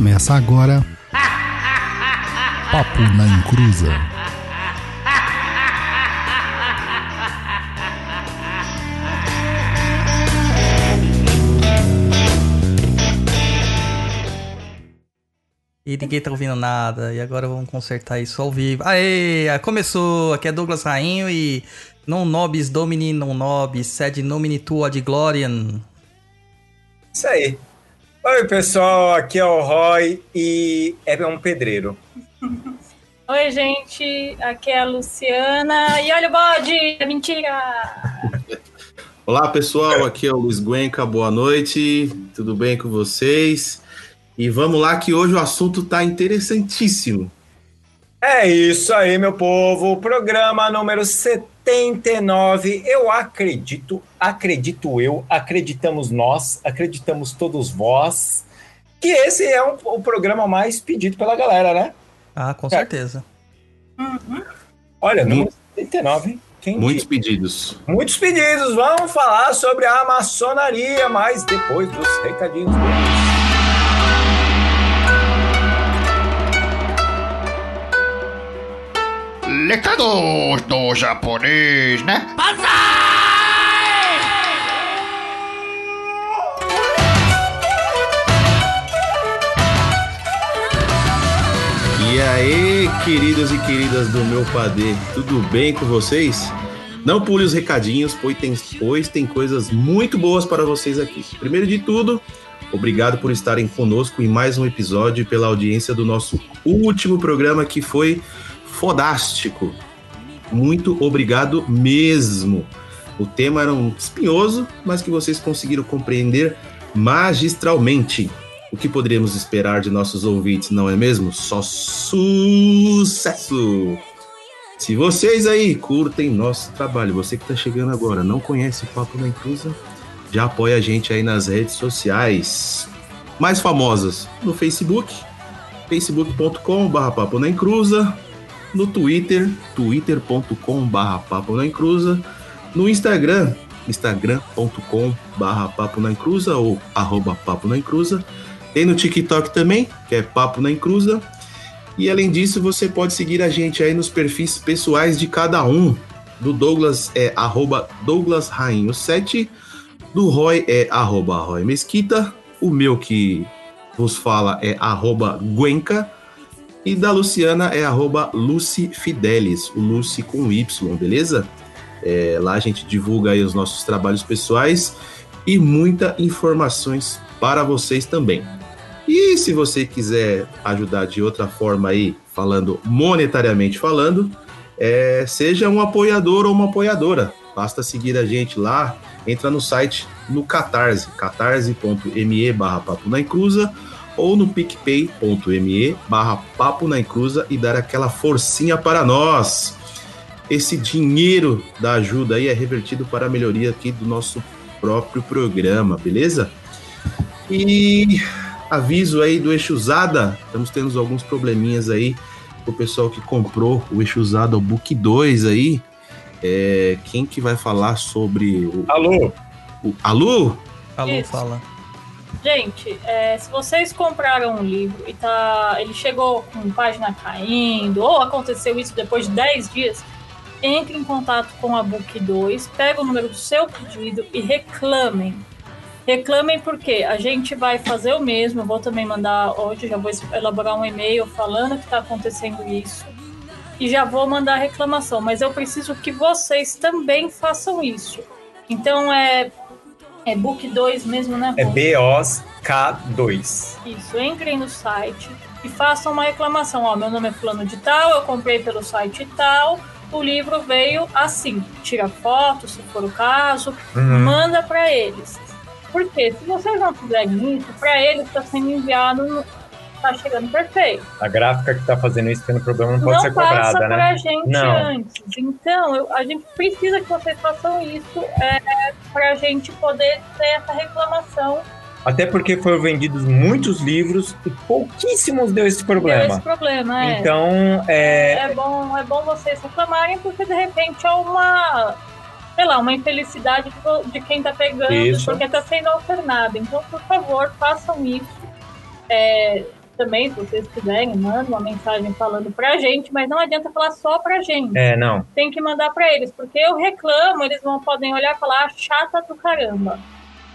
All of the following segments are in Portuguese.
Começa agora. Papo na Encruza. E ninguém tá ouvindo nada. E agora vamos consertar isso ao vivo. Aê! Começou! Aqui é Douglas Rainho e. Non nobis domini non nobis, sed nomini tua ad gloriam. Isso aí. Oi, pessoal, aqui é o Roy e é um pedreiro. Oi, gente, aqui é a Luciana e olha o bode! É mentira! Olá, pessoal, aqui é o Luiz Guenca, boa noite, tudo bem com vocês? E vamos lá que hoje o assunto tá interessantíssimo. É isso aí, meu povo. Programa número 79. Eu acredito, acredito eu, acreditamos nós, acreditamos todos vós, que esse é um, o programa mais pedido pela galera, né? Ah, com certeza. Uhum. Olha, número 79. Quem Muitos diz? pedidos. Muitos pedidos. Vamos falar sobre a maçonaria, mas depois dos recadinhos Recados do japonês, né? E aí, queridos e queridas do meu padê, tudo bem com vocês? Não pule os recadinhos, pois tem, pois tem coisas muito boas para vocês aqui. Primeiro de tudo, obrigado por estarem conosco em mais um episódio e pela audiência do nosso último programa que foi fodástico. Muito obrigado mesmo. O tema era um espinhoso, mas que vocês conseguiram compreender magistralmente. O que poderíamos esperar de nossos ouvintes, não é mesmo? Só sucesso! Se vocês aí curtem nosso trabalho, você que está chegando agora, não conhece o Papo na Inclusa, já apoia a gente aí nas redes sociais mais famosas no Facebook, facebook.com.br Papo na Encruza, no Twitter, twitter.com.br Papo na Encruza, no Instagram, instagram.com.br Papo na Encruza ou arroba Papo na Encruza, tem no TikTok também, que é Papo na Encruza. E além disso, você pode seguir a gente aí nos perfis pessoais de cada um. Do Douglas é arroba Douglas Rainho 7, do Roy é arroba Roy Mesquita, o meu que vos fala é arroba Guenca, e da Luciana é arroba Lucy Fidelis, o Lucy com Y, beleza? É, lá a gente divulga aí os nossos trabalhos pessoais e muitas informações para vocês também. E se você quiser ajudar de outra forma aí, falando monetariamente falando, é, seja um apoiador ou uma apoiadora. Basta seguir a gente lá, entra no site no Catarse, catarse.me barra papo na ou no picpay.me barra papo na encruza e dar aquela forcinha para nós. Esse dinheiro da ajuda aí é revertido para a melhoria aqui do nosso próprio programa, beleza? E aviso aí do eixo usada, estamos tendo alguns probleminhas aí o pessoal que comprou o eixo usado o Book 2 aí. É, quem que vai falar sobre o. Alô? o alô? Alô, Isso. fala. Gente, é, se vocês compraram um livro e tá, ele chegou com página caindo, ou aconteceu isso depois de 10 dias, entre em contato com a Book 2, pega o número do seu pedido e reclamem. Reclamem porque a gente vai fazer o mesmo. Eu vou também mandar hoje, já vou elaborar um e-mail falando que está acontecendo isso. E já vou mandar reclamação. Mas eu preciso que vocês também façam isso. Então é, é Book 2 mesmo, né? É Rô? BOSK2. Isso, entrem no site e façam uma reclamação. Ó, meu nome é fulano de tal, eu comprei pelo site tal, o livro veio assim. Tira foto, se for o caso, Uhum. manda para eles. Porque se vocês não fizerem isso, para eles está sendo enviado, tá chegando perfeito. A gráfica que tá fazendo isso tendo problema não pode não ser passa cobrada, pra né? gente Não. antes. Então, eu- a gente precisa que vocês façam isso é, para a gente poder ter essa reclamação Até porque foram vendidos muitos livros e pouquíssimos deu esse Deu problema. esse problema. É. Então, é, é bom, é bom vocês reclamarem, porque de repente é uma, sei lá, uma infelicidade de quem tá pegando, Isso. porque tá sendo alternado. Então, por favor, façam isso. É, também, se vocês quiserem, mandem uma mensagem falando pra gente, mas não adianta falar só pra gente. É, não. Tem que mandar pra eles, porque eu reclamo, eles vão podem olhar e falar "Ah, chata do caramba.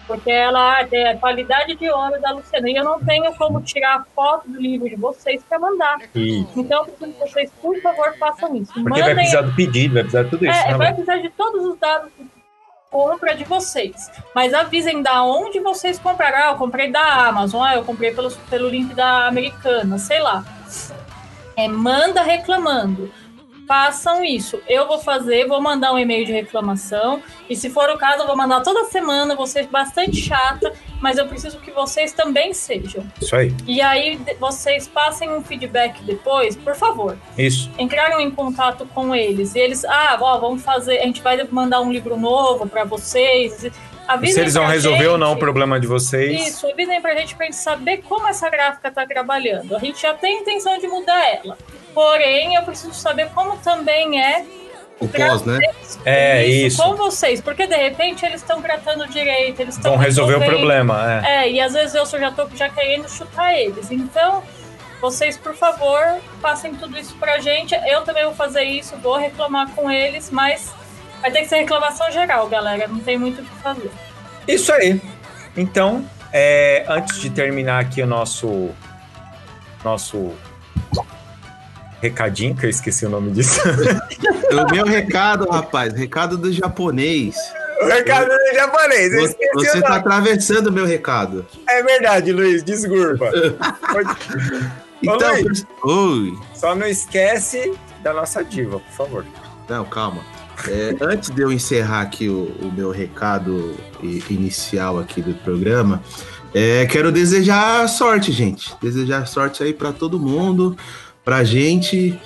Porque ela tem a qualidade de ouro da Luciana. E eu não tenho como tirar a foto do livro de vocês pra mandar. E, Então, eu preciso que vocês, por favor, façam isso. porque vai precisar do pedido, vai precisar de tudo isso, É, né? vai precisar de todos os dados compra de vocês. Mas avisem da onde vocês compraram. Ah, eu comprei da Amazon, ah, eu comprei pelo, pelo link da Americana, sei lá. É, manda reclamando. Façam isso. Eu vou fazer, vou mandar um e-mail de reclamação. E se for o caso, eu vou mandar toda semana. Vou ser bastante chata, mas eu preciso que vocês também sejam. Isso aí. E aí vocês passem um feedback depois, por favor Isso. entraram em contato com eles e eles, ah, ó, vamos fazer, a gente vai mandar um livro novo para vocês. Avisem Se eles vão resolver ou não o gente. problema de vocês. Isso, avisem pra gente pra gente saber como essa gráfica tá trabalhando. A gente já tem intenção de mudar ela. Porém, eu preciso saber como também é O pós, né? É, isso. com vocês, porque de repente eles estão tratando direito, eles estão Vão resolver o problema. É. É, e às vezes eu só já tô já querendo chutar eles. Então, vocês, por favor, passem tudo isso pra gente. Eu também vou fazer isso, vou reclamar com eles, mas vai ter que ser reclamação geral, galera. Não tem muito o que fazer. Isso aí. Então, é, antes de terminar aqui o nosso nosso recadinho, que eu esqueci o nome disso. O meu recado, rapaz, recado do japonês. o recado do japonês, eu Você, esqueci você o tá nome. atravessando o meu recado. É verdade, Luiz, desculpa. Então, Luiz. oi. Só não esquece da nossa diva, por favor. Não, calma. É, antes de eu encerrar aqui o, o meu recado inicial aqui do programa, é, quero desejar sorte, gente. Desejar sorte aí pra todo mundo, pra gente.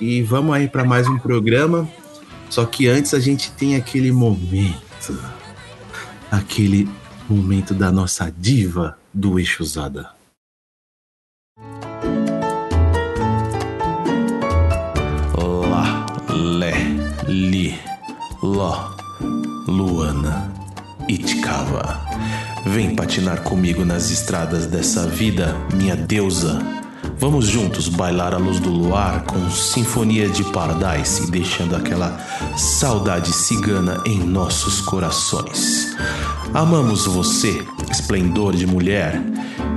E vamos aí pra mais um programa. Só que antes a gente tem aquele momento. Aquele momento da nossa diva do Exusada. Lá, Li, Ló, Luana, Itkava. Vem patinar comigo nas estradas dessa vida, minha deusa. Vamos juntos bailar à luz do luar com sinfonia de Paradise, deixando aquela saudade cigana em nossos corações. Amamos você, esplendor de mulher.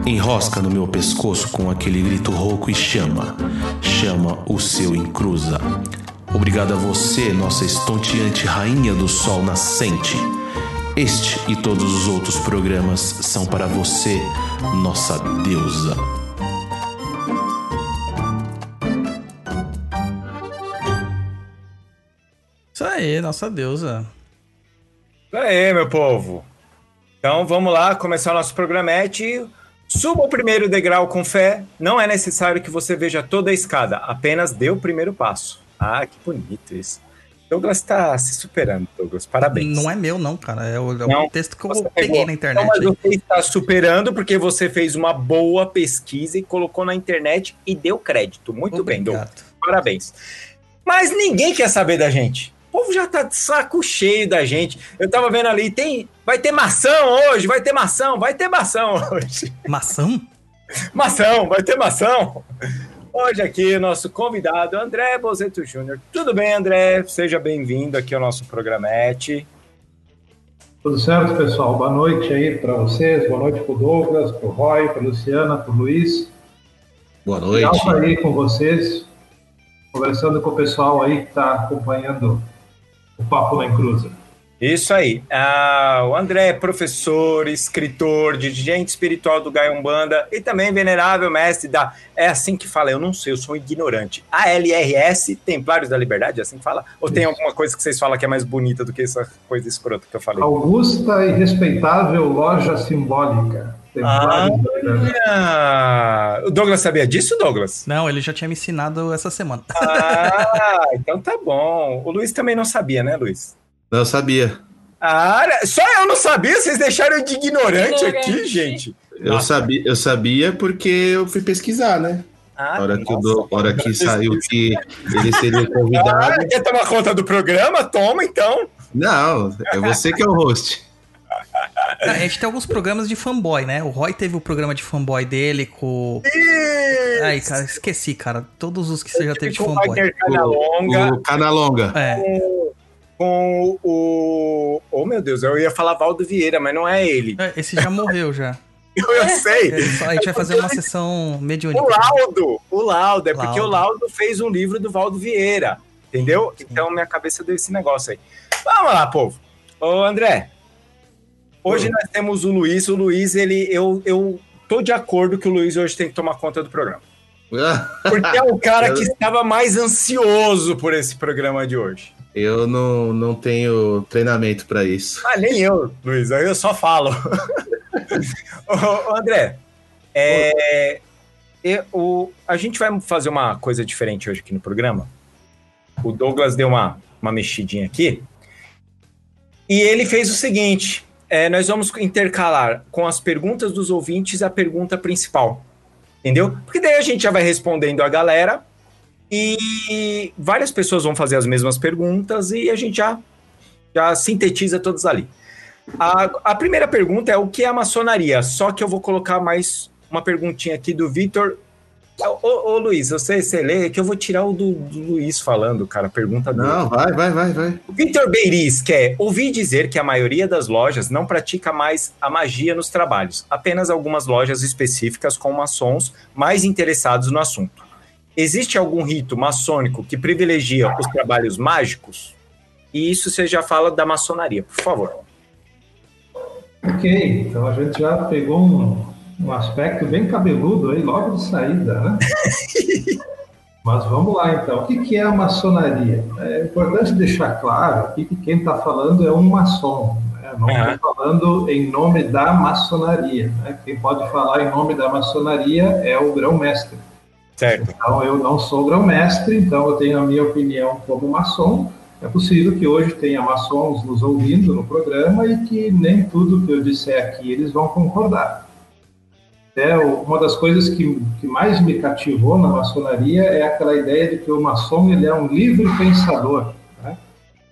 Enrosca no meu pescoço com aquele grito rouco e chama, chama o seu encruza. Obrigado a você, nossa estonteante rainha do sol nascente. Este e todos os outros programas são para você, nossa deusa. Isso aí, nossa deusa. Isso aí, meu povo. Então vamos lá, começar o nosso programete. Suba o primeiro degrau com fé. Não é necessário que você veja toda a escada, apenas dê o primeiro passo. Ah, que bonito isso. Douglas está se superando, Douglas. Parabéns. Não é meu, não, cara. É o, é o Não, texto que eu Você peguei pegou. na internet. Então, mas aí. você está superando porque você fez uma boa pesquisa e colocou na internet e deu crédito. Muito bem, Douglas. Obrigado. Parabéns. Mas ninguém quer saber da gente. O povo já tá de saco cheio da gente. Eu tava vendo ali, tem. Vai ter maçã hoje, vai ter maçã, vai ter maçã hoje. Maçã? Maçã, vai ter maçã. Hoje aqui, nosso convidado, André Bozeto Júnior. Tudo bem, André? Seja bem-vindo aqui ao nosso programete. Tudo certo, pessoal? Boa noite aí para vocês, boa noite para o Douglas, para o Roy, para a Luciana, para o Luiz. Boa Legal noite. estar aí com vocês, conversando com o pessoal aí que está acompanhando o Papo na Encruza. Isso aí. Ah, o André é professor, escritor, dirigente espiritual do Gaia Umbanda e também venerável mestre da. É assim que fala, eu não sei, eu sou um ignorante. ALRS, Templários da Liberdade, é assim que fala? Ou tem alguma coisa que vocês falam que é mais bonita do que essa coisa escrota que eu falei? Augusta e respeitável loja simbólica. Ah, o Douglas sabia disso, Douglas? Não, ele já tinha me ensinado essa semana. Ah, então tá bom. O Luiz também não sabia, né, Luiz? Não sabia. Ah, só eu não sabia? Vocês deixaram de ignorante, aqui, Ignorante. gente. Eu Nossa. sabia, eu sabia porque eu fui pesquisar, né? Ah, A hora que, o do- a hora que saiu que ele seria convidado. Ah, quer tomar conta do programa? Toma, então. Não, é você que é o host. A gente tem alguns programas de fanboy, né? O Roy teve o programa de fanboy dele com. Ai, cara, esqueci, cara. Todos os que você já teve de o fanboy. Canalonga, O Canalonga. É. com, o. Oh, meu Deus, eu ia falar Valdo Vieira, mas não é ele. É, Esse já morreu já. Eu, eu sei. É, só- a gente vai fazer uma sessão mediúnica. O Laudo, o Laudo, é porque o Laudo. Laudo fez um livro do Valdo Vieira, entendeu? Então minha cabeça deu esse negócio aí. Vamos lá, povo. Ô, André, hoje nós temos o Luiz. O Luiz, ele, eu, eu tô de acordo que o Luiz hoje tem que tomar conta do programa. Porque é o cara que estava mais ansioso por esse programa de hoje. Eu não, não tenho treinamento pra isso. Ah, nem eu, Luiz, aí eu só falo. Ô, ô, André, é, eu- o- a gente vai fazer uma coisa diferente hoje aqui no programa. O Douglas deu uma, uma mexidinha aqui. E ele fez o seguinte: é, nós vamos intercalar com as perguntas dos ouvintes a pergunta principal. Entendeu? Porque daí a gente já vai respondendo a galera e várias pessoas vão fazer as mesmas perguntas e a gente já, já sintetiza todas ali. A, a primeira pergunta é o que é a maçonaria? Só que eu vou colocar mais uma perguntinha aqui do Vitor. Ô, ô, Luiz, você, você lê que eu vou tirar o do, do Luiz falando, cara, pergunta dele. Não, vai, vai, vai, vai. Vitor Beiriz quer ouvi dizer que a maioria das lojas não pratica mais a magia nos trabalhos, apenas algumas lojas específicas com maçons mais interessados no assunto. Existe algum rito maçônico que privilegia os trabalhos mágicos? E isso você já fala da maçonaria, por favor. Ok, então a gente já pegou um, um aspecto bem cabeludo aí logo de saída, né? Mas vamos lá então. O que é a maçonaria? É importante deixar claro aqui que quem está falando é um maçom. Né? Não estou falando em nome da maçonaria. Né? Quem pode falar em nome da maçonaria é o grão-mestre. Certo. Então, eu não sou grão-mestre, então eu tenho a minha opinião como maçom. É possível que hoje tenha maçons nos ouvindo no programa e que nem tudo que eu disser aqui eles vão concordar. É, uma das coisas que, que mais me cativou na maçonaria é aquela ideia de que o maçom ele é um livre pensador.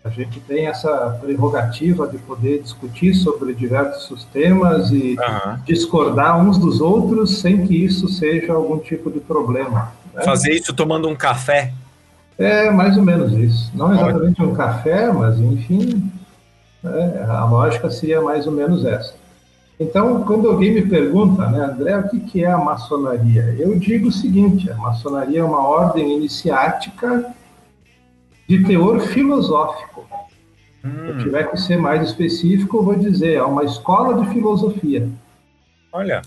A gente tem essa prerrogativa de poder discutir sobre diversos temas e Aham. discordar uns dos outros sem que isso seja algum tipo de problema. né? Fazer isso tomando um café. É mais ou menos isso. Não exatamente um café, mas enfim, né, a lógica seria mais ou menos essa. Então, quando alguém me pergunta, né, André, o que, que é a maçonaria? Eu digo o seguinte: a maçonaria é uma ordem iniciática de teor filosófico. Se eu tiver que ser mais específico, eu vou dizer, é uma escola de filosofia Olha.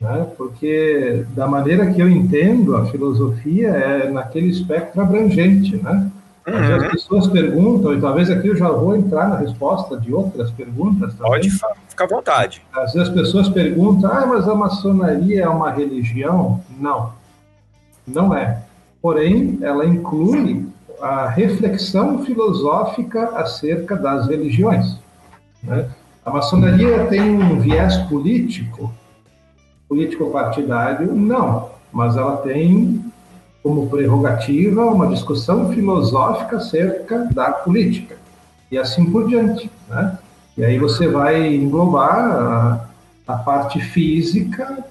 né? porque da maneira que eu entendo a filosofia é naquele espectro abrangente, né? Vezes As pessoas perguntam, e talvez aqui eu já vou entrar na resposta de outras perguntas também. Pode ficar à vontade. Às vezes as pessoas perguntam, ah, mas a maçonaria é uma religião? Não, não é. Porém, ela inclui a reflexão filosófica acerca das religiões. né? A maçonaria tem um viés político, político-partidário? Não, mas ela tem como prerrogativa uma discussão filosófica acerca da política e assim por diante, né? E aí você vai englobar a, a parte física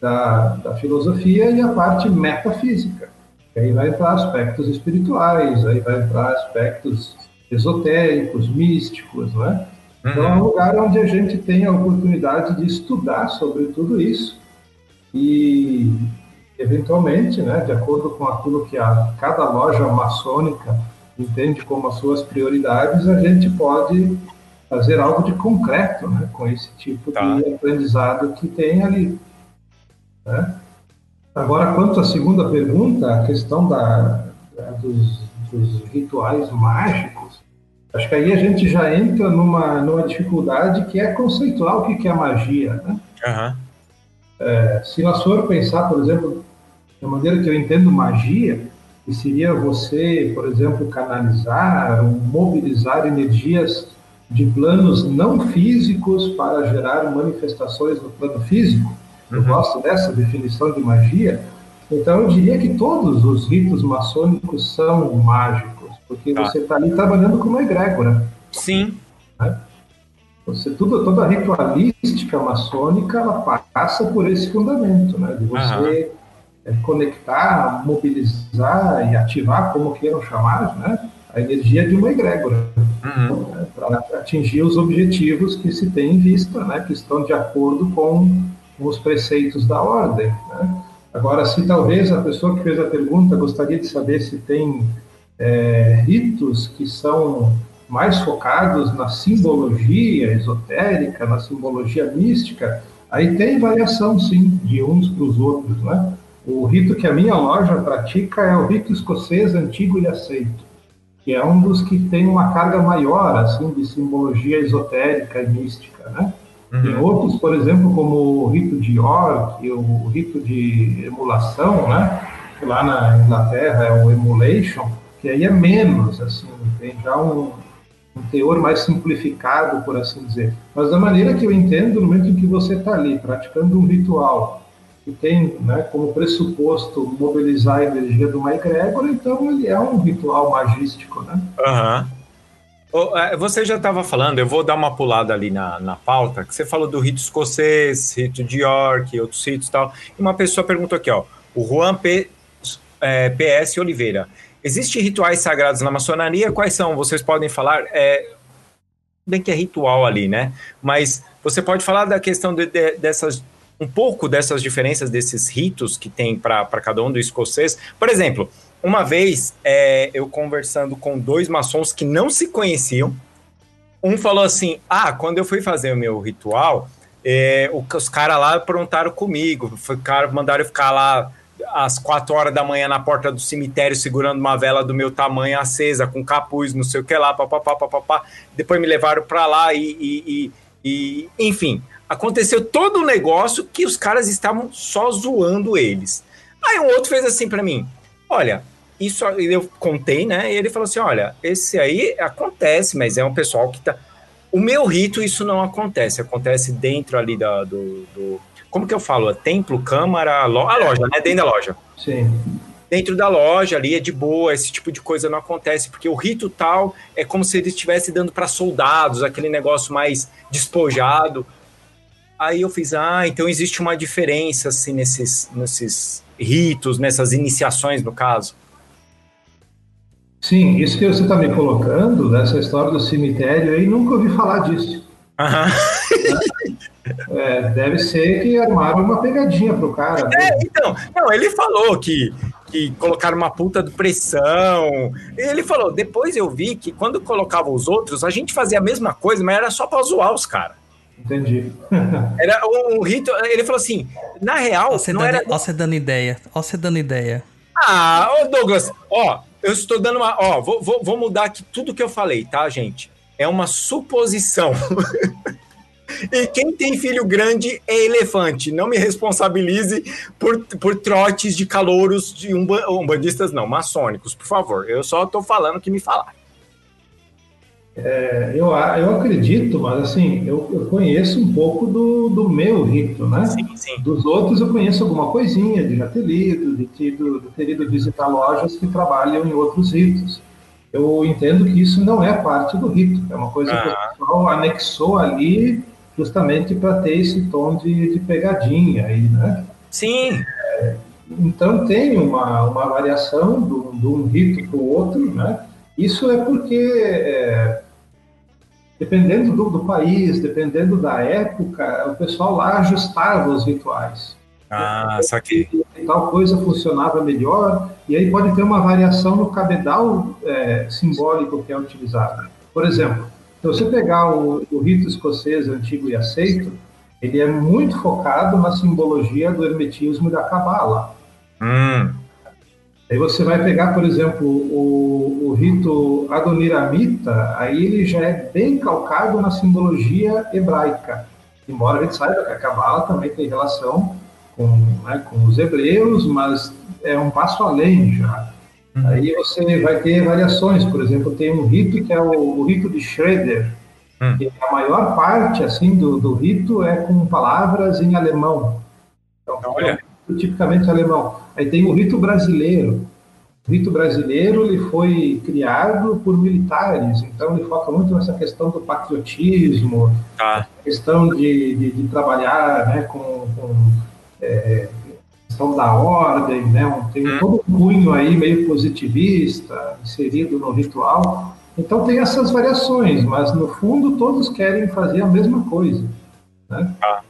da, da filosofia e a parte metafísica. E aí vai entrar aspectos espirituais, aí vai entrar aspectos esotéricos, místicos, né? Então é um lugar onde a gente tem a oportunidade de estudar sobre tudo isso e eventualmente, né, de acordo com aquilo que a, cada loja maçônica entende como as suas prioridades, a gente pode fazer algo de concreto, né, com esse tipo Tá. de aprendizado que tem ali. né? Agora, quanto à segunda pergunta, a questão da, dos, dos rituais mágicos, acho que aí a gente já entra numa, numa dificuldade que é conceitual o que que é magia, né? Aham. Se nós for pensar, por exemplo, da maneira que eu entendo magia, que seria você, por exemplo, canalizar mobilizar energias de planos não físicos para gerar manifestações no plano físico. Eu gosto dessa definição de magia. Então, eu diria que todos os ritos maçônicos são mágicos, porque Tá. você está ali trabalhando com uma egrégora. Sim. Você, tudo, toda a ritualística maçônica ela passa por esse fundamento, né? De você é, conectar, mobilizar e ativar, como queiram chamar, né? A energia de uma egrégora Uhum. né, para atingir os objetivos que se tem em vista, né, que estão de acordo com os preceitos da ordem. né. Agora, se talvez a pessoa que fez a pergunta gostaria de saber se tem é, ritos que são mais focados na simbologia esotérica, na simbologia mística, aí tem variação, sim, de uns para os outros. Né? O rito que a minha loja pratica é o rito escocês antigo e aceito que é um dos que tem uma carga maior, assim, de simbologia esotérica e mística, né? Tem outros, por exemplo, como o rito de York, o rito de emulação, né? Que lá na Inglaterra é o emulation, que aí é menos, assim, tem já um, um teor mais simplificado, por assim dizer. Mas da maneira que eu entendo, no momento em que você está ali praticando um ritual que tem né, como pressuposto mobilizar a energia de uma egrégora, então ele é um ritual magístico, né? Aham. É, Você já estava falando, eu vou dar uma pulada ali na, na pauta, que você falou do rito escocês, rito de York, outros ritos e tal. E uma pessoa perguntou aqui, ó, o Juan P, é, PS Oliveira. Existem rituais sagrados na maçonaria? Quais são? Vocês podem falar? É, bem que é ritual ali, né? Mas você pode falar da questão de- de- dessas um pouco dessas diferenças desses ritos que tem para cada um do escocês. Por exemplo, uma vez é, eu conversando com dois maçons que não se conheciam, um falou assim: Ah, quando eu fui fazer o meu ritual, é, o- os caras lá aprontaram comigo, ficaram, mandaram eu ficar lá às quatro horas da manhã na porta do cemitério segurando uma vela do meu tamanho acesa, com capuz, não sei o que lá, papapá, papapá. Depois me levaram para lá e, e- e- e- enfim, aconteceu todo um negócio que os caras estavam só zoando eles. Aí um outro fez assim para mim: Olha, isso eu contei, né? E ele falou assim: Olha, esse aí acontece, mas é um pessoal que tá. O meu rito, isso não acontece. Acontece dentro ali da, do, do- Como que eu falo? É Templo, câmara, lo- a loja, né? Dentro da loja. Sim. Dentro da loja ali é de boa, esse tipo de coisa não acontece, porque o rito tal é como se ele estivesse dando para soldados, aquele negócio mais despojado. Aí eu fiz, ah, então existe uma diferença assim nesses, nesses ritos, nessas iniciações, no caso. Sim, isso que você está me colocando, dessa história do cemitério aí, nunca ouvi falar disso. Aham. É, deve ser que armaram uma pegadinha pro cara. né? É, então, não, ele falou que, que colocaram uma puta de pressão. Ele falou, depois eu vi que quando colocava os outros, a gente fazia a mesma coisa, mas era só pra zoar os caras. Entendi. Era um, um rito. Ele falou assim: na real, Ó, você não dando, era. ó, você dando ideia. Ó, você dando ideia. Ah, ô Douglas, ó, eu estou dando uma. Ó, vou, vou, vou mudar aqui tudo que eu falei, tá, gente? É uma suposição. e quem tem filho grande é elefante. Não me responsabilize por, por trotes de calouros de umba, umbandistas, não, maçônicos, por favor. Eu só tô falando o que me falaram. É, eu, eu acredito, mas assim, eu, eu conheço um pouco do, do meu rito, né? Sim, sim. Dos outros eu conheço alguma coisinha, de já ter lido, de, tido, de ter ido visitar lojas que trabalham em outros ritos. Eu entendo que isso não é parte do rito, é uma coisa que Ah. o pessoal anexou ali justamente para ter esse tom de, de pegadinha aí, né? Sim, Então tem uma, uma variação de um rito para o outro, né? Isso é porque, é, dependendo do, do país, dependendo da época, o pessoal lá ajustava os rituais. Ah, saquei. E tal coisa funcionava melhor, e aí pode ter uma variação no cabedal é, simbólico que é utilizado. Por exemplo, se você pegar o, o rito escocês antigo e aceito, ele é muito focado na simbologia do hermetismo e da cabala. Hum, Aí você vai pegar, por exemplo, o, o rito Adoniramita, aí ele já é bem calcado na simbologia hebraica. Embora a gente saiba que a Kabbalah também tem relação com, né, com os hebreus, mas é um passo além já. Aí você vai ter variações, por exemplo, tem um rito que é o, o rito de Schroeder, Hum. que a maior parte assim do, do rito é com palavras em alemão. Então, Olha. tipicamente alemão. Aí tem o rito brasileiro, O rito brasileiro ele foi criado por militares, então ele foca muito nessa questão do patriotismo, Tá. questão de, de, de trabalhar né, com, com é, questão da ordem, né, tem Hum. todo um cunho aí meio positivista inserido no ritual. Então tem essas variações, mas no fundo todos querem fazer a mesma coisa. Né? Tá.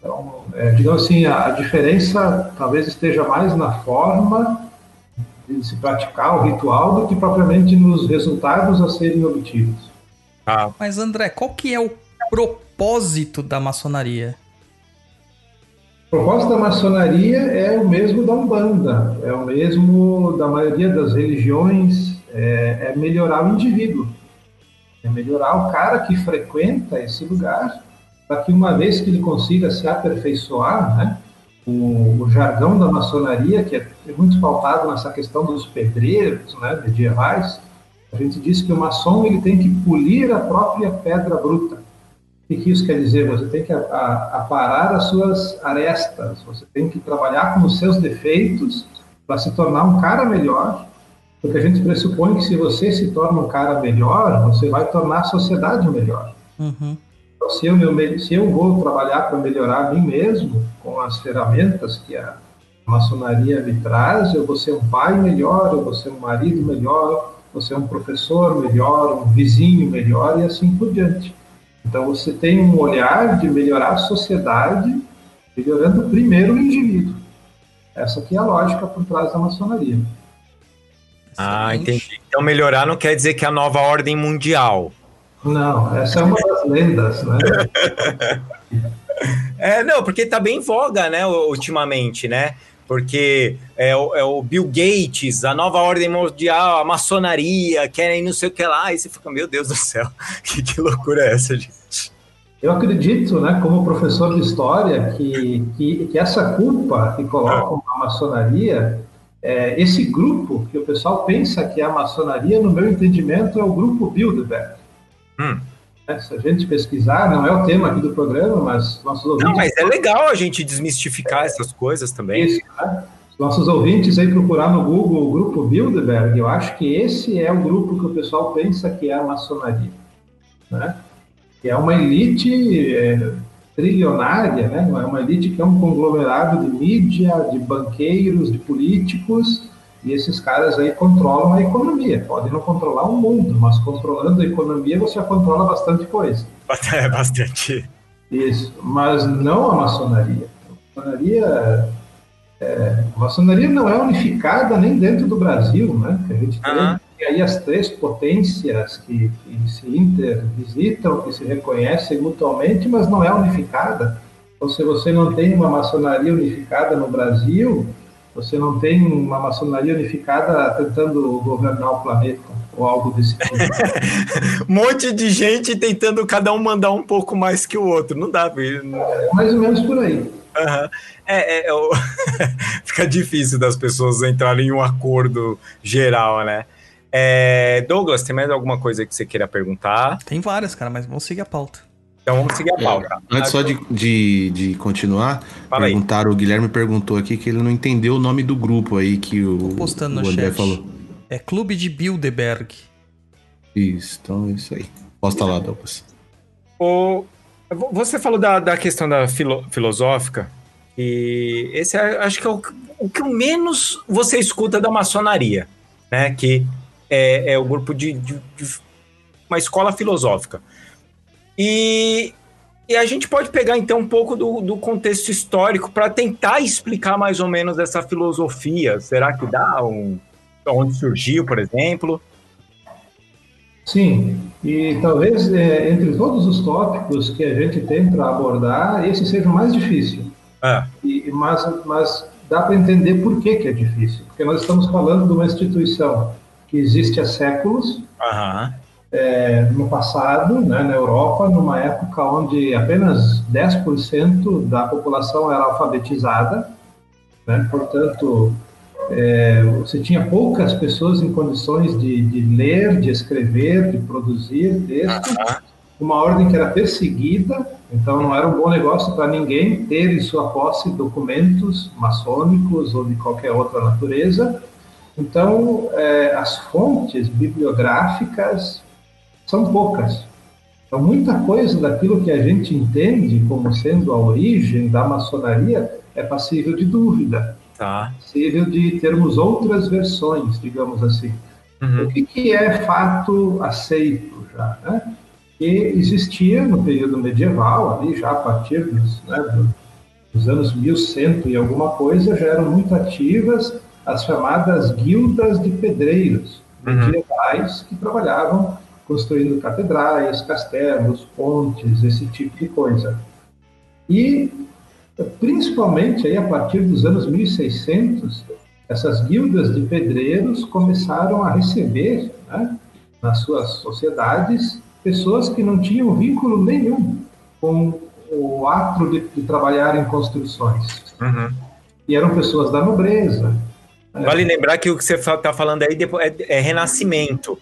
Então, é, digamos assim, a, a diferença talvez esteja mais na forma de se praticar o ritual do que propriamente nos resultados a serem obtidos. Tá. Mas André, qual que é o propósito da maçonaria? O propósito da maçonaria é o mesmo da Umbanda, é o mesmo da maioria das religiões, é, é melhorar o indivíduo, é melhorar o cara que frequenta esse lugar, para que uma vez que ele consiga se aperfeiçoar, né, o, o jargão da maçonaria, que é muito pautado nessa questão dos pedreiros né, medievais, a gente diz que o maçom ele tem que polir a própria pedra bruta. O que isso quer dizer? Você tem que aparar as suas arestas, você tem que trabalhar com os seus defeitos para se tornar um cara melhor, porque a gente pressupõe que se você se torna um cara melhor, você vai tornar a sociedade melhor. Uhum. Se eu, me- se eu vou trabalhar para melhorar a mim mesmo, com as ferramentas que a maçonaria me traz, eu vou ser um pai melhor, eu vou ser um marido melhor, vou ser um professor melhor, um vizinho melhor e assim por diante. Então, você tem um olhar de melhorar a sociedade, melhorando primeiro o indivíduo. Essa aqui é a lógica por trás da maçonaria. Ah, entendi. Então melhorar não quer dizer que é a nova ordem mundial. Não, essa é uma das lendas, né? É, não, porque tá bem em voga, né, ultimamente, né? Porque é o, é o Bill Gates, a nova ordem mundial, a maçonaria, querem não sei o que lá, e você fica, meu Deus do céu, que, que loucura é essa, gente? Eu acredito, né, como professor de história, que, que, que essa culpa que colocam na maçonaria, é, esse grupo que o pessoal pensa que é a maçonaria, no meu entendimento, é o grupo Bilderberg. Hum. Né, Se a gente pesquisar, não é o tema aqui do programa, mas nossos ouvintes, Não, mas é legal a gente desmistificar essas coisas também. Isso, né? Os nossos ouvintes aí procurar no Google o grupo Bilderberg, eu acho que esse é o grupo que o pessoal pensa que é a maçonaria, né? Que é uma elite é, trilionária, né? É uma elite que é um conglomerado de mídia, de banqueiros, de políticos, e esses caras aí controlam a economia. Podem não controlar o mundo, mas controlando a economia você já controla bastante coisa. É bastante. Isso, mas não a maçonaria. A maçonaria, é, a maçonaria não é unificada nem dentro do Brasil, né? Que a gente tem, Aham. tem aí as três potências que, que se intervisitam, que se reconhecem mutuamente, mas não é unificada. Então, se você não tem uma maçonaria unificada no Brasil, você não tem uma maçonaria unificada tentando governar o planeta ou algo desse tipo. Um monte de gente tentando cada um mandar um pouco mais que o outro. Não dá, filho. É mais ou menos por aí. Aham. É, é, é o- fica difícil das pessoas entrarem em um acordo geral, né? É, Douglas, tem mais alguma coisa que você queira perguntar? Tem várias, cara, mas vamos seguir a pauta. Então vamos seguir a pauta. Antes só de, de, de continuar, Fala aí. perguntaram, o Guilherme perguntou aqui que ele não entendeu o nome do grupo aí que o, Tô postando o no André chat. falou. É Clube de Bilderberg. Isso, então é isso aí. Posta lá, Douglas. O, você falou da, da questão da filo- filosófica, e esse é, acho que é o, o que menos você escuta da maçonaria, né? Que é, é o grupo de, de- de uma escola filosófica. E, e a gente pode pegar então um pouco do, do contexto histórico para tentar explicar mais ou menos essa filosofia. Será que dá um, onde surgiu, por exemplo? Sim, e talvez é, entre todos os tópicos que a gente tem para abordar, esse seja o mais difícil. Ah, E, mas, mas dá para entender por que, que é difícil. Porque nós estamos falando de uma instituição que existe há séculos, aham, é, no passado, né, na Europa, numa época onde apenas 10% da população era alfabetizada, né, portanto, é, você tinha poucas pessoas em condições de, de ler, de escrever, de produzir texto, uma ordem que era perseguida, então não era um bom negócio para ninguém ter em sua posse documentos maçônicos ou de qualquer outra natureza, Então, é, as fontes bibliográficas são poucas. Então, muita coisa daquilo que a gente entende como sendo a origem da maçonaria é passível de dúvida, Tá. passível de termos outras versões, digamos assim. Uhum. O que, que é fato aceito já? Né? Que existia no período medieval, ali já a partir dos, né, do- dos anos 1100 e alguma coisa, já eram muito ativas as chamadas guildas de pedreiros Uhum. medievais que trabalhavam construindo catedrais, castelos, pontes, esse tipo de coisa. E principalmente aí a partir dos anos 1600, essas guildas de pedreiros começaram a receber, né, nas suas sociedades, pessoas que não tinham vínculo nenhum com o ato de, de trabalhar em construções. Uhum. E eram pessoas da nobreza. Vale lembrar que o que você está falando aí depois é, é renascimento.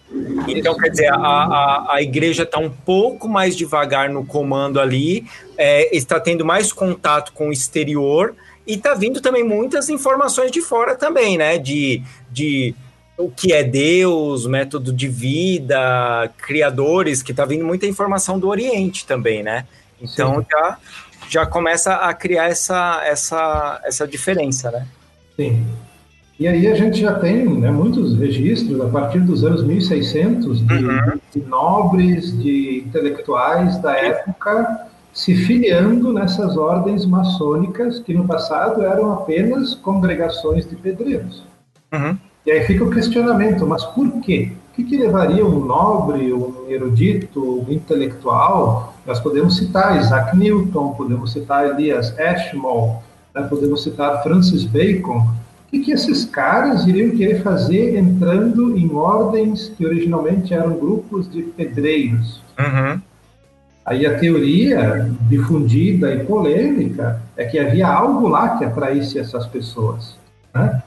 Então, quer dizer, a, a, a igreja está um pouco mais devagar no comando ali, é, está tendo mais contato com o exterior e está vindo também muitas informações de fora também, né? De, de o que é Deus, método de vida, criadores, que está vindo muita informação do Oriente também, né? Então Sim. já, já começa a criar essa, essa, essa diferença, né? Sim. E aí a gente já tem né, muitos registros a partir dos anos 1600 de, de nobres, de intelectuais da época se filiando nessas ordens maçônicas que no passado eram apenas congregações de pedreiros. Uhum. E aí fica o questionamento, mas por quê? O que, que levaria um nobre, um erudito, um intelectual? Nós podemos citar Isaac Newton, podemos citar Elias Ashmole, né, podemos citar Francis Bacon. O que, esses caras iriam querer fazer entrando em ordens que originalmente eram grupos de pedreiros? Uhum. Aí a teoria difundida e polêmica é que havia algo lá que atraísse essas pessoas. Né?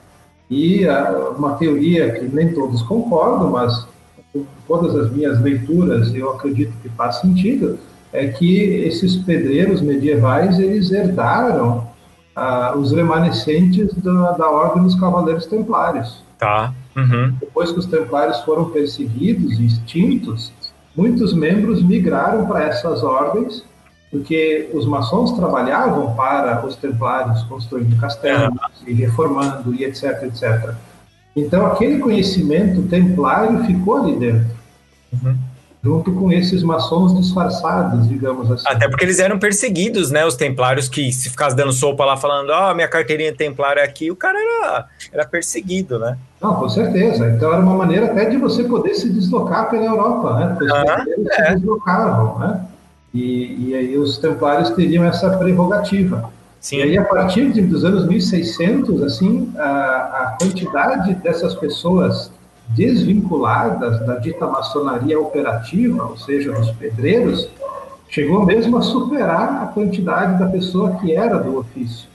E ah, uma teoria que nem todos concordam, mas com todas as minhas leituras eu acredito que faz sentido, é que esses pedreiros medievais eles herdaram ah, os remanescentes da, da Ordem dos Cavaleiros Templários. Tá. Uhum. Depois que os templários foram perseguidos e extintos, muitos membros migraram para essas ordens, porque os maçons trabalhavam para os templários, construindo castelos e reformando e etc, etc. Então, aquele conhecimento templário ficou ali dentro, Uhum. Junto com esses maçons disfarçados, digamos assim. Até porque eles eram perseguidos, né? Os templários que se ficasse dando sopa lá falando, ó, minha carteirinha templária é aqui, o cara era, era perseguido, né? Não, com certeza. Então era uma maneira até de você poder se deslocar pela Europa, né? Porque os Ah, pedreiros é. se deslocavam, né? E, e aí os templários teriam essa prerrogativa. Sim. E aí, a partir de, dos anos 1600, assim, a, a quantidade dessas pessoas desvinculadas da dita maçonaria operativa, ou seja, dos pedreiros, chegou mesmo a superar a quantidade da pessoa que era do ofício.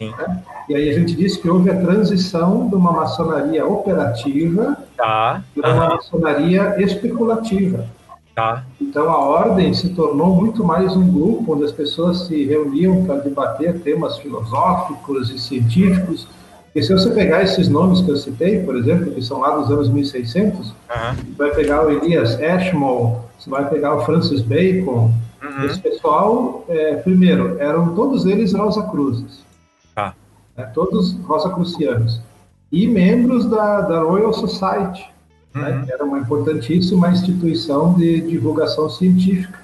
Né? E aí a gente diz que houve a transição de uma maçonaria operativa Tá. para uma aham, maçonaria especulativa. tá. Então a ordem se tornou muito mais um grupo onde as pessoas se reuniam para debater temas filosóficos e científicos. E se você pegar esses nomes que eu citei, por exemplo, que são lá dos anos 1600, Aham. você vai pegar o Elias Ashmole, você vai pegar o Francis Bacon. Uhum. Esse pessoal, é, primeiro, eram todos eles Rosa Cruzes. Tá. né, todos Rosa Crucianos. E membros da, da Royal Society né, Uhum. que era uma importantíssima instituição de divulgação científica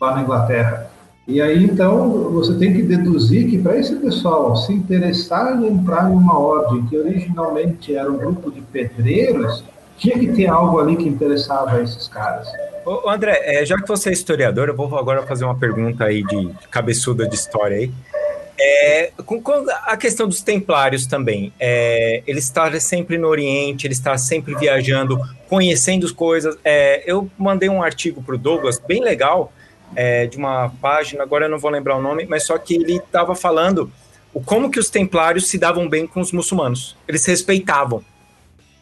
lá na Inglaterra. E aí, então, você tem que deduzir que para esse pessoal se interessar em entrar em uma ordem que originalmente era um grupo de pedreiros, tinha que ter algo ali que interessava a esses caras. Ô, André, é, já que você é historiador, eu vou agora fazer uma pergunta aí de cabeçuda de história aí. É, com, com a questão dos templários também, é, eles estar sempre no Oriente, eles estar sempre viajando, conhecendo as coisas. É, eu mandei um artigo para o Douglas, bem legal, é, de uma página, agora eu não vou lembrar o nome, mas só que ele estava falando o como que os templários se davam bem com os muçulmanos. Eles respeitavam.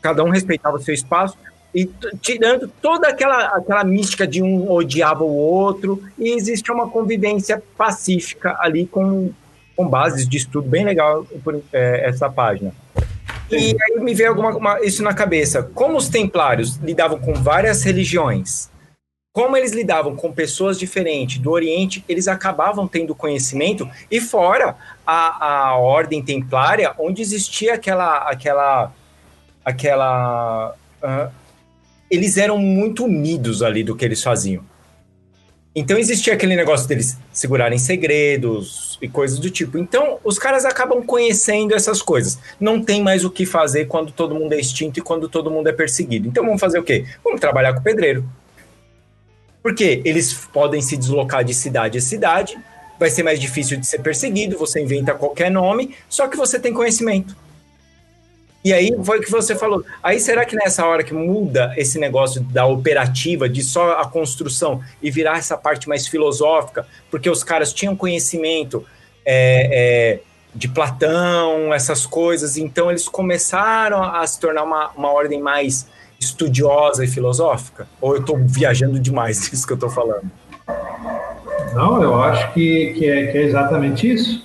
Cada um respeitava o seu espaço e tirando toda aquela, aquela mística de um odiava o outro e existe uma convivência pacífica ali com, com bases de estudo bem legal por é, essa página. E aí me veio alguma, uma- isso na cabeça. Como os templários lidavam com várias religiões, como eles lidavam com pessoas diferentes do Oriente, eles acabavam tendo conhecimento, e fora a, a ordem templária, onde existia aquela. aquela. aquela. ah, eles eram muito unidos ali do que eles faziam. Então existia aquele negócio deles segurarem segredos e coisas do tipo. Então os caras acabam conhecendo essas coisas. Não tem mais o que fazer quando todo mundo é extinto e quando todo mundo é perseguido. Então vamos fazer o quê? Vamos trabalhar com o pedreiro. Porque eles podem se deslocar de cidade a cidade, vai ser mais difícil de ser perseguido, você inventa qualquer nome, só que você tem conhecimento. E aí foi o que você falou. Aí será que nessa hora que muda esse negócio da operativa, de só a construção e virar essa parte mais filosófica, porque os caras tinham conhecimento é, é, de Platão, essas coisas, então eles começaram a se tornar uma, uma ordem mais estudiosa e filosófica? Ou eu estou viajando demais nisso que eu estou falando? Não, eu acho que, que, é, que é exatamente isso.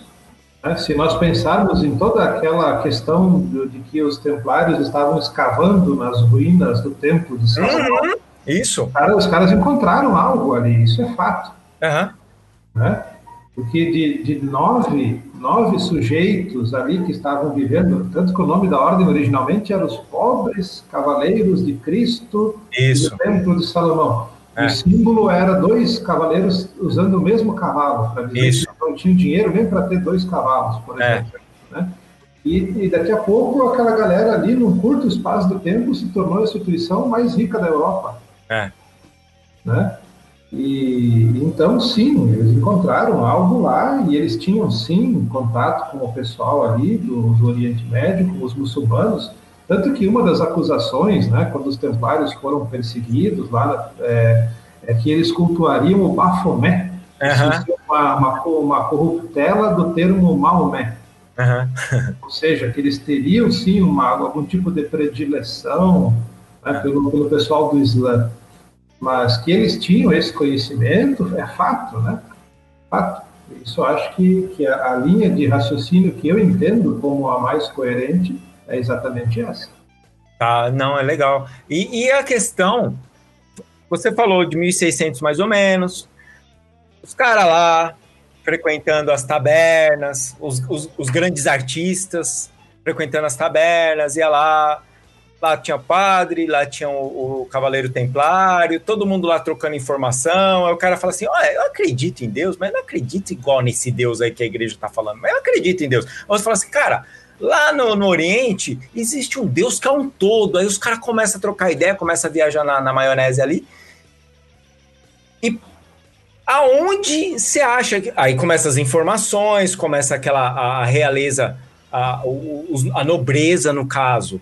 né? Se nós pensarmos em toda aquela questão do- de que os templários estavam escavando nas ruínas do templo de Salomão, Isso. cara, os caras encontraram algo ali, isso é fato. Aham. né? Porque de, de nove, nove sujeitos ali que estavam vivendo, tanto que o nome da ordem originalmente era os pobres cavaleiros de Cristo Isso. do Templo de Salomão. É. O símbolo era dois cavaleiros usando o mesmo cavalo, para dizer Isso. que não tinham dinheiro nem para ter dois cavalos, por É. exemplo. né? E, e daqui a pouco aquela galera ali, num curto espaço de tempo, se tornou a instituição mais rica da Europa. É. Né? E então, sim, eles encontraram algo lá e eles tinham, sim, contato com o pessoal ali do, do Oriente Médio, com os muçulmanos. Tanto que uma das acusações, né, quando os templários foram perseguidos lá, é, é que eles cultuariam o Bafomé, é uma, uma, uma corruptela do termo Maomé. Aham. Ou seja, que eles teriam, sim, uma, algum tipo de predileção né, pelo, pelo pessoal do Islã. Mas que eles tinham esse conhecimento é fato, né? Fato. Isso acho que, que a, a linha de raciocínio que eu entendo como a mais coerente é exatamente essa. Tá, não, é legal. E, e a questão, você falou de 1600 mais ou menos, os caras lá frequentando as tabernas, os, os, os grandes artistas frequentando as tabernas, ia lá, lá tinha padre, lá tinha o, o cavaleiro templário, todo mundo lá trocando informação, aí o cara fala assim, olha, eu acredito em Deus, mas não acredito igual nesse Deus aí que a igreja tá falando, mas eu acredito em Deus. Aí você fala assim, cara, Lá no, no Oriente, existe um Deus que é um todo. Aí os caras começam a trocar ideia, começam a viajar na, na maionese ali. E aonde você acha que. Aí começam as informações, começa aquela a, realeza, a, a nobreza, no caso.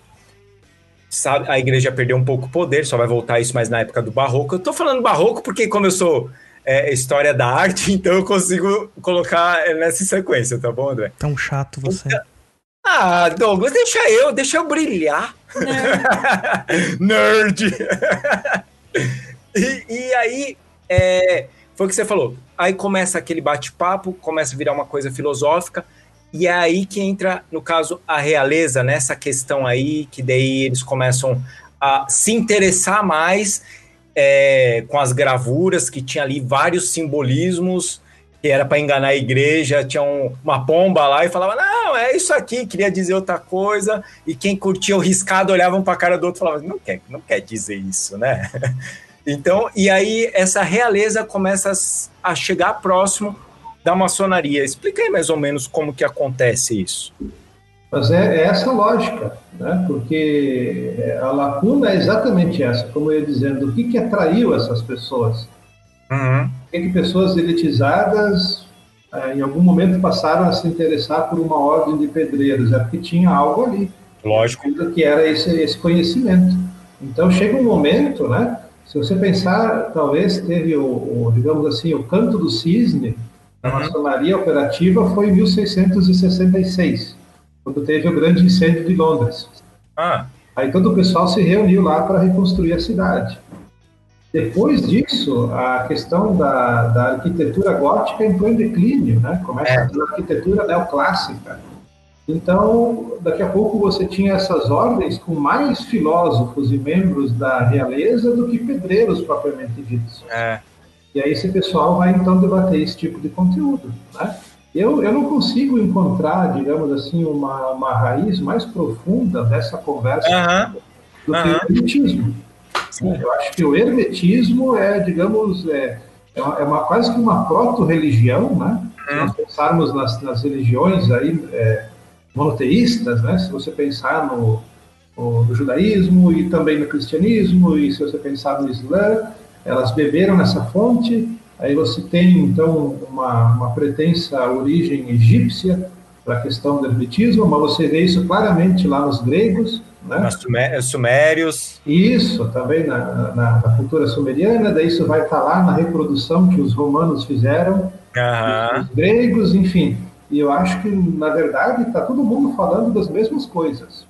Sabe, a igreja perdeu um pouco o poder, só vai voltar isso mais na época do barroco. Eu tô falando barroco porque, como eu sou é, história da arte, então eu consigo colocar nessa sequência, tá bom, André? Tão chato você. Ah, Douglas, deixa eu, deixa eu brilhar. Nerd! e, e aí, é, foi o que você falou. Aí começa aquele bate-papo, começa a virar uma coisa filosófica, e é aí que entra, no caso, a realeza, nessa questão aí, que daí eles começam a se interessar mais é, com as gravuras, que tinha ali vários simbolismos, que era para enganar a igreja, tinha um- uma pomba lá e falava, não, é isso aqui, queria dizer outra coisa, e quem curtia o riscado olhava para a cara do outro e falava, não quer, não quer dizer isso, né? Então, e aí essa realeza começa a chegar próximo da maçonaria. Explica aí mais ou menos como que acontece isso. Mas é, é essa a lógica, né? porque a lacuna é exatamente essa, como eu ia dizendo, o que, que atraiu essas pessoas? Uhum. Por que, pessoas elitizadas eh, em algum momento passaram a se interessar por uma ordem de pedreiros? É porque tinha algo ali, Lógico. que era esse, esse conhecimento. Então chega um momento, né? Se você pensar, talvez teve o, o, digamos assim, o canto do cisne da Uhum. maçonaria operativa foi em 1666, quando teve o grande incêndio de Londres. Ah, Aí todo o pessoal se reuniu lá para reconstruir a cidade. Depois disso, a questão da, da arquitetura gótica entrou em declínio, né? Começa É. a arquitetura neoclássica. Então, daqui a pouco você tinha essas ordens com mais filósofos e membros da realeza do que pedreiros propriamente ditos. É. E aí esse pessoal vai então debater esse tipo de conteúdo. Né? Eu, eu não consigo encontrar, digamos assim, uma, uma raiz mais profunda dessa conversa Aham. do que aham. o hermetismo. Eu acho que o hermetismo é, digamos, é, é, uma, é uma- quase que uma proto-religião, né? Se nós pensarmos nas, nas religiões aí é, monoteístas, né? Se você pensar no, no- no judaísmo e também no cristianismo e se você pensar no islã, elas beberam nessa fonte. Aí você tem então uma, uma pretensa origem egípcia para a questão do hermetismo, mas você vê isso claramente lá nos gregos, né? Sumé- Sumérios. Isso, também na, na, na cultura sumeriana, daí isso vai estar lá na reprodução que os romanos fizeram, Aham. os gregos, enfim. E eu acho que, na verdade, está todo mundo falando das mesmas coisas,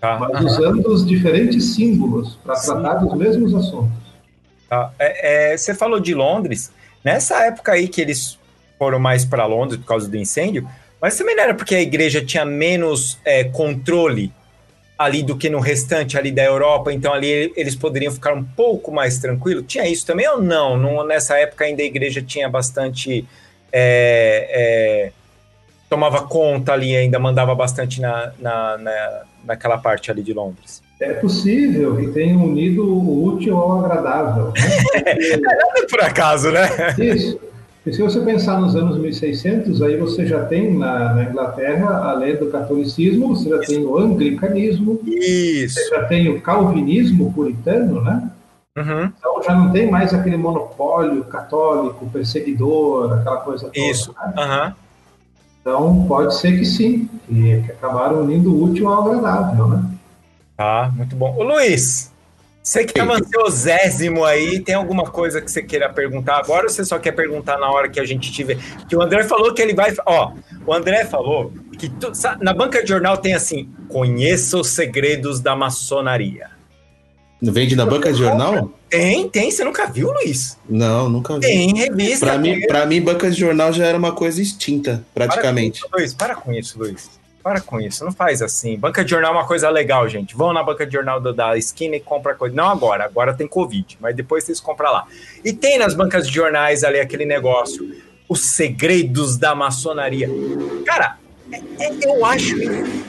Tá. mas usando os diferentes símbolos para tratar dos mesmos assuntos. Tá. É, é, você falou de Londres. Nessa época aí que eles foram mais para Londres por causa do incêndio, mas também não era porque a igreja tinha menos é, controle ali do que no restante ali da Europa, então ali eles poderiam ficar um pouco mais tranquilos. Tinha isso também ou não? Não- nessa época ainda a igreja tinha bastante é, é, tomava conta ali, ainda mandava bastante na, na, na- naquela parte ali de Londres. É possível que tenham unido o útil ao agradável. Né? Porque- Por acaso, né? Isso. E se você pensar nos anos 1600, aí você já tem na, na Inglaterra, além do catolicismo, você já tem o anglicanismo, Isso. você já tem o calvinismo puritano, né? Uhum. Então já não tem mais aquele monopólio católico, perseguidor, aquela coisa toda. Isso. né? Aham. Então pode ser que sim, que, que acabaram unindo o útil ao agradável, né? Tá, muito bom. Ô Luiz, você que tá Sim. ansiosésimo aí, tem alguma coisa que você queira perguntar agora ou você só quer perguntar na hora que a gente tiver? Que o André falou que ele vai. Ó, o André falou que tu- sa- na banca de jornal tem assim: conheça os segredos da maçonaria. Vende na banca de jornal? Tem, tem, você nunca viu, Luiz? Não, nunca vi. Tem revista. Pra mim, pra mim, banca de jornal já era uma coisa extinta, praticamente. Para com isso, Luiz, para com isso, Luiz. Para com isso, não faz assim. Banca de jornal é uma coisa legal, gente. Vão na banca de jornal do- da esquina e compra coisa. Não agora, agora tem Covid, mas depois vocês compram lá. E tem nas bancas de jornais ali aquele negócio, os segredos da maçonaria. Cara, é- é- eu acho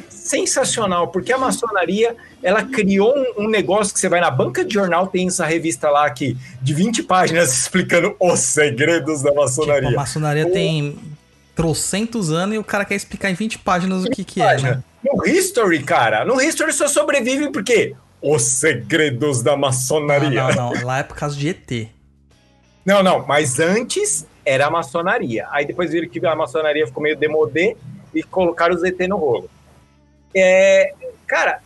sensacional, porque a maçonaria, ela criou um, um negócio que você vai na banca de jornal, tem essa revista lá aqui, de 20 páginas explicando os segredos da Tipo, a maçonaria. maçonaria tem trocentos anos e o cara quer explicar em 20 páginas o que que é, né? No History, cara, no History só sobrevive porque os segredos da Não, maçonaria. não, não. Lá é por causa de ET. Não, não, mas antes era a maçonaria. Aí depois viram que a maçonaria ficou meio demodê e colocaram os ET no rolo. É, cara,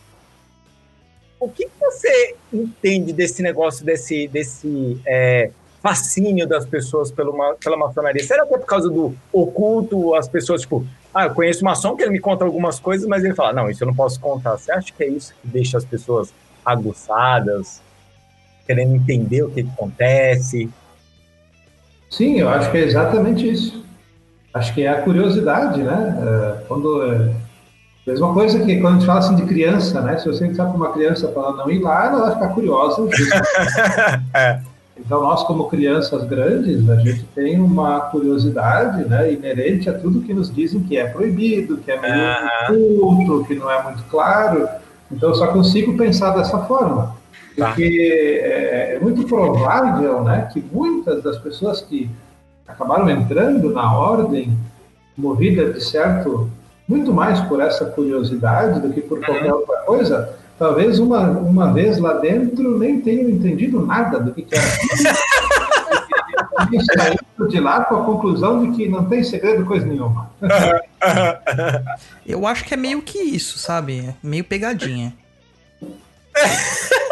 o que você entende desse negócio, desse, desse é, fascínio das pessoas pelo, ma- pela maçonaria? Será que é por causa do oculto, as pessoas, tipo, ah, eu conheço um maçom que ele me conta algumas coisas, mas ele fala, não, isso eu não posso contar. Você acha que é isso que deixa as pessoas aguçadas, querendo entender o que, acontece? Sim, eu acho que é exatamente isso. Acho que é a curiosidade, né? É, Quando é, mesma coisa que quando a gente fala assim de criança, né? Se você disser para uma criança ela não ir lá, ela vai ficar curiosa. É. Então nós como crianças grandes, a gente tem uma curiosidade, né? Inerente a tudo que nos dizem que é proibido, que é meio oculto, que não é muito claro. Então eu só consigo pensar dessa forma. Tá. Porque é, é muito provável né, que muitas das pessoas que acabaram entrando na ordem, movida de certo, muito mais por essa curiosidade do que por qualquer outra coisa, talvez uma, uma vez lá dentro nem tenham entendido nada do que, que era. E saindo de lá com a conclusão de que não tem segredo coisa nenhuma. Eu acho que é meio que isso, sabe? Meio pegadinha.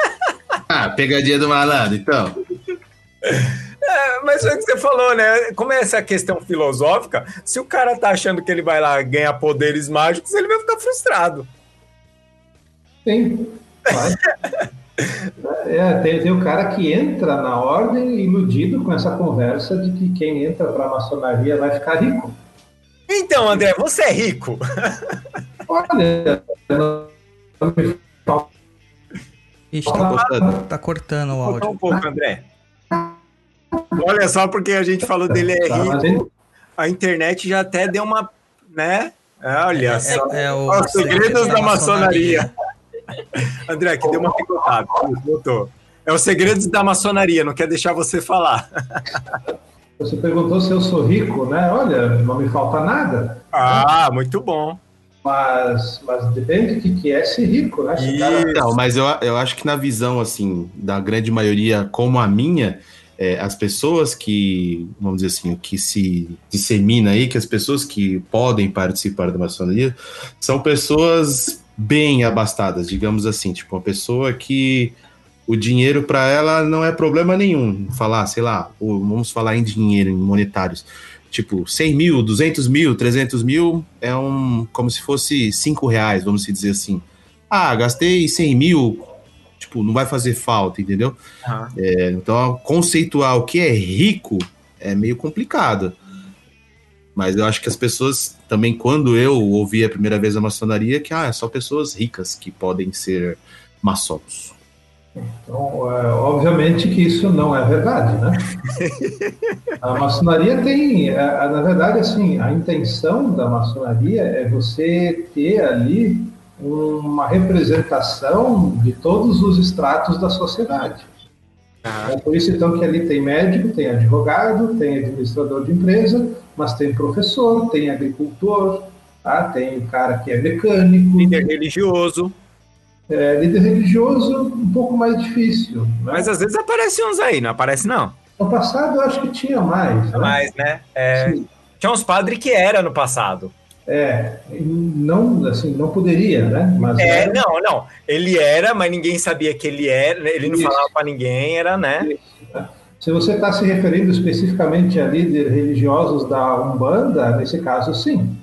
Ah, pegadinha do malandro, então. É, mas foi o que você falou, né? Como é essa questão filosófica, se o cara tá achando que ele vai lá ganhar poderes mágicos, ele vai ficar frustrado. Sim. Vai. É, tem, tem o cara que entra na ordem iludido com essa conversa de que quem entra para a maçonaria vai ficar rico. Então, André, você é rico. Olha, não me falta Ixi, Tá cortando. tá cortando o áudio. um pouco, André. Olha só, porque a gente falou dele é Tá, rico, a internet já até deu uma, né? Olha só. É, é o Os segredos da maçonaria. André, aqui deu uma picotada. Voltou. É os segredos da maçonaria, não quer deixar você falar. Você perguntou se eu sou rico, né? Olha, não me falta nada. Ah, muito bom. Mas, mas depende do que, que é ser rico, né? Se o cara- Não, mas eu, eu acho que na visão, assim, da grande maioria, como a minha, é, as pessoas que, vamos dizer assim, o que se dissemina aí, que as pessoas que podem participar da maçonaria são pessoas bem abastadas, digamos assim, tipo, uma pessoa que o dinheiro para ela não é problema nenhum. Falar, sei lá, vamos falar em dinheiro, em monetários. Tipo, 100 mil, 200 mil, 300 mil é um. como se fosse 5 reais, vamos dizer assim. Ah, gastei 100 mil, tipo, não vai fazer falta, entendeu? Ah, É, então, conceituar o que é rico é meio complicado. Mas eu acho que as pessoas também, quando eu ouvi a primeira vez a maçonaria, que ah, é só pessoas ricas que podem ser maçons. Então, é, obviamente que isso não é verdade, né? A maçonaria tem, é, na verdade, assim, a intenção da maçonaria é você ter ali uma representação de todos os estratos da sociedade. Ah, É por isso, então, que ali tem médico, tem advogado, tem administrador de empresa, mas tem professor, tem agricultor, tá? tem o cara que é mecânico, líder religioso. é, líder religioso, um pouco mais difícil. Né? Mas às vezes aparece uns aí, não aparece não. No passado eu acho que tinha mais. Né? Mas, né? é, tinha uns padres que era no passado. É, não, assim, não poderia, né? Mas É, era- não, não. Ele era, mas ninguém sabia que ele era. Ele não Isso. falava pra ninguém, era, né? Se você está se referindo especificamente a líderes religiosos da Umbanda, nesse caso, sim.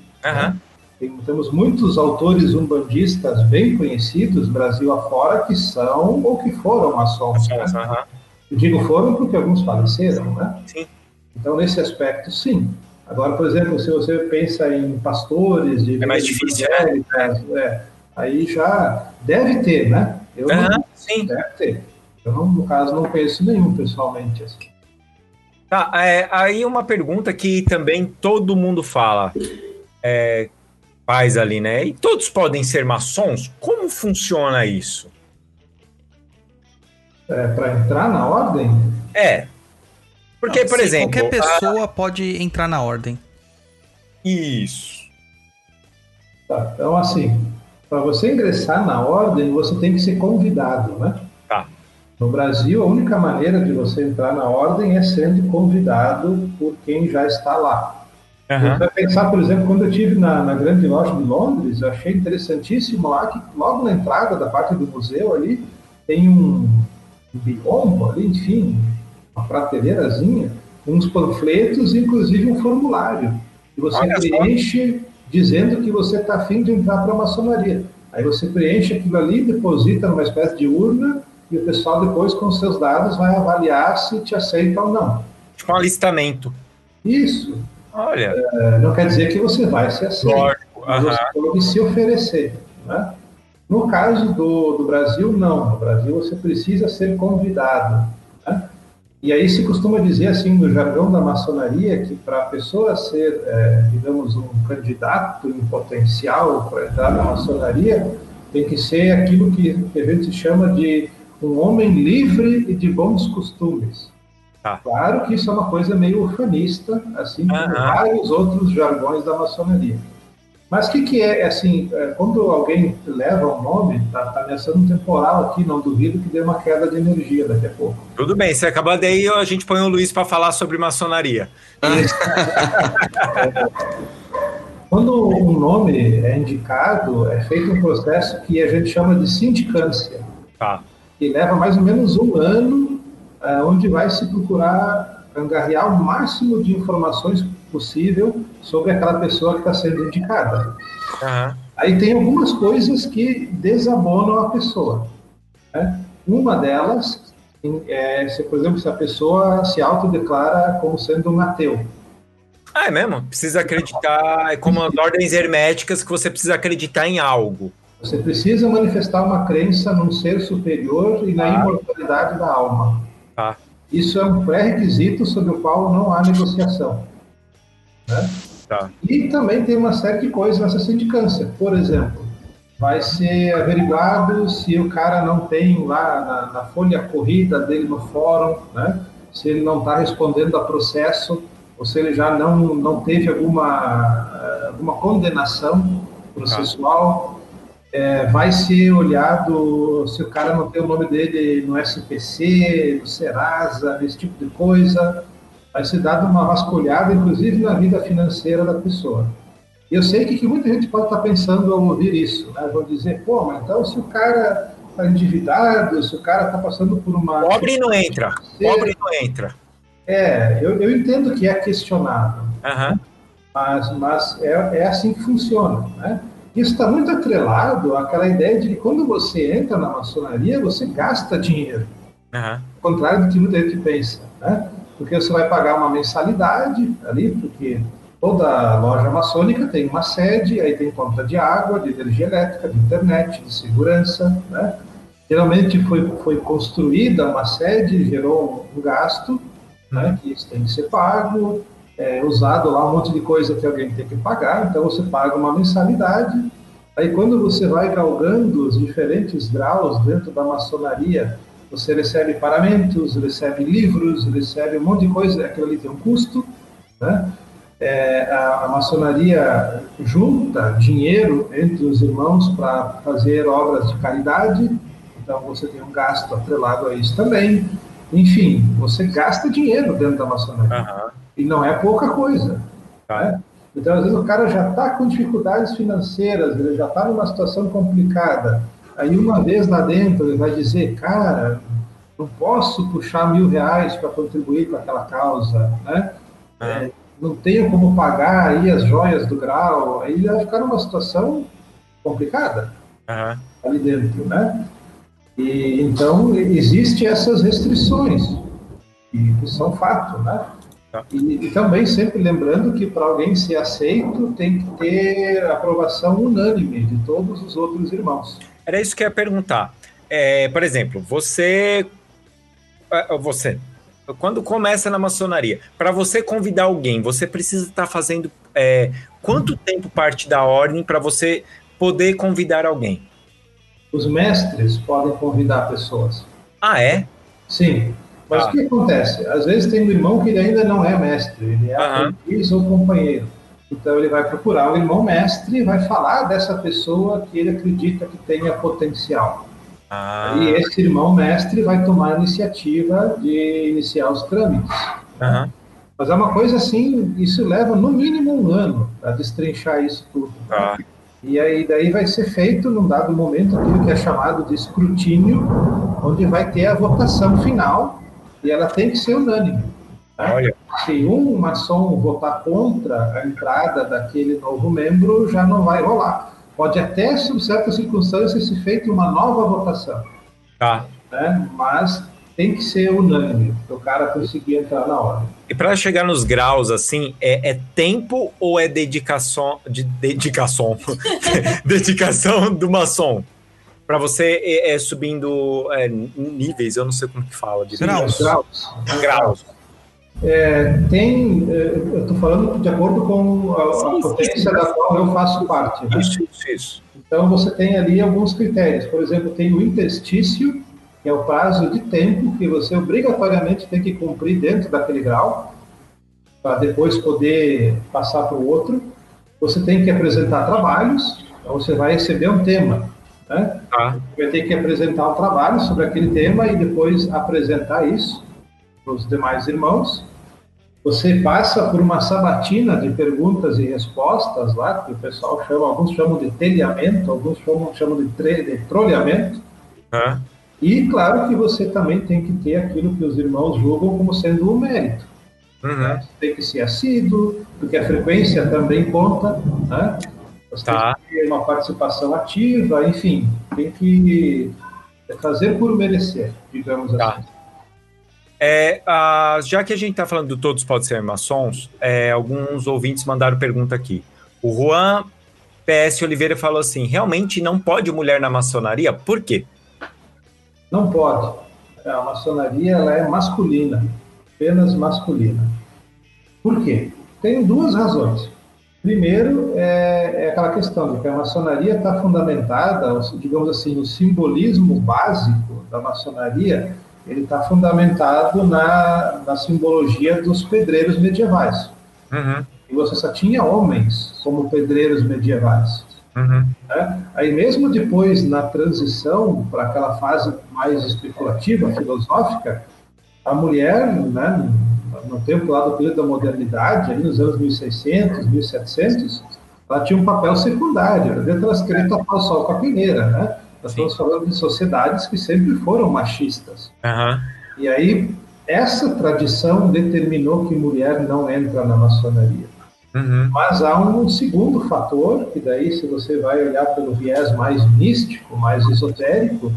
Tem- Temos muitos autores umbandistas bem conhecidos, Brasil afora, que são ou que foram maçons. né? Aham. Eu digo foram porque alguns faleceram, né? Sim. Então, nesse aspecto, sim. Agora, por exemplo, se você pensa em pastores de É mais difícil, né? é, aí já deve ter, né? Eu não- Aham, sim. deve ter. Eu, não, no caso, não conheço nenhum pessoalmente. Assim. Tá, é, aí uma pergunta que também todo mundo fala. É, faz ali, né? E todos podem ser maçons? Como funciona isso? É, Para entrar na ordem, É. Porque, Não, por sim, exemplo. Qualquer a- pessoa pode entrar na ordem. Isso. tá? então, assim, para você ingressar na ordem, você tem que ser convidado, né? Tá. No Brasil, a única maneira de você entrar na ordem é sendo convidado por quem já está lá. Você Aham. vai pensar, por exemplo, quando eu estive na, na grande loja de Londres, eu achei interessantíssimo lá que logo na entrada da parte do museu ali tem um biombo ali, enfim, uma prateleirazinha, uns panfletos, inclusive um formulário. E você Olha só. preenche dizendo que você está afim de entrar para a maçonaria. Aí você preenche aquilo ali, deposita numa espécie de urna e o pessoal depois com seus dados vai avaliar se te aceita ou não. Tipo um alistamento. Isso Olha. eh, não quer dizer que você vai ser aceito. Lógico. Mas. Você pode se oferecer. Né? No caso do, do Brasil, não. No Brasil, você precisa ser convidado. E aí se costuma dizer, assim, no jargão da maçonaria, que para a pessoa ser, eh, digamos, um candidato em potencial para entrar na maçonaria, tem que ser aquilo que, a gente chama de um homem livre e de bons costumes. Tá. Claro que isso é uma coisa meio ufanista, assim como vários outros jargões da maçonaria. Mas o que, que é, assim, é, quando alguém leva um nome, tá, tá ameaçando um temporal aqui, não duvido que dê uma queda de energia daqui a pouco. Tudo bem, se acabar daí, a gente põe o Luiz para falar sobre maçonaria. Quando um nome é indicado, é feito um processo que a gente chama de sindicância, Tá. que leva mais ou menos um ano, ah, onde vai se procurar angariar o máximo de informações possível sobre aquela pessoa que está sendo indicada. Aham. Aí tem algumas coisas que desabonam a pessoa. né? Uma delas é, se, por exemplo, se a pessoa se autodeclara como sendo um ateu. Ah, é mesmo? Precisa acreditar, é como as ordens herméticas que você precisa acreditar em algo. Você precisa manifestar uma crença num ser superior e na Ah. imortalidade da alma. Tá. Isso é um pré-requisito sobre o qual não há negociação. né? Tá. E também tem uma série de coisas nessa sindicância. Por exemplo, vai ser averiguado se o cara não tem lá na, na folha corrida dele no fórum, né? se ele não está respondendo a processo, ou se ele já não, não teve alguma, eh, alguma condenação processual. É, vai ser olhado se o cara não tem o nome dele no SPC, no Serasa, esse tipo de coisa. Vai ser dado uma vasculhada, inclusive na vida financeira da pessoa. E eu sei que, que muita gente pode estar pensando ao ouvir isso, né? Vão dizer, pô, mas então se o cara está endividado, se o cara está passando por uma. Pobre não entra. Pobre não entra. É, eu, eu entendo que é questionável, Aham. mas, mas é, é assim que funciona, né? Isso está muito atrelado àquela ideia de que quando você entra na maçonaria, você gasta dinheiro. Aham. Ao contrário do que muita gente pensa, né? Porque você vai pagar uma mensalidade ali, porque toda loja maçônica tem uma sede, aí tem conta de água, de energia elétrica, de internet, de segurança, né? Geralmente foi, foi construída uma sede, gerou um gasto, né? Que isso tem que ser pago, é, usado lá um monte de coisa que alguém tem que pagar, então você paga uma mensalidade. Aí quando você vai galgando os diferentes graus dentro da maçonaria, você recebe paramentos, recebe livros, recebe um monte de coisa, aquilo ali tem um custo, né? É, a, a maçonaria junta dinheiro entre os irmãos para fazer obras de caridade, então você tem um gasto atrelado a isso também. Enfim, você gasta dinheiro dentro da maçonaria. Aham. E não é pouca coisa. Né? Então, às vezes, o cara já está com dificuldades financeiras, ele já está numa situação complicada. Aí, uma vez lá dentro, ele vai dizer: Cara, não posso puxar mil reais para contribuir com aquela causa, né? É, não tenho como pagar aí as joias do grau. Aí vai ficar numa situação complicada Aham. ali dentro, né? E então existe essas restrições que são fato, né? Tá. E, e também sempre lembrando que para alguém ser aceito tem que ter aprovação unânime de todos os outros irmãos. Era isso que eu ia perguntar. É, por exemplo, você. ah, Você. Quando começa na maçonaria, para você convidar alguém, você precisa estar fazendo é, quanto tempo parte da ordem para você poder convidar alguém? Os mestres podem convidar pessoas. Ah, é? Sim. Mas Ah. o que acontece? Às vezes tem um irmão que ele ainda não é mestre, ele é Aham. aprendiz ou companheiro. Então ele vai procurar o irmão mestre e vai falar dessa pessoa que ele acredita que tenha potencial. Ah, E esse irmão mestre vai tomar a iniciativa de iniciar os trâmites. aham. Mas é uma coisa assim, isso leva no mínimo um ano para destrinchar isso tudo. Tá. E aí daí vai ser feito num dado momento aquilo que é chamado de escrutínio, onde vai ter a votação final e ela tem que ser unânime. tá? Olha, Se um maçom votar contra a entrada daquele novo membro, já não vai rolar. Pode até, sob certas circunstâncias, ser feita uma nova votação, tá. né? mas tem que ser unânime para o cara conseguir entrar na ordem. E para chegar nos graus assim, é, é tempo ou é dedicação de dedicação, dedicação do maçom? Para você é, é subindo é, níveis, eu não sei como que fala direito. Graus. Graus. Graus. É, tem, é, eu estou falando de acordo com a, a Sim, sim, potência da qual eu faço parte. né? Isso, isso. Então você tem ali alguns critérios. Por exemplo, tem o interstício, que é o prazo de tempo que você obrigatoriamente tem que cumprir dentro daquele grau, para depois poder passar para o outro. Você tem que apresentar trabalhos, então você vai receber um tema. Né? Tá. vai ter que apresentar um trabalho sobre aquele tema e depois apresentar isso para os demais irmãos. Você passa por uma sabatina de perguntas e respostas lá, que o pessoal chama, alguns chamam de telhamento, alguns chamam, chamam de, tre, de trolhamento. E claro que você também tem que ter aquilo que os irmãos julgam como sendo um mérito. Uhum. Tem que ser assíduo, porque a frequência também conta, né? Você Tá. tem que ter uma participação ativa, enfim, tem que fazer por merecer, digamos Tá. assim. É, ah, já que a gente está falando do Todos Podem Ser Maçons, é, alguns ouvintes mandaram pergunta aqui. O Juan PS Oliveira falou assim: realmente não pode mulher na maçonaria? Por quê? Não pode. A maçonaria ela é masculina, apenas masculina. Por quê? Tem duas razões. Primeiro, é, é aquela questão de que a maçonaria está fundamentada, digamos assim, o simbolismo básico da maçonaria, ele está fundamentado na, na simbologia dos pedreiros medievais. Uhum, E você só tinha homens como pedreiros medievais. uhum, né? Aí mesmo depois, na transição para aquela fase mais especulativa, filosófica, a mulher, né, no tempo lá do período da modernidade, ali nos anos 1600, 1700, ela tinha um papel secundário, adianta elas querem tapar o sol com a peneira, né? Nós Sim. estamos falando de sociedades que sempre foram machistas. aham, E aí, essa tradição determinou que mulher não entra na maçonaria. uhum, Mas há um segundo fator, que daí, se você vai olhar pelo viés mais místico, mais esotérico,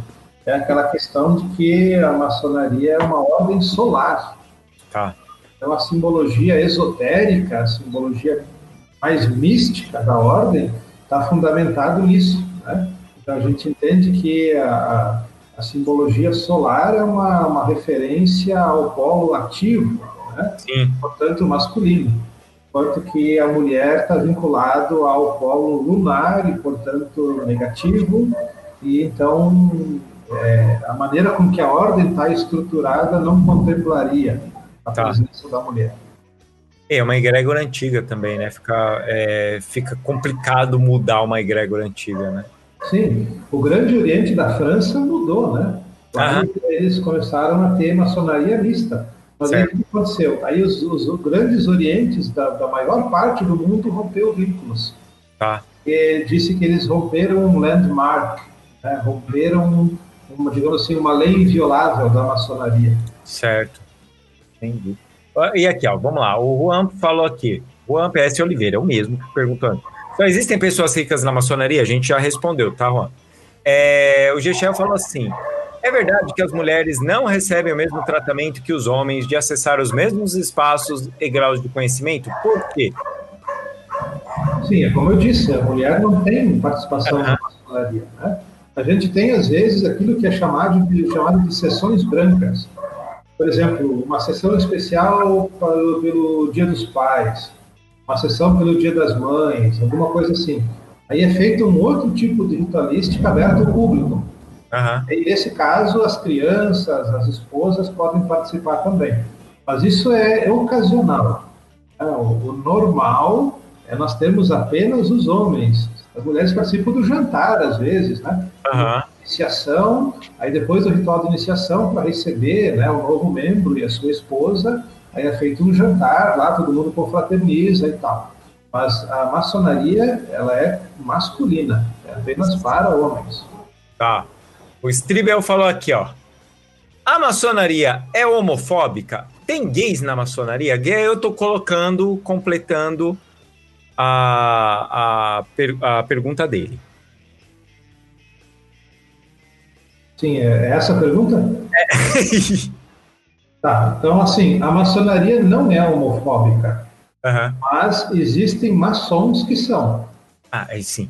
é aquela questão de que a maçonaria é uma ordem solar. tá. Então, a simbologia esotérica, a simbologia mais mística da ordem, está fundamentado nisso. Né? Então, a gente entende que a, a- a simbologia solar é uma, uma referência ao polo ativo, né? Sim, portanto, masculino. Enquanto que a mulher está vinculado ao polo lunar e, portanto, negativo. E então, é, a maneira com que a ordem está estruturada não contemplaria a Tá. presença da mulher. É uma egrégora antiga também, né? Fica, é, fica complicado mudar uma egrégora antiga, né? Sim, o Grande Oriente da França mudou, né? Aham. eles começaram a ter maçonaria mista. Mas aí o Certo. que aconteceu? Aí os, os grandes orientes da, da maior parte do mundo rompeu vínculos. Tá. E disse que eles romperam um landmark, né? romperam, uma, digamos assim, uma lei inviolável da maçonaria. Certo. Entendi. Ó, E aqui, ó, vamos lá. O Juan falou aqui. Juan PS Oliveira, é o mesmo, perguntando. Só existem pessoas ricas na maçonaria? A gente já respondeu, tá, Juan? É, o Gechel falou assim: é verdade que as mulheres não recebem o mesmo tratamento que os homens de acessar os mesmos espaços e graus de conhecimento? Por quê? Sim, é como eu disse, a mulher não tem participação Aham. na maçonaria. Né? A gente tem, às vezes, aquilo que é chamado de, chamado de sessões brancas. Por exemplo, uma sessão especial para, pelo Dia dos Pais, uma sessão pelo Dia das Mães, alguma coisa assim. Aí é feito um outro tipo de ritualística aberto ao público. Aham, E nesse caso, as crianças, as esposas podem participar também. Mas isso é ocasional. É, O, o normal é nós termos apenas os homens. As mulheres participam do jantar, às vezes, né? aham, Iniciação, aí depois do ritual de iniciação, para receber né, o novo membro e a sua esposa, aí é feito um jantar lá, todo mundo confraterniza e tal. Mas a maçonaria, ela é masculina, é apenas para homens. tá. O Stribel falou aqui, ó. A maçonaria é homofóbica? Tem gays na maçonaria? Gay eu tô colocando, completando a, a, per- a pergunta dele. Sim, é é essa a pergunta? Tá, então assim, a maçonaria não é homofóbica, Aham. mas existem maçons que são. Ah, aí sim.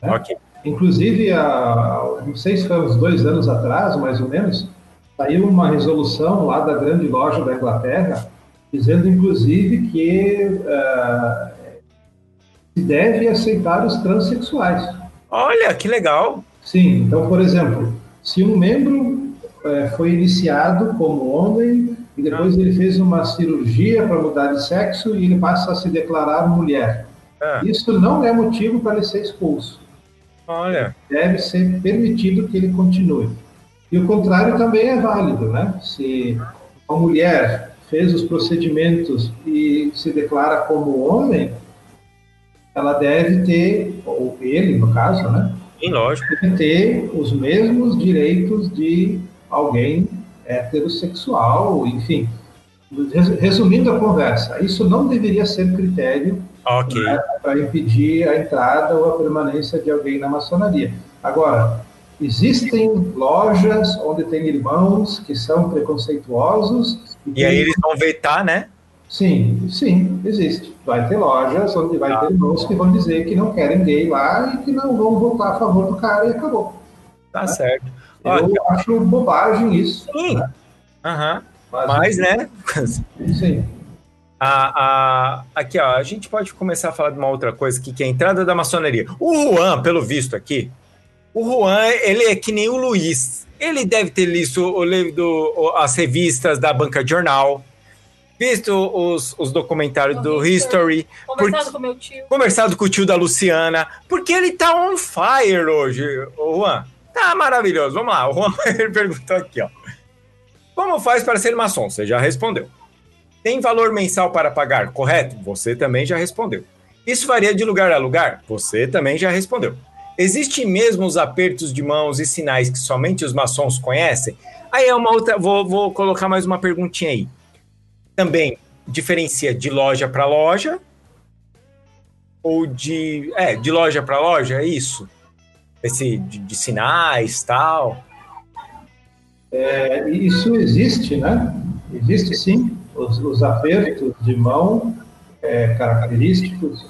É. Ok. Inclusive, há, não sei se foi uns dois anos atrás, mais ou menos, saiu uma resolução lá da grande loja da Inglaterra, dizendo inclusive que ah, se deve aceitar os transexuais. Olha, que legal. Sim, então, por exemplo, se um membro eh, foi iniciado como homem e depois ele fez uma cirurgia para mudar de sexo e ele passa a se declarar mulher, Ah, isso não é motivo para ele ser expulso. olha. Deve ser permitido que ele continue. E o contrário também é válido, né? Se uma mulher fez os procedimentos e se declara como homem, ela deve ter, ou ele no caso, né? Sim, lógico. deve ter os mesmos direitos de alguém heterossexual, enfim. Res- Resumindo a conversa, isso não deveria ser critério Ok. para impedir a entrada ou a permanência de alguém na maçonaria. Agora, existem lojas onde tem irmãos que são preconceituosos E aí eles vão vetar, né? Sim, sim, existe. Vai ter lojas onde vai ter irmãos que vão dizer que não querem gay lá e que não vão votar a favor do cara e acabou. Tá certo. Eu Olha, acho bobagem isso. sim. né? Aham. Mas, Mas, né? Sim. A, a- aqui, ó, a gente pode começar a falar de uma outra coisa aqui, que é a entrada da maçonaria. O Juan, pelo visto aqui, o Juan, ele é que nem o Luiz. Ele deve ter lido, o, lido o- as revistas da banca de jornal, visto os, os documentários O do History. History, Conversado Porque- com meu tio. conversado com o tio da Luciana, porque ele tá on fire hoje, o Juan. Tá maravilhoso. Vamos lá, o Juan perguntou aqui, ó. Como faz para ser maçom? Você já respondeu. Tem valor mensal para pagar? Correto? Você também já respondeu. Isso varia de lugar a lugar? Você também já respondeu. Existem mesmo os apertos de mãos e sinais que somente os maçons conhecem? Aí é uma outra. Vou, vou colocar mais uma perguntinha aí. Também diferencia de loja para loja ou de é de loja para loja é isso esse de, de sinais tal É, isso existe, né? Existe sim, os, os apertos de mão é, característicos,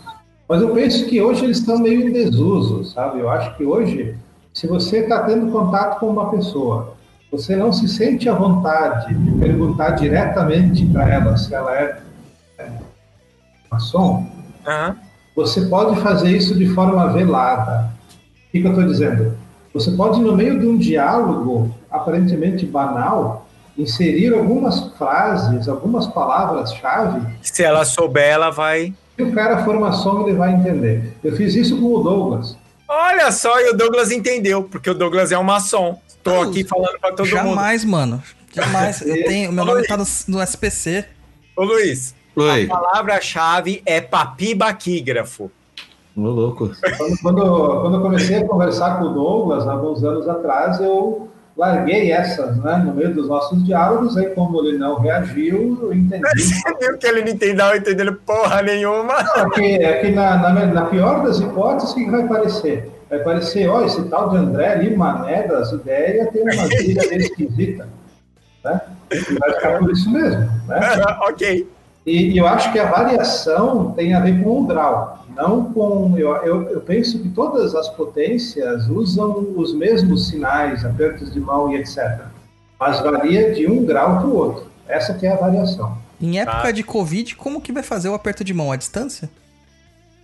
mas eu penso que hoje eles estão meio em desuso, sabe? Eu acho que hoje, se você está tendo contato com uma pessoa, você não se sente à vontade de perguntar diretamente para ela se ela é, é maçom, Aham. você pode fazer isso de forma velada. O que, que eu estou dizendo? Você pode, no meio de um diálogo aparentemente banal, inserir algumas frases, algumas palavras-chave, se ela souber ela vai que o cara for maçom ele vai entender. Eu fiz isso com o Douglas. olha só e o Douglas entendeu porque o Douglas é um maçom Não, aqui falando para todo mundo Jamais, mano. Jamais. Eu tenho, meu nome tá no, no SPC. ô Luiz Oi. a palavra-chave é papibaquígrafo Ô, louco. Quando, quando, quando eu comecei a conversar com o Douglas, alguns anos atrás, eu larguei essas, né, no meio dos nossos diálogos, aí como ele não reagiu, eu entendi. você viu que ele não entendeu entendendo porra nenhuma É que, é que na, na, na pior das hipóteses, o que vai parecer? Vai parecer, ó, esse tal de André ali, mané das ideias, tem uma vida meio esquisita. Né? E vai ficar por isso mesmo. Né? ok E, e eu acho que a variação tem a ver com o grau, não com. Eu, eu, eu penso que todas as potências usam os mesmos sinais, apertos de mão e etc. Mas varia de um grau para o outro. Essa que é a variação. Em época Tá. de Covid, como que vai fazer o aperto de mão à distância?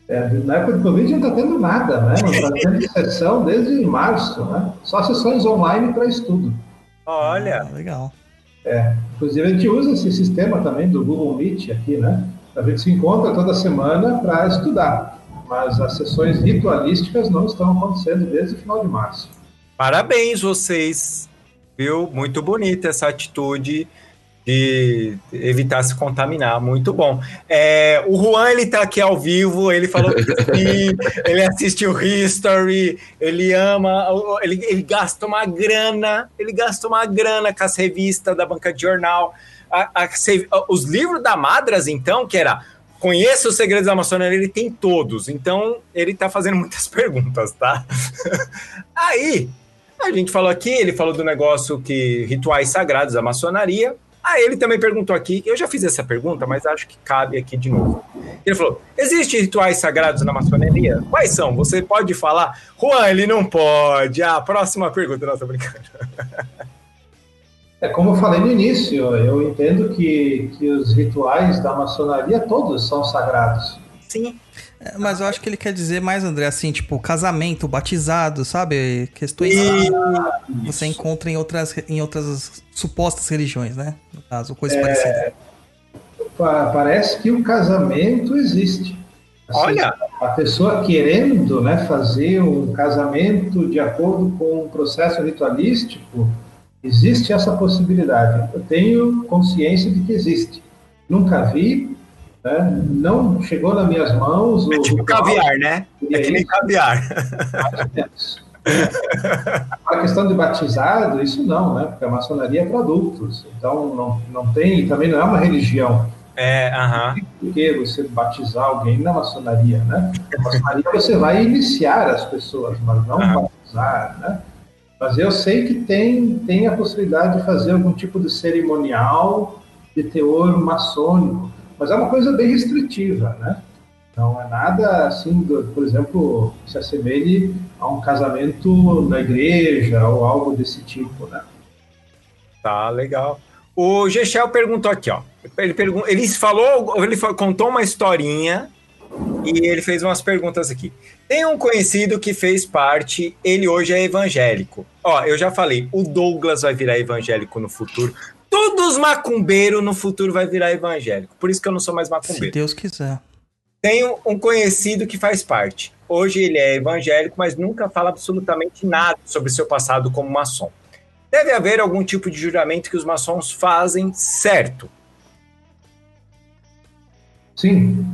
É, na época do Covid não está tendo nada, né? Não está tendo sessão desde março, né? Só sessões online para estudo. olha Ah, legal. Inclusive, a gente usa esse sistema também do Google Meet aqui, né? A gente se encontra toda semana para estudar. Mas as sessões ritualísticas não estão acontecendo desde o final de março. Parabéns vocês, viu? Muito bonita essa atitude de evitar se contaminar, muito bom. É, o Juan, ele tá aqui ao vivo, ele falou que sim, ele assiste o History, ele ama, ele, ele gasta uma grana, ele gasta uma grana com as revistas da banca de jornal. A- a- os livros da Madras, então, que era Conheça os segredos da maçonaria, ele tem todos. Então, ele tá fazendo muitas perguntas, tá? Aí, a gente falou aqui, ele falou do negócio que rituais sagrados da maçonaria. Aí ele também perguntou aqui, eu já fiz essa pergunta, mas acho que cabe aqui de novo. Ele falou: existem rituais sagrados na maçonaria? Quais são? Você pode falar? Juan, ele não pode. Ah, próxima pergunta, tô brincando. É como eu falei no início, eu entendo que, que os rituais da maçonaria todos são sagrados. Sim. É, mas eu acho que ele quer dizer mais, André, assim, tipo, casamento, batizado, sabe? Questões E- que você encontra em outras, em outras supostas religiões, né? No caso, coisa parecida. Pa- Parece que o casamento existe. Assim, Olha, a pessoa querendo né, fazer um casamento de acordo com um processo ritualístico, existe essa possibilidade. Eu tenho consciência de que existe. Nunca vi, né, não chegou nas minhas mãos. o é tipo ritual, caviar, né? É que nem caviar. A questão de batizado, isso não, né? Porque a maçonaria é para adultos. Então, não, não tem, também não é uma religião. É, aham. Por que você batizar alguém na maçonaria, né? Na maçonaria você vai iniciar as pessoas, mas não Ah. batizar, né? Mas eu sei que tem, tem a possibilidade de fazer algum tipo de cerimonial de teor maçônico, mas é uma coisa bem restritiva, né? Não é nada assim, por exemplo, se assemelhe a um casamento na igreja ou algo desse tipo, né? Tá, legal. O Gechel perguntou aqui, ó. Ele, pergun ele falou, ele contou uma historinha e ele fez umas perguntas aqui. Tem um conhecido que fez parte, ele hoje é evangélico. Ó, eu já falei, o Douglas vai virar evangélico no futuro. Todos os macumbeiros no futuro vai virar evangélico. Por isso que eu não sou mais Se macumbeiro. Deus quiser. Tenho um conhecido que faz parte. Hoje ele é evangélico, mas nunca fala absolutamente nada sobre seu passado como maçom. Deve haver algum tipo de juramento que os maçons fazem certo. Sim,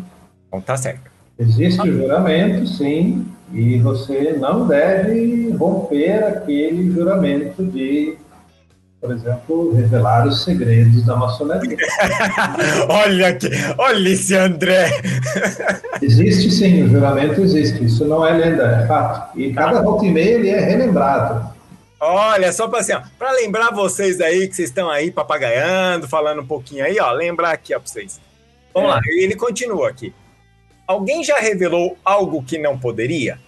Então tá certo. Existe o juramento, sim, e você não deve romper aquele juramento de, por exemplo, revelar os segredos da maçonaria. olha aqui, olha esse André. Existe sim, o juramento existe, isso não é lenda, é fato. E cada volta e meia ele é relembrado. Olha, só para assim, para lembrar vocês aí que vocês estão aí papagaiando, falando um pouquinho aí, ó, lembrar aqui ó, para vocês. Vamos É. lá, ele continua aqui. Alguém já revelou algo que não poderia?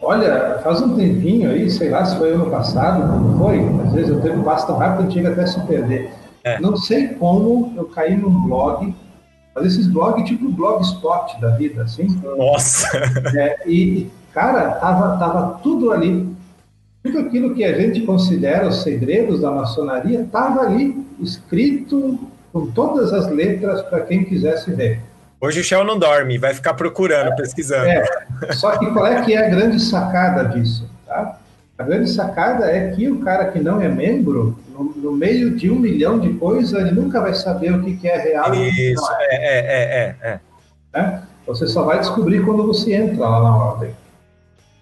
Olha, faz um tempinho aí, sei lá se foi ano passado, quando foi, às vezes o tempo passa tão rápido que chega até se perder. É. Não sei como eu caí num blog, mas esses blogs tipo blogspot da vida, assim, Nossa. É, e, cara, tava, tava tudo ali. Tudo aquilo que a gente considera os segredos da maçonaria estava ali, escrito com todas as letras para quem quisesse ver. Hoje o Shell não dorme, vai ficar procurando, pesquisando. É, só que qual é que é a grande sacada disso? Tá? A grande sacada é que o cara que não é membro, no, no meio de um milhão de coisas, ele nunca vai saber o que, que é real e Isso, é. é, é, é, é, é. né? Você só vai descobrir quando você entra lá na ordem.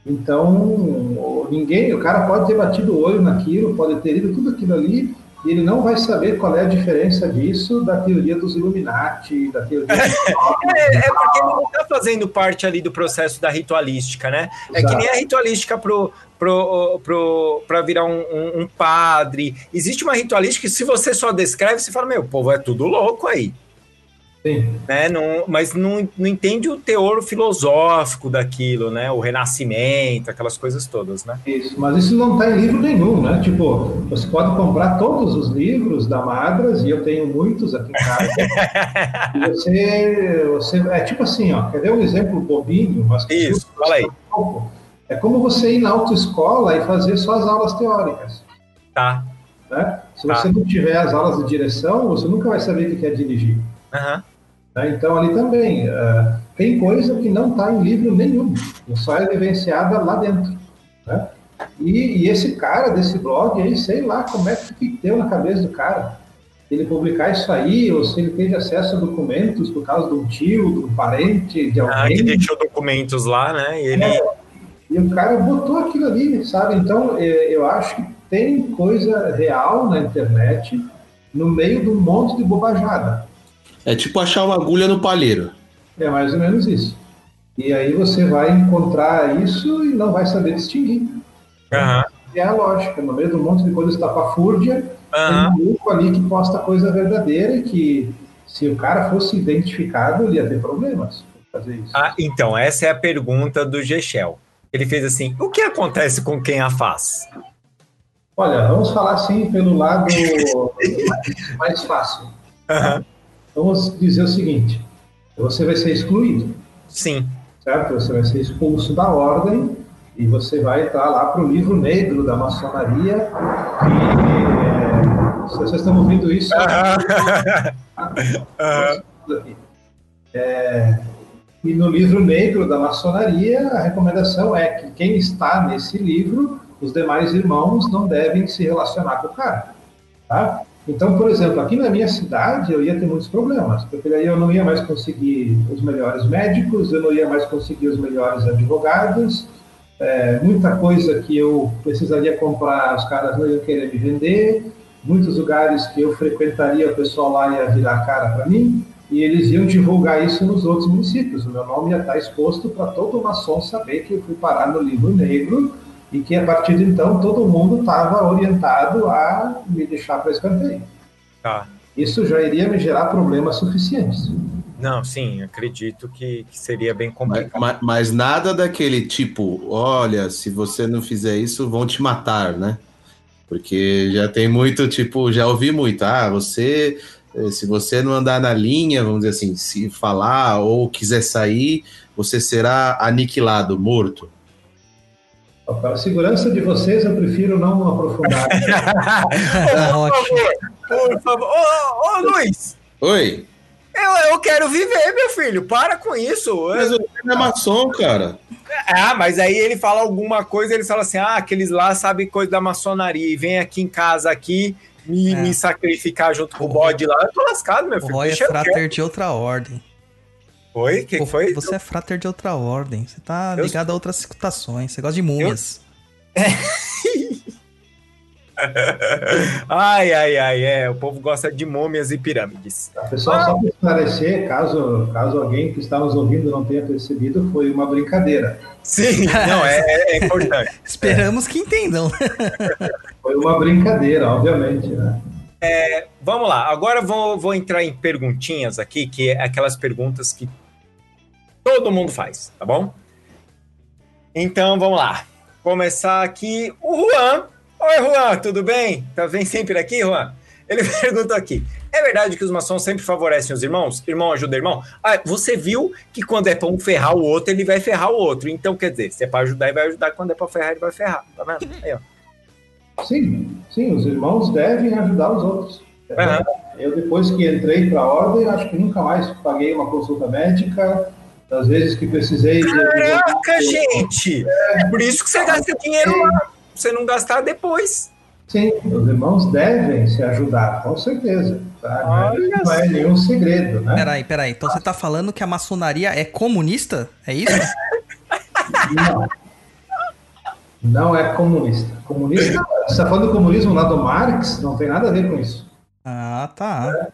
Então, ninguém, o cara pode ter batido o olho naquilo, pode ter lido tudo aquilo ali, e ele não vai saber qual é a diferença disso da teoria dos Illuminati, da teoria É, é porque ele não está fazendo parte ali do processo da ritualística, né? É que nem a ritualística pro, pro, pro, pra virar um, um- um padre. Existe uma ritualística que se você só descreve, você fala, meu, o povo é tudo louco aí. Sim. Né? Não, mas não, não entende o teor filosófico daquilo, né? O renascimento, aquelas coisas todas, né? Isso, mas isso não está em livro nenhum, né? Tipo, você pode comprar todos os livros da Madras, e eu tenho muitos aqui em casa. e você, você. É tipo assim, ó, quer ver um exemplo bobinho? Mas que Isso, fala aí. um? É como você ir na autoescola e fazer só as aulas teóricas. Tá. Né? Se Tá. você não tiver as aulas de direção, você nunca vai saber o que é dirigir. Aham. Né? Então, ali também, eh, tem coisa que não está em livro nenhum, só é vivenciada lá dentro. Né? E, e esse cara desse blog aí, sei lá como é que deu na cabeça do cara. Ele publicar isso aí, ou se ele teve acesso a documentos por causa de um tio, de um parente, de Ah, alguém. que deixou documentos lá, né? E ele. E o cara botou aquilo ali, sabe? Então, eh, eu acho que tem coisa real na internet no meio de um monte de bobajada. É tipo achar uma agulha no palheiro. É mais ou menos isso. E aí você vai encontrar isso e não vai saber distinguir. Aham. É a lógica. No meio de um monte de coisa estapafúrdia, tem Aham. um grupo ali que posta coisa verdadeira e que se o cara fosse identificado, ele ia ter problemas fazer isso. Ah, então, essa é a pergunta do Gechel. Ele fez assim: o que acontece com quem a faz? Olha, vamos falar assim pelo lado mais, mais fácil. Aham. Vamos dizer o seguinte: você vai ser excluído. Sim. certo? Você vai ser expulso da ordem e você vai entrar lá para o livro negro da maçonaria. E, é, se vocês estão ouvindo isso, é, e no livro negro da maçonaria, a recomendação é que quem está nesse livro, os demais irmãos não devem se relacionar com o cara. Tá? Então, por exemplo, aqui na minha cidade eu ia ter muitos problemas, porque daí eu não ia mais conseguir os melhores médicos, eu não ia mais conseguir os melhores advogados, é, muita coisa que eu precisaria comprar, os caras não iam querer me vender, muitos lugares que eu frequentaria, o pessoal lá ia virar a cara para mim, e eles iam divulgar isso nos outros municípios. O meu nome ia estar exposto para todo maçom saber que eu fui parar no livro negro e que a partir de então todo mundo estava orientado a me deixar para escanteio. Tá. isso já iria me gerar problemas suficientes. Não, sim, acredito que, que seria bem Mas, complicado. mas- mas nada daquele tipo, olha, se você não fizer isso, vão te matar, né? Porque já tem muito, tipo, já ouvi muito, ah, você, eh, se você não andar na linha, vamos dizer assim, se falar ou quiser sair, você será aniquilado, morto. Para a segurança de vocês, eu prefiro não aprofundar. Tá ótimo. Por favor. Ô, ô, Luiz, Oi, eu, eu quero viver, meu filho. Para com isso. mas o é maçom, cara. Ah, mas aí ele fala alguma coisa, ele fala assim: ah, aqueles lá sabem coisa da maçonaria e vem aqui em casa aqui me, É. me sacrificar junto com o bode lá. Eu tô lascado, meu O filho. Roy é frater de outra ordem. Foi? O que, Pô, foi? Você é frater de outra ordem. Você tá Eu- ligado a outras situações. Você gosta de múmias. Ai, ai, ai, é. O povo gosta de múmias e pirâmides. Pessoal, só para esclarecer, caso, caso alguém que está nos ouvindo não tenha percebido, foi uma brincadeira. Sim, não, é, é- é importante. Esperamos que entendam. Foi uma brincadeira, obviamente, né? Vamos lá, agora eu vou, vou entrar em perguntinhas aqui, que é aquelas perguntas que todo mundo faz, tá bom? Então vamos lá. Começar aqui. O Juan. Oi, Juan, tudo bem? Tá bem sempre aqui, Juan? Ele perguntou aqui: é verdade que os maçons sempre favorecem os irmãos? Irmão ajuda irmão? Ah, você viu que quando é pra um ferrar o outro, ele vai ferrar o outro. Então, quer dizer, se é pra ajudar, ele vai ajudar. Quando é pra ferrar, ele vai ferrar. Tá vendo? Aí, ó. Sim, sim, os irmãos devem ajudar os outros. Verdade. Eu, depois que entrei para a ordem, acho que nunca mais paguei uma consulta médica. Das vezes que precisei. de- Caraca, gente! É por isso que você gasta dinheiro lá. pra Você não gastar depois. Sim, os irmãos devem se ajudar, com certeza. Tá? Não é só. nenhum segredo, né? Peraí, peraí. Então você tá falando que a maçonaria é comunista? É isso? Não. Não é comunista. Comunista, você está falando do comunismo lá do Marx, não tem nada a ver com isso. Ah, tá.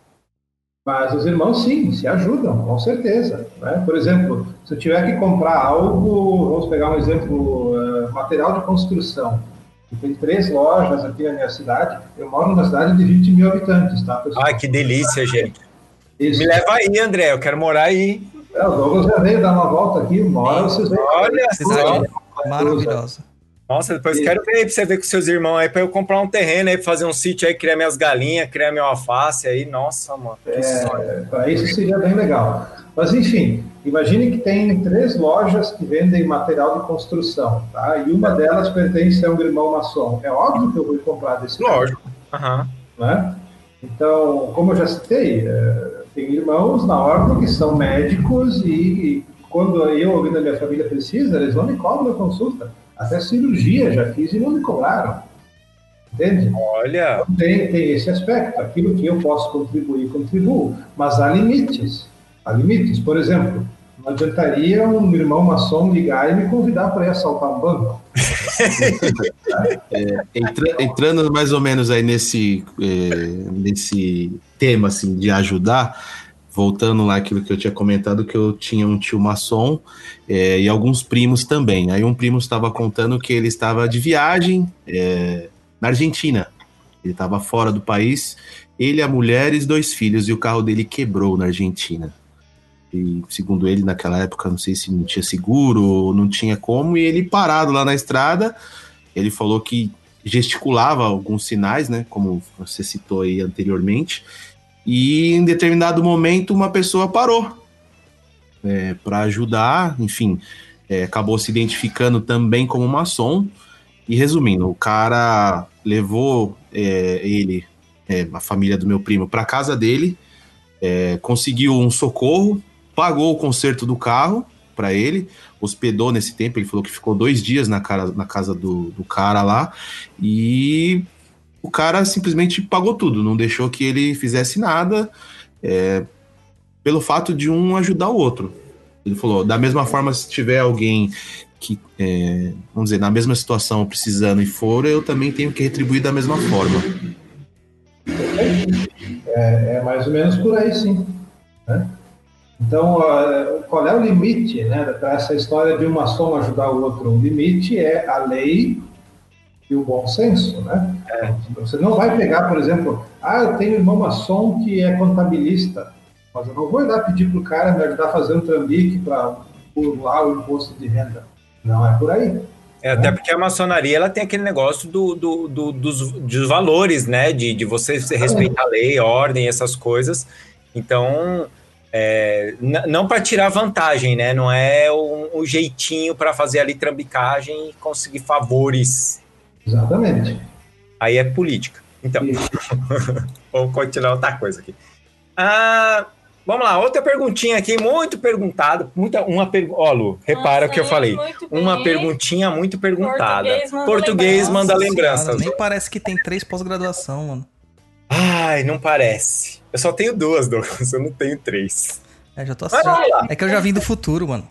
Mas os irmãos, sim, se ajudam, com certeza. né? Por exemplo, se eu tiver que comprar algo, vamos pegar um exemplo, eh, material de construção. Tem três lojas aqui na minha cidade. Eu moro numa cidade de 20 mil habitantes, tá, pessoal? Ai, que delícia, gente. Isso. Me leva aí, André. Eu quero morar aí. É, o Douglas já veio dar uma volta aqui, uma hora vocês veem. Olha só. maravilhosa. Nossa, depois quero ver aí pra você ver com seus irmãos aí, pra eu comprar um terreno aí, pra fazer um sítio aí, criar minhas galinhas, criar meu alface aí. Nossa, mano. Que sonho. Para isso seria bem legal. Mas, enfim, imagine que tem três lojas que vendem material de construção, tá? E uma delas pertence a um irmão maçom. É óbvio que eu vou comprar desse Lógico. Aham. né? Então, como eu já citei, eh, tem irmãos na ordem que são médicos e, e quando eu, alguém da minha família precisa, eles não me cobram a consulta. Até cirurgia já fiz e não me cobraram. Entende? Olha. Tem, tem esse aspecto. Aquilo que eu posso contribuir, contribuo. Mas há limites. Há limites. Por exemplo, não adiantaria um irmão maçom ligar e me convidar para ir assaltar um banco. Entra- entrando mais ou menos aí nesse, eh, nesse tema assim, de ajudar, voltando lá aquilo que eu tinha comentado, que eu tinha um tio maçom eh, e alguns primos também. Aí um primo estava contando que ele estava de viagem eh, na Argentina. Ele estava fora do país, ele, a mulher e dois filhos, e o carro dele quebrou na Argentina. E segundo ele, naquela época, não sei se não tinha seguro não tinha como, e ele parado lá na estrada, ele falou que gesticulava alguns sinais, né? Como você citou aí anteriormente. E em determinado momento uma pessoa parou para ajudar, enfim, é, acabou se identificando também como maçom. E resumindo, o cara levou é, ele, é, a família do meu primo, para casa dele, é, conseguiu um socorro, pagou o conserto do carro para ele, hospedou nesse tempo. Ele falou que ficou dois dias na, cara, na casa do, do cara lá e o cara simplesmente pagou tudo, não deixou que ele fizesse nada é, pelo fato de um ajudar o outro. Ele falou: da mesma forma, se tiver alguém que, é, vamos dizer, na mesma situação precisando e for, eu também tenho que retribuir da mesma forma. É, é mais ou menos por aí, sim. né? Então, qual é o limite né, para essa história de um maçom ajudar o outro? O limite é a lei e o bom senso, né? Você não vai pegar, por exemplo, ah, eu tenho um irmão maçom que é contabilista, mas eu não vou ir lá pedir para o cara me ajudar a fazer um trambique para pular o imposto de renda. Não é por aí. É, até porque a maçonaria ela tem aquele negócio do, do, do- dos, dos valores, né? De, de você respeitar a lei, a ordem, essas coisas. Então, é, não para tirar vantagem, né? Não é um, um jeitinho para fazer ali trambicagem e conseguir favores. Exatamente. Aí é política. Então, vamos continuar outra coisa aqui. Ah, vamos lá, outra perguntinha aqui, muito perguntado. Muita, uma pergu- Ó, Lu, repara o que eu Nossa, falei. Uma perguntinha muito perguntada. Português manda Português lembranças. manda Cara, lembranças. nem parece que tem três pós-graduação, mano. Ai, não parece. Eu só tenho duas, Douglas. Eu não tenho três. É, já tô assim. É que eu já vim do futuro, mano.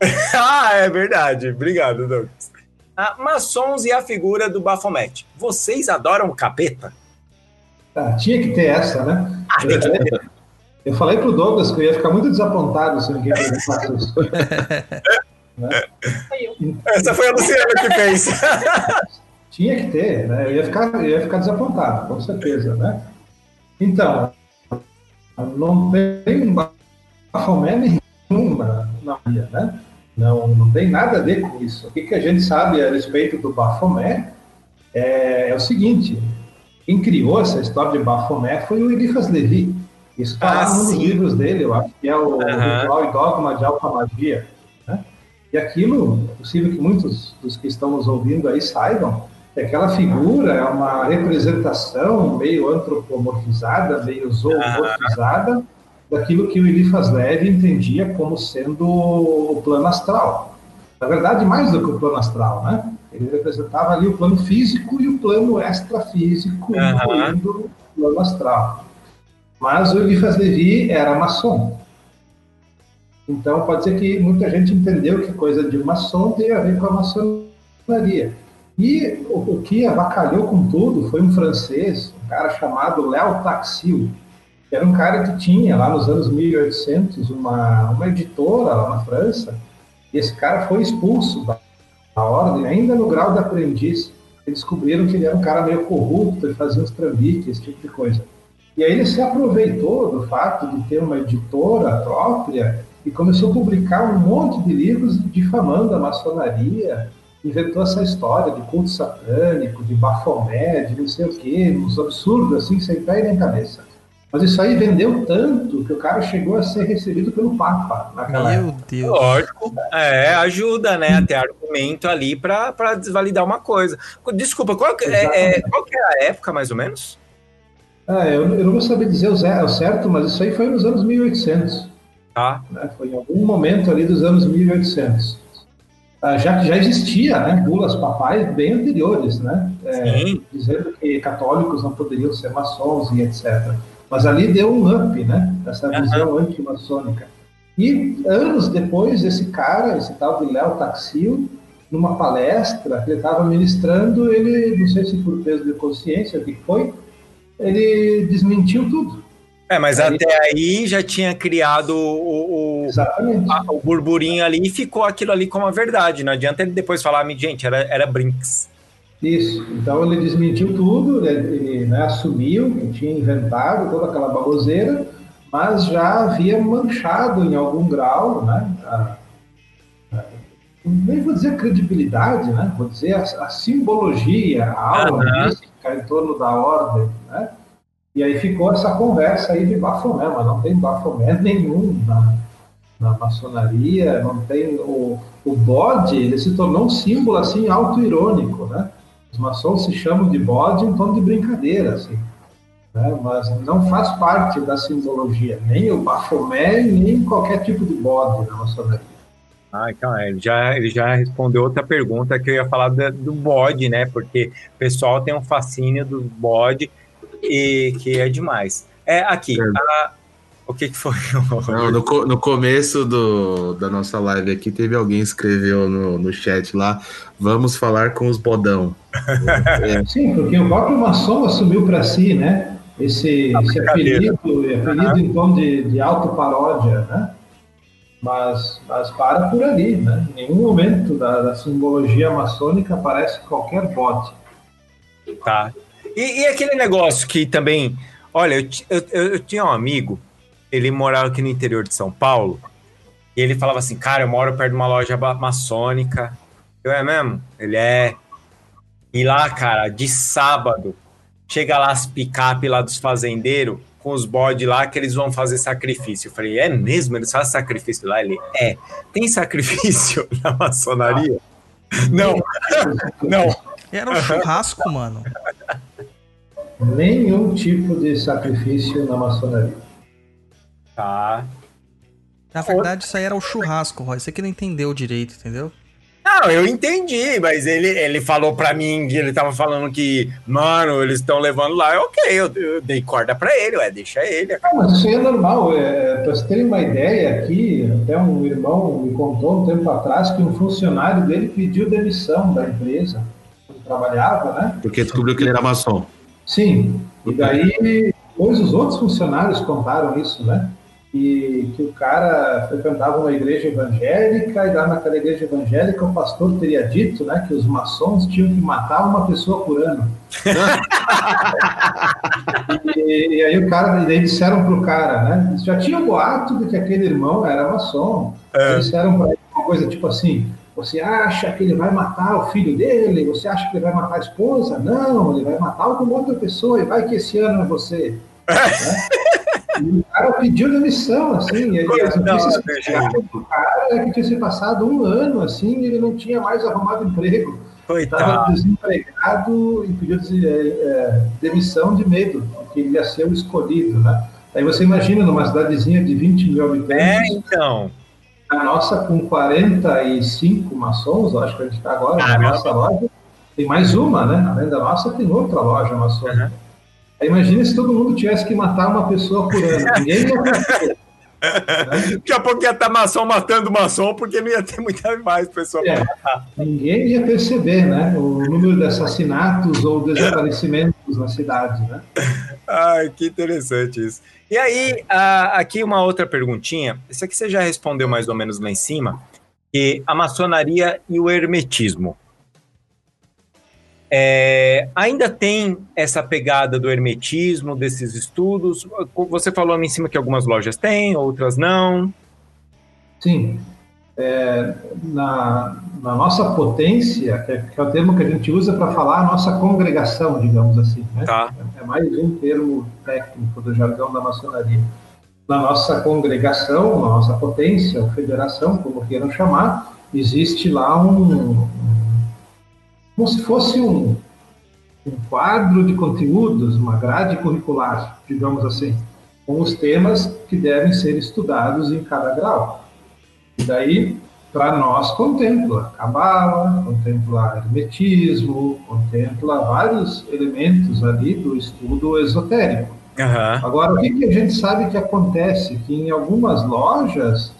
ah, é verdade. Obrigado, Douglas. Ah, maçons e a figura do Baphomet. Vocês adoram o capeta? Tá, tinha que ter essa, né? Ah, tem que ter. Eu falei pro Douglas que eu ia ficar muito desapontado se ninguém perguntasse isso. Eu. Essa foi a Luciana que fez. Tinha que ter, né? Eu ia ficar, eu ia ficar desapontado, com certeza, né? Então, não tem bafomé nenhum na, Bahia, né? Não, não tem nada a ver com isso. O que, que a gente sabe a respeito do bafomé é, é o seguinte: quem criou essa história de bafomé foi o Eliphas Levi. Isso está Ah, num dos livros dele, eu acho que é o Aham. Ritual e Dogma de Alta Magia. Né? E aquilo, é possível que muitos dos que estão nos ouvindo aí saibam, que aquela figura é uma representação meio antropomorfizada, meio zoomorfizada daquilo que o Eliphas Levi entendia como sendo o plano astral. Na verdade, mais do que o plano astral, né? Ele representava ali o plano físico e o plano extrafísico, Aham. incluindo o plano astral. Mas o Eliphas Levi era maçom. Então, pode ser que muita gente entendeu que coisa de maçom tem a ver com a maçonaria. E o, o que avacalhou com tudo foi um francês, um cara chamado Léo Taxil, era um cara que tinha, lá nos anos 1800, uma, uma editora lá na França, e esse cara foi expulso da, da ordem, ainda no grau de aprendiz. Eles descobriram que ele era um cara meio corrupto e fazia uns trambiques, esse tipo de coisa. E aí ele se aproveitou do fato de ter uma editora própria e começou a publicar um monte de livros difamando a maçonaria, inventou essa história de culto satânico, de bafomé, de não sei o quê, uns absurdos assim, sem pé nem cabeça. Mas isso aí vendeu tanto que o cara chegou a ser recebido pelo Papa naquela época. Meu Deus. Lógico. É, ajuda, né, a ter argumento ali para desvalidar uma coisa. Desculpa, qual, que- é, é, qual que é a época, mais ou menos? Ah, eu, eu não vou saber dizer o zé- o certo, mas isso aí foi nos anos 1800. Tá. né? Foi em algum momento ali dos anos 1800. Ah, já que já existia né, bulas papais bem anteriores, né? É, Sim. dizendo que católicos não poderiam ser maçons e etc. Mas ali deu um up, né? Essa visão antimaçônica. E anos depois, esse cara, esse tal de Léo Taxil, numa palestra que ele estava ministrando, ele, não sei se por peso de consciência, o que foi, ele desmentiu tudo. É, mas Aí- até aí já tinha criado o, o, a- o burburinho ali e ficou aquilo ali como a verdade. Não adianta ele depois falar, gente, era, era Brinks. Isso. Então ele desmentiu tudo, ele, ele, né, assumiu que tinha inventado toda aquela baboseira, mas já havia manchado em algum grau, né? A, a- nem vou dizer a credibilidade, né? Vou dizer a, a simbologia, a aura Aham. mística em torno da ordem, né? E aí ficou essa conversa aí de bafomé, mas não tem bafomé nenhum na, na maçonaria, não tem o, o bode, ele se tornou um símbolo assim auto-irônico, né? Os maçons se chamam de bode em tom de brincadeira, assim, né? Mas não faz parte da simbologia, nem o bafomé, nem qualquer tipo de bode na maçonaria. Ah, então, ele já, ele já respondeu outra pergunta que eu ia falar da- do bode, né? Porque o pessoal tem um fascínio do bode e que é demais. É, aqui, É. a- o que, que foi? Não, no, no começo do, da nossa live aqui, teve alguém que escreveu no, no chat lá, vamos falar com os bodão. É, Sim, porque o próprio maçom assumiu para si, né? Esse, esse apelido, apelido em tom de, de autoparódia, né? Mas, mas para por ali, né? Em nenhum momento da, da simbologia maçônica aparece qualquer bode. Tá. E, e aquele negócio que também. Olha, eu, eu, eu- eu tinha um amigo, ele morava aqui no interior de São Paulo, e ele falava assim: Cara, eu moro perto de uma loja maçônica. Eu é mesmo? Ele é. E lá, cara, de sábado, chega lá as picape lá dos fazendeiros, com os bodes lá, que eles vão fazer sacrifício. Eu falei: É mesmo? Eles fazem sacrifício lá? Ele é. Tem sacrifício na maçonaria? Não, não. Era um churrasco, mano. Nenhum tipo de sacrifício na maçonaria. Tá. Na verdade, isso aí era o churrasco, Roy. Você que não entendeu direito, entendeu? Não, eu entendi, mas ele, ele falou pra mim que ele tava falando que, mano, eles estão levando lá. Eu, ok, eu, eu dei corda pra ele, ué, deixa ele. Ah, mas isso aí é normal. É, para vocês terem uma ideia aqui, até um irmão me contou um tempo atrás que um funcionário dele pediu demissão da empresa. Ele trabalhava, né? Porque descobriu que ele era maçom. Sim. E daí, depois os outros funcionários contaram isso, né? E que o cara frequentava uma igreja evangélica e lá naquela igreja evangélica o pastor teria dito, né, que os maçons tinham que matar uma pessoa por ano. e, e aí o cara, e daí disseram pro cara, né? Já tinha um boato de que aquele irmão era maçom. Eles disseram para ele uma coisa tipo assim: você acha que ele vai matar o filho dele? Você acha que ele vai matar a esposa? Não, ele vai matar alguma outra pessoa e vai que esse ano é você. Né? O cara pediu demissão, assim, e as Coitado, notícias que gente. chegaram do cara é que tinha se passado um ano, assim, e ele não tinha mais arrumado emprego. Estava desempregado e pediu é, é, demissão de medo, porque ele ia ser o escolhido, né? Aí você imagina, numa cidadezinha de 20 mil habitantes, É, então. a nossa com 45 maçons, acho que a gente está agora, na Caramba. nossa loja, tem mais uma, né? Além da nossa, tem outra loja maçônica. Uhum. Imagina se todo mundo tivesse que matar uma pessoa por ano. Ninguém ia. Daqui a pouco ia estar maçom matando maçom, porque não ia ter muita mais pessoa É. Ninguém ia perceber, né? O número de assassinatos ou desaparecimentos na cidade, né? Ai, que interessante isso. E aí, ah, aqui uma outra perguntinha. Isso aqui você já respondeu mais ou menos lá em cima. Que a maçonaria e o hermetismo. É, ainda tem essa pegada do hermetismo, desses estudos. Você falou ali em cima que algumas lojas têm, outras não. Sim. É, na, na nossa potência, que é, que é o termo que a gente usa para falar a nossa congregação, digamos assim, né? Tá. É mais um termo técnico do jargão da maçonaria. Na nossa congregação, na nossa potência, ou federação, como queiram chamar, existe lá um, um- como se fosse um, um quadro de conteúdos, uma grade curricular, digamos assim, com os temas que devem ser estudados em cada grau. E daí, para nós, contempla Cabala, contempla Hermetismo, contempla vários elementos ali do estudo esotérico. Aham. Agora, o que, que a gente sabe que acontece? Que em algumas lojas,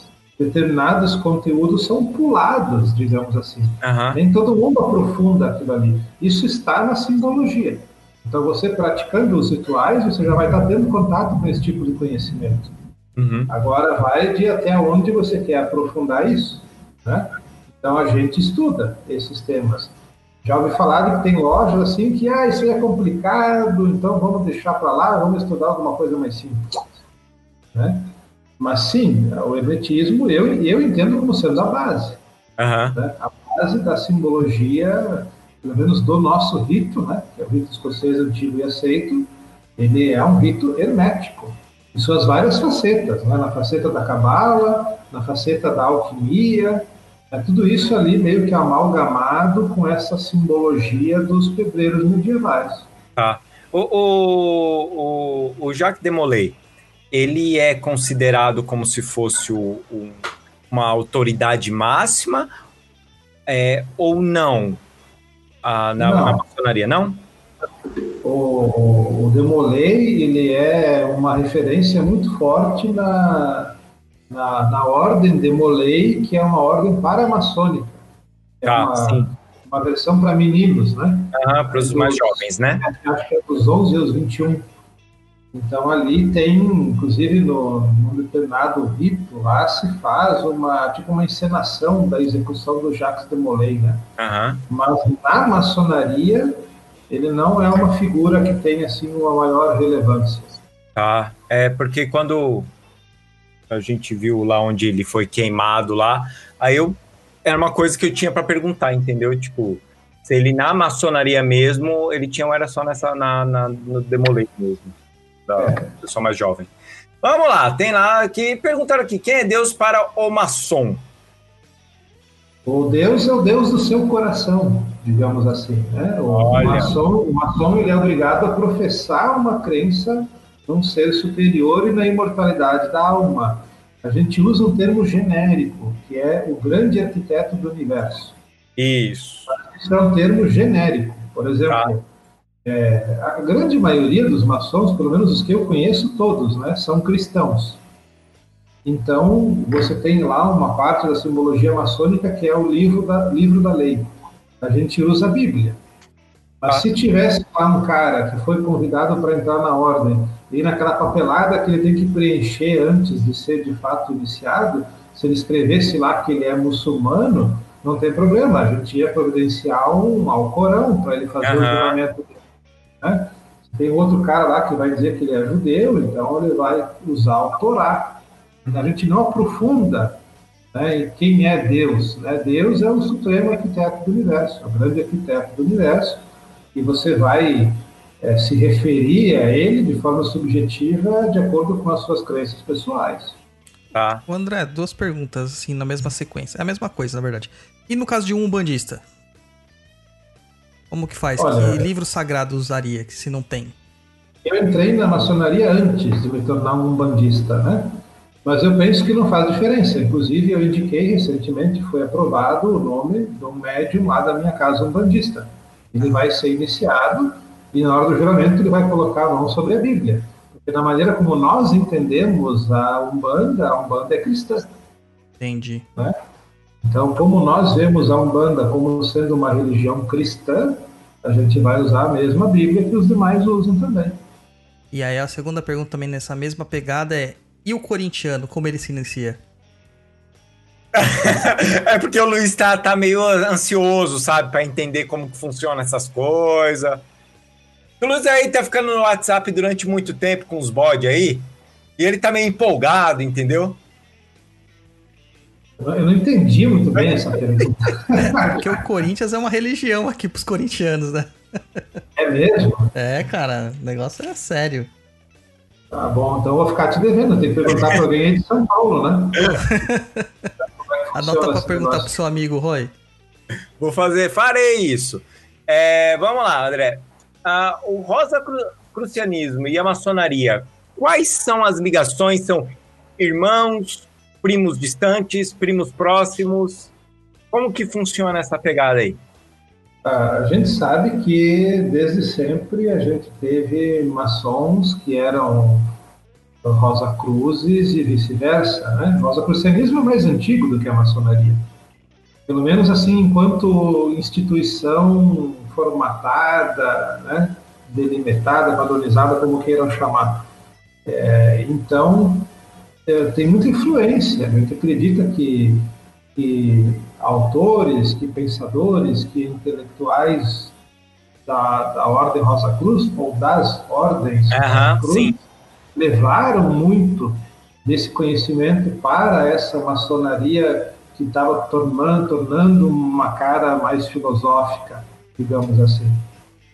determinados conteúdos são pulados, digamos assim. Aham. Nem todo mundo aprofunda aquilo ali. Isso está na simbologia. Então, você praticando os rituais, você já vai estar tendo contato com esse tipo de conhecimento. Uhum. Agora vai de até onde você quer aprofundar isso, né? Então a gente estuda esses temas. Já ouvi falar de que tem lojas assim que ah, isso aí é complicado, então vamos deixar para lá, vamos estudar alguma coisa mais simples, né? Mas sim, o hermetismo eu eu entendo como sendo a base, Aham. né? A base da simbologia, pelo menos do nosso rito, né? Que é o rito escocês antigo e aceito, ele é um rito hermético em suas várias facetas, né? na faceta da cabala, na faceta da alquimia, é tudo isso ali meio que amalgamado com essa simbologia dos pedreiros medievais. Tá. O, o, o, o Jacques Demolay, ele é considerado como se fosse o- o- uma autoridade máxima é, ou não? Ah, na, Não. na maçonaria, não? O, o, Demolay, ele é uma referência muito forte na, na, na ordem Demolay, que é uma ordem paramaçônica. É Tá, uma, sim. uma versão para meninos, né? para os mais jovens, né? acho que é dos 11 aos 21. Então ali tem, inclusive no, num determinado rito lá se faz uma tipo uma encenação da execução do Jacques de Molay, né? Aham. Mas na maçonaria ele não é uma figura que tem assim uma maior relevância. Tá. É porque quando a gente viu lá onde ele foi queimado lá, aí eu era uma coisa que eu tinha para perguntar, entendeu? Tipo, se ele na maçonaria mesmo, ele tinha ou era só nessa na, na no Demolei mesmo, da É. pessoa mais jovem. Vamos lá, tem lá que perguntaram aqui, quem é Deus para o maçom? O Deus é o Deus do seu coração, digamos assim. Né? O, Olha. maçom, o maçom ele é obrigado a professar uma crença num ser superior e na imortalidade da alma. A gente usa um termo genérico, que é o grande arquiteto do universo. Isso. Isso é um termo genérico. Por exemplo, Tá. É, a grande maioria dos maçons, pelo menos os que eu conheço todos, né, são cristãos. Então, você tem lá uma parte da simbologia maçônica que é o livro da, livro da lei. A gente usa a Bíblia. Mas Tá. se tivesse lá um cara que foi convidado para entrar na ordem e naquela papelada que ele tem que preencher antes de ser de fato iniciado, se ele escrevesse lá que ele é muçulmano, não tem problema, a gente ia providenciar um Alcorão para ele fazer o Aham. juramento. Né? Tem outro cara lá que vai dizer que ele é judeu, então ele vai usar o Torá. A gente não aprofunda né, em quem é Deus. Né? Deus é o supremo arquiteto do universo, é o grande arquiteto do universo, e você vai eh, se referir a ele de forma subjetiva de acordo com as suas crenças pessoais. Tá. O André, duas perguntas, assim, na mesma sequência. É a mesma coisa, na verdade. E no caso de um umbandista? Como que faz? Olha- Que livro sagrado usaria, que se não tem? Eu entrei na maçonaria antes de me tornar um bandista, né? Mas eu penso que não faz diferença. Inclusive, eu indiquei recentemente, foi aprovado o nome de um médium lá da minha casa, um bandista. Ele vai ser iniciado e na hora do juramento ele vai colocar a mão sobre a Bíblia. Porque na maneira como nós entendemos a Umbanda, a Umbanda é cristã. Entendi. Então, como nós vemos a Umbanda como sendo uma religião cristã, a gente vai usar a mesma Bíblia que os demais usam também. E aí a segunda pergunta também nessa mesma pegada é: e o corintiano, como ele se inicia? É porque o Luiz tá, tá meio ansioso, sabe, Pra entender como que funciona essas coisas. O Luiz aí tá ficando no WhatsApp durante muito tempo com os bodes aí, e ele tá meio empolgado, entendeu? Eu não entendi muito bem essa pergunta. Porque o Corinthians é uma religião aqui pros corintianos, né? É mesmo? É, cara, o negócio é sério. Tá bom, então eu vou ficar te devendo. Tem que perguntar para alguém aí de São Paulo, né? Anota pra esse perguntar pro negócio? seu amigo Roy. Vou fazer, farei isso. É, vamos lá, André. Ah, o Rosa Cru- Crucianismo e a maçonaria, quais são as ligações? São irmãos, primos distantes, primos próximos? Como que funciona essa pegada aí? A gente sabe que desde sempre a gente teve maçons que eram Rosa Cruzes e vice-versa, né? Rosa Crucianismo é mais antigo do que a maçonaria. Pelo menos assim, enquanto instituição formatada, né? delimitada, padronizada, como queiram chamar. É, então, é, tem muita influência. A gente acredita que, que autores, que pensadores, que intelectuais da, da Ordem Rosa Cruz, ou das ordens Aham, Rosa Cruz, sim. levaram muito desse conhecimento para essa maçonaria que estava tornando, tornando uma cara mais filosófica, digamos assim.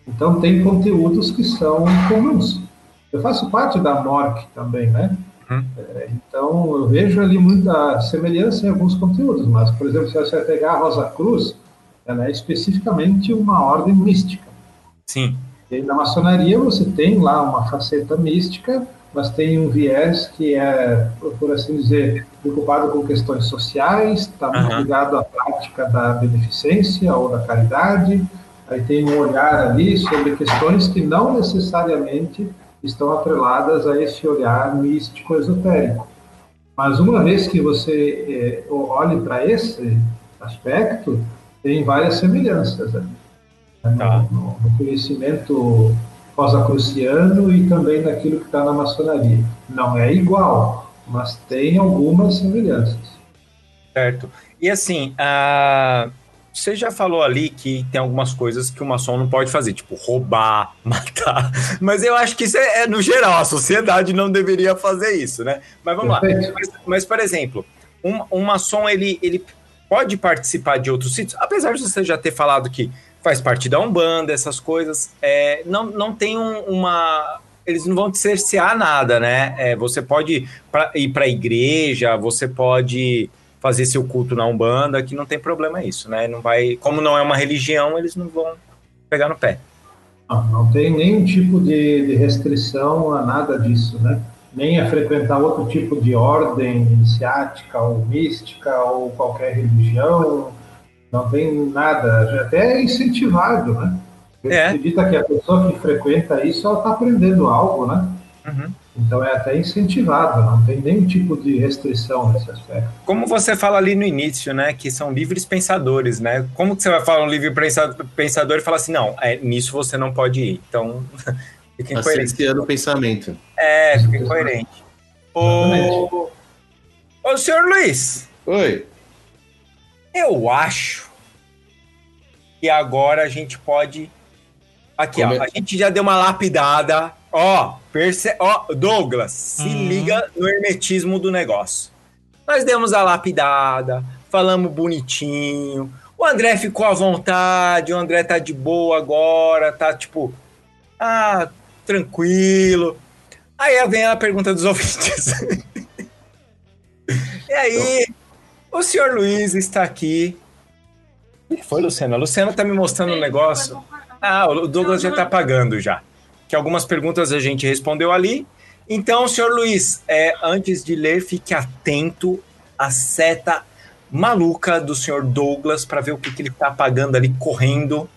Então, tem conteúdos que são comuns. Eu faço parte da MORC também, né? Uhum. É, Então, eu vejo ali muita semelhança em alguns conteúdos, mas, por exemplo, se você pegar a Rosa Cruz, ela é especificamente uma ordem mística. Sim. E na maçonaria você tem lá uma faceta mística, mas tem um viés que é, por assim dizer, preocupado com questões sociais, está muito Aham. ligado à prática da beneficência ou da caridade. Aí tem um olhar ali sobre questões que não necessariamente estão atreladas a esse olhar místico esotérico. Mas uma vez que você eh, olhe para esse aspecto, tem várias semelhanças né, Tá. no, no conhecimento rosacruciano e também naquilo que está na maçonaria. Não é igual, mas tem algumas semelhanças. Certo. E assim, ah, você já falou ali que tem algumas coisas que o maçom não pode fazer, tipo roubar, matar. Mas eu acho que isso é, é no geral, a sociedade não deveria fazer isso, né? Mas vamos lá. Mas, mas, por exemplo, um, um maçom ele, ele pode participar de outros sítios, apesar de você já ter falado que faz parte da Umbanda, essas coisas, é, não, não tem um- uma. Eles não vão te cercear nada, né? É, você pode pra- ir para a igreja, você pode fazer seu culto na Umbanda, que não tem problema isso, né? Não vai, como não é uma religião, eles não vão pegar no pé. Não, não tem nenhum tipo de, de restrição a nada disso, né? Nem a frequentar outro tipo de ordem iniciática ou mística ou qualquer religião. Não tem nada. Já Até é incentivado, né? Você É. acredita que a pessoa que frequenta isso, ela está aprendendo algo, né? Uhum. Então é até incentivado, não tem nenhum tipo de restrição nesse aspecto. Como você fala ali no início, né? Que são livres pensadores, né? Como que você vai falar um livre pensa- pensador e falar assim, não, é, nisso você não pode ir. Então, fiquem Tá coerentes. cerceando o pensamento. É, fiquem coerentes. Exatamente. Ô, ô, senhor Luiz, Oi. eu acho que agora a gente pode. Aqui, Come- ó. A gente já deu uma lapidada. Ó, perce... ó Douglas, se Uhum. liga no hermetismo do negócio. Nós demos a lapidada, falamos bonitinho. O André ficou à vontade, o André tá de boa agora, tá tipo, ah, tranquilo. Aí vem a pergunta dos ouvintes. e aí, o senhor Luiz está aqui. O que foi, Luciana? A Luciana tá me mostrando um negócio. Ah, o Douglas já tá pagando já. Que algumas perguntas a gente respondeu ali. Então, senhor Luiz, é, antes de ler, fique atento à seta maluca do senhor Douglas para ver o que, que ele tá apagando ali correndo.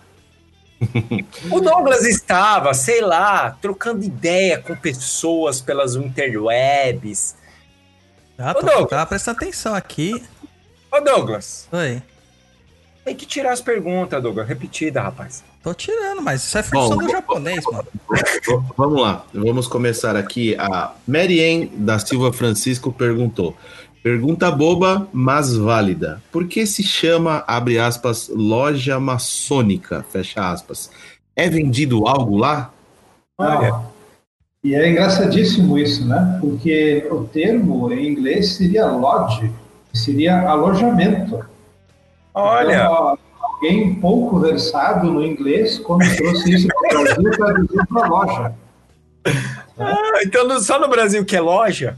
o Douglas estava, sei lá, trocando ideia com pessoas pelas interwebs. Ah, Ô, tô, Douglas. tá prestando atenção aqui. Ô, Douglas, Oi. tem que tirar as perguntas, Douglas. Repetida, rapaz. Tô tirando, mas isso é função Bom, do japonês, mano. Vamos lá, vamos começar aqui. A Marianne da Silva Francisco perguntou: pergunta boba, mas válida. Por que se chama, abre aspas, loja maçônica, fecha aspas? É vendido algo lá? Olha. E é engraçadíssimo isso, né? Porque o termo em inglês seria lodge, seria alojamento. Olha, Então, alguém pouco versado no inglês, quando trouxe isso para o Brasil, traduziu para loja. ah, então só no Brasil que é loja?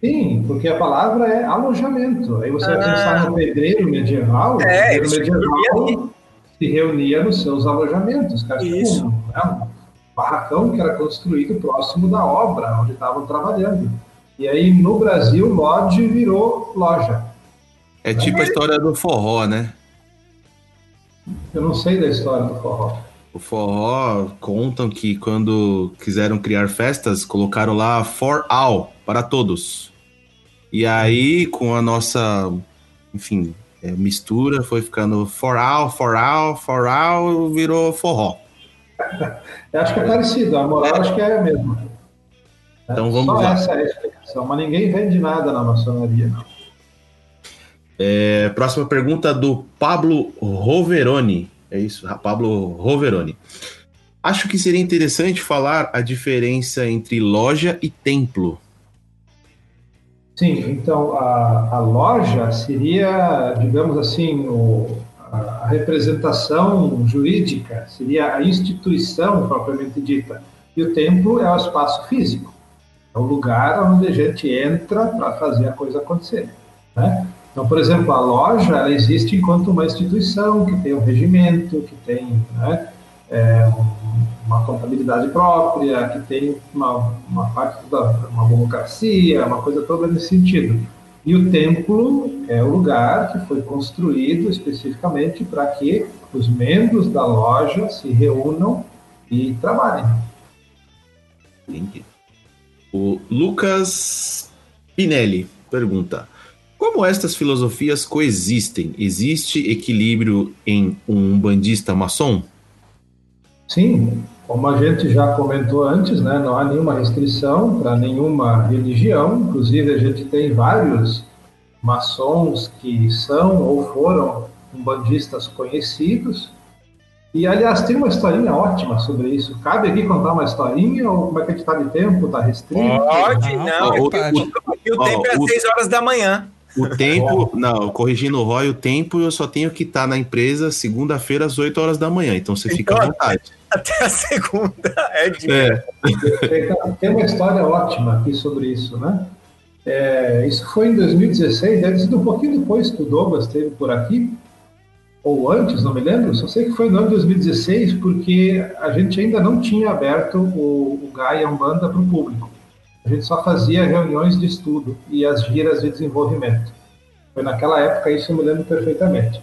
Sim, porque a palavra é alojamento. Aí você vai Ah. pensar no pedreiro medieval, É, o pedreiro medieval se reunia nos seus alojamentos, Isso. um, né, um barracão que era construído próximo da obra onde estavam trabalhando. E aí no Brasil, lodge virou loja. É tipo a história do forró, né? Eu não sei da história do forró. O forró contam que quando quiseram criar festas, colocaram lá for all, para todos. E aí, com a nossa, enfim, é, mistura, foi ficando for all, for all, for all, virou forró. Eu acho que é parecido, a moral acho que é a mesma. Então vamos Só lá. essa é a explicação, mas ninguém vende nada na maçonaria, não. É, próxima pergunta do Pablo Roveroni. É isso, Pablo Roveroni. Acho que seria interessante falar a diferença entre loja e templo. Sim, então a, a loja seria, digamos assim, o, a, representação jurídica, seria a instituição propriamente dita. E o templo é o espaço físico, é o lugar onde a gente entra para fazer a coisa acontecer. Né? Então, por exemplo, a loja ela existe enquanto uma instituição que tem um regimento, que tem né, é, um- uma contabilidade própria, que tem uma, uma parte da uma burocracia, uma coisa toda nesse sentido. E o templo é o lugar que foi construído especificamente para que os membros da loja se reúnam e trabalhem. O Lucas Pinelli pergunta: Como estas filosofias coexistem? Existe equilíbrio em um bandista maçom? Sim, como a gente já comentou antes, né, não há nenhuma restrição para nenhuma religião, inclusive a gente tem vários maçons que são ou foram com bandistas conhecidos. E, aliás, tem uma historinha ótima sobre isso. Cabe aqui contar uma historinha ou como é que a gente está de tempo? Está restrito? Pode, Não, não. pode, o, o- o Ó, tempo é às o- 6 horas da manhã. O tempo, não, corrigindo o Roy, o tempo eu só tenho que estar na empresa segunda-feira às 8 horas da manhã, então você fica à Então, vontade. Até a segunda. É de... É, Então, Tem uma história ótima aqui sobre isso, né? É, isso foi em 2016, deve sido um pouquinho depois que o Douglas esteve por aqui, ou antes, não me lembro, só sei que foi no ano de 2016, porque a gente ainda não tinha aberto o, o Gaia Umbanda para o público. A gente só fazia reuniões de estudo e as giras de desenvolvimento. Foi naquela época, isso eu me lembro perfeitamente.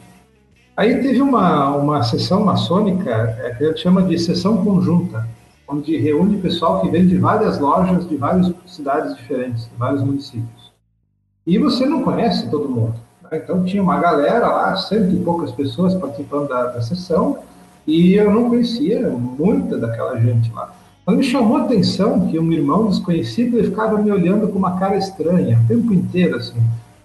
Aí teve uma, uma sessão maçônica, é, que a gente chama de sessão conjunta, onde reúne pessoal que vem de várias lojas, de várias cidades diferentes, de vários municípios. E você não conhece todo mundo. né? Então tinha uma galera lá, cento e poucas pessoas participando da, da sessão, e eu não conhecia muita daquela gente lá. Mas me chamou a atenção que um irmão desconhecido ele ficava me olhando com uma cara estranha, o tempo inteiro, assim,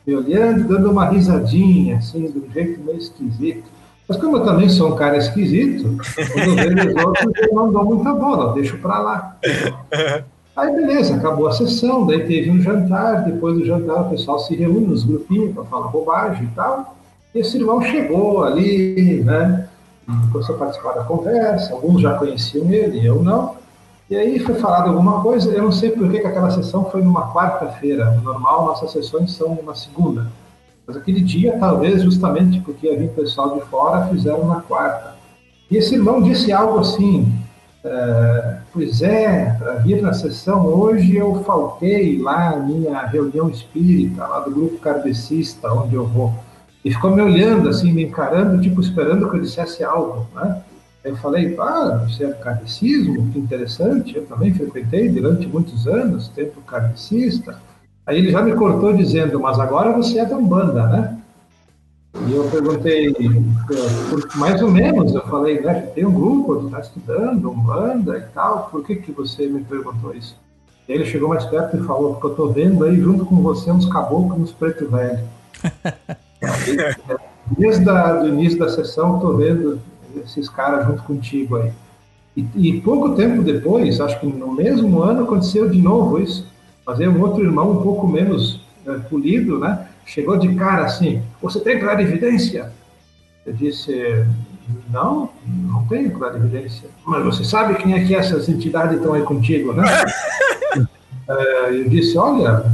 me olhando, dando uma risadinha, assim, de um jeito meio esquisito. Mas como eu também sou um cara esquisito, quando eu vejo os outros, eu não dou muita bola, deixo pra lá. Aí beleza, acabou a sessão, daí teve um jantar, depois do jantar o pessoal se reúne nos grupinhos para falar bobagem e tal. E esse irmão chegou ali, né? Começou a participar da conversa, alguns já conheciam ele, eu não. E aí foi falado alguma coisa, eu não sei por que, que aquela sessão foi numa quarta-feira. No normal, nossas sessões são numa segunda. Mas aquele dia, talvez justamente porque havia pessoal de fora, fizeram na quarta. E esse irmão disse algo assim: é, Pois é, para vir na sessão hoje eu faltei lá na minha reunião espírita, lá do grupo kardecista, onde eu vou. E ficou me olhando, assim, me encarando, tipo, esperando que eu dissesse algo, né? Eu falei, ah, você é kardecismo, que interessante, eu também frequentei durante muitos anos, tempo kardecista. Aí ele já me cortou dizendo, mas agora você é da Umbanda, né? E eu perguntei, mais ou menos, eu falei, né, tem um grupo que está estudando Umbanda e tal, por que, que você me perguntou isso? E aí ele chegou mais perto e falou, porque eu estou vendo aí junto com você uns caboclos, uns preto velho. Desde o início da sessão, estou vendo esses caras junto contigo aí. E, e, pouco tempo depois, acho que no mesmo ano, aconteceu de novo isso. Fazer um outro irmão um pouco menos é, polido, né? Chegou de cara assim: Você tem clarividência? Eu disse: Não, não tenho clarividência. Mas você sabe quem é que essas entidades estão aí contigo, né? é, eu disse: Olha,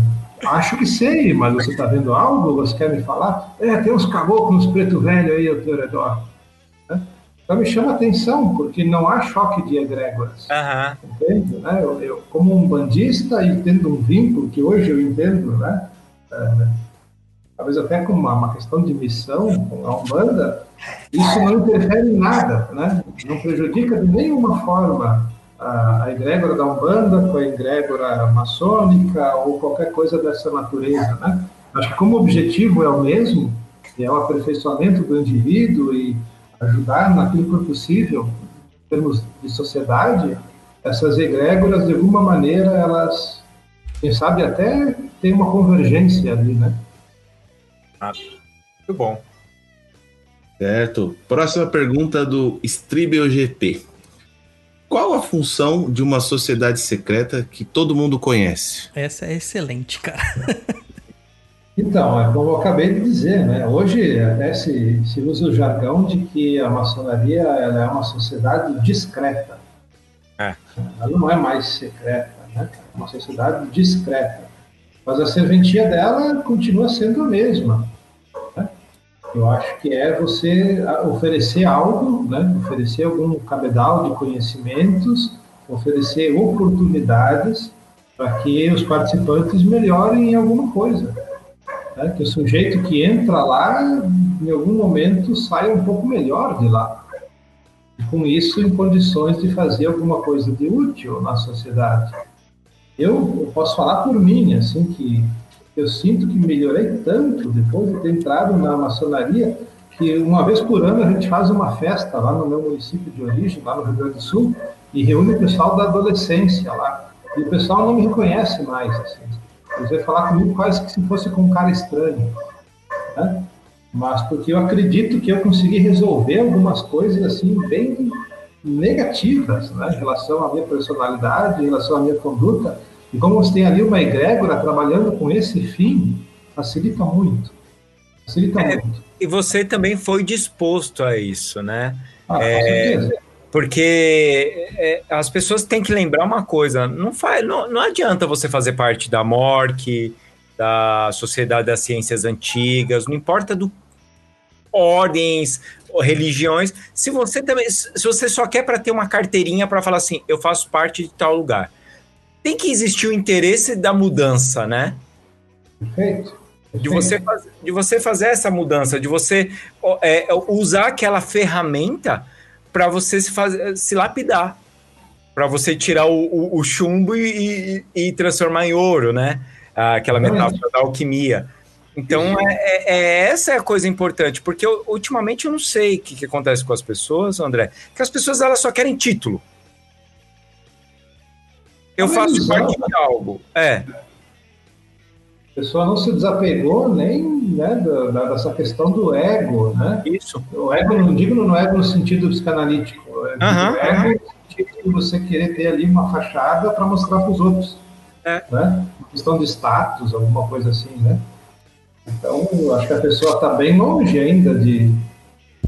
acho que sei, mas você está vendo algo? Você quer me falar? É, tem uns caboclos preto velho aí ao teu redor. Então me chama atenção, porque não há choque de egrégoras. Uhum. Entende? Né? Eu, eu, como um bandista e tendo um vínculo que hoje eu entendo, né? É, talvez até com uma, uma, questão de missão com a Umbanda, isso não interfere em nada, né? não prejudica de nenhuma forma a, a egrégora da Umbanda com a egrégora maçônica ou qualquer coisa dessa natureza. Né? Acho que como o objetivo é o mesmo, é o aperfeiçoamento do indivíduo e ajudar naquilo que é possível, em termos de sociedade, essas egrégoras, de alguma maneira, elas, quem sabe, até tem uma convergência ali, né? Ah, muito bom. Certo. Próxima pergunta do Stribel GP. Qual a função de uma sociedade secreta que todo mundo conhece? Essa é excelente, cara. Então, é como eu acabei de dizer, né? hoje até se, se usa o jargão de que a maçonaria ela é uma sociedade discreta. É. Ela não é mais secreta, né? é uma sociedade discreta. Mas a serventia dela continua sendo a mesma. Né? Eu acho que é você oferecer algo, né? oferecer algum cabedal de conhecimentos, oferecer oportunidades para que os participantes melhorem em alguma coisa. Né? Que o sujeito que entra lá, em algum momento, saia um pouco melhor de lá. E com isso, em condições de fazer alguma coisa de útil na sociedade. Eu, eu posso falar por mim, assim, que eu sinto que melhorei tanto depois de ter entrado na maçonaria, que uma vez por ano a gente faz uma festa lá no meu município de origem, lá no Rio Grande do Sul, e reúne o pessoal da adolescência lá. E o pessoal não me reconhece mais, assim. Eles vão falar comigo quase que se fosse com um cara estranho. Né? mas porque eu acredito que eu consegui resolver algumas coisas assim bem negativas, né, em relação à minha personalidade, em relação à minha conduta. E como você tem ali uma egrégora trabalhando com esse fim, facilita muito. Facilita É, muito. E você também foi disposto a isso, né? Ah, com é, certeza. Porque é, as pessoas têm que lembrar uma coisa: não, faz, não, não adianta você fazer parte da MORC, da Sociedade das Ciências Antigas, não importa do ordens, ou religiões, se você também, se você só quer para ter uma carteirinha para falar assim, eu faço parte de tal lugar, tem que existir o interesse da mudança, né? Perfeito. De você, faz- de você fazer essa mudança, de você é, usar aquela ferramenta para você se, fazer, se lapidar, para você tirar o, o- o chumbo e, e- e transformar em ouro, né? Aquela Exatamente. metáfora da alquimia. Então, é, é- é- essa é a coisa importante, porque eu- ultimamente eu não sei o que, que acontece com as pessoas, André, que as pessoas elas só querem título. Eu faço parte de algo. É, pessoa não se desapegou nem né, da, dessa questão do ego, né? isso. O ego, não digo no ego no sentido psicanalítico, digo Aham, o ego no sentido de você querer ter ali uma fachada para mostrar para os outros, É. né? Uma questão de status, alguma coisa assim, né? Então, eu acho que a pessoa está bem longe ainda de,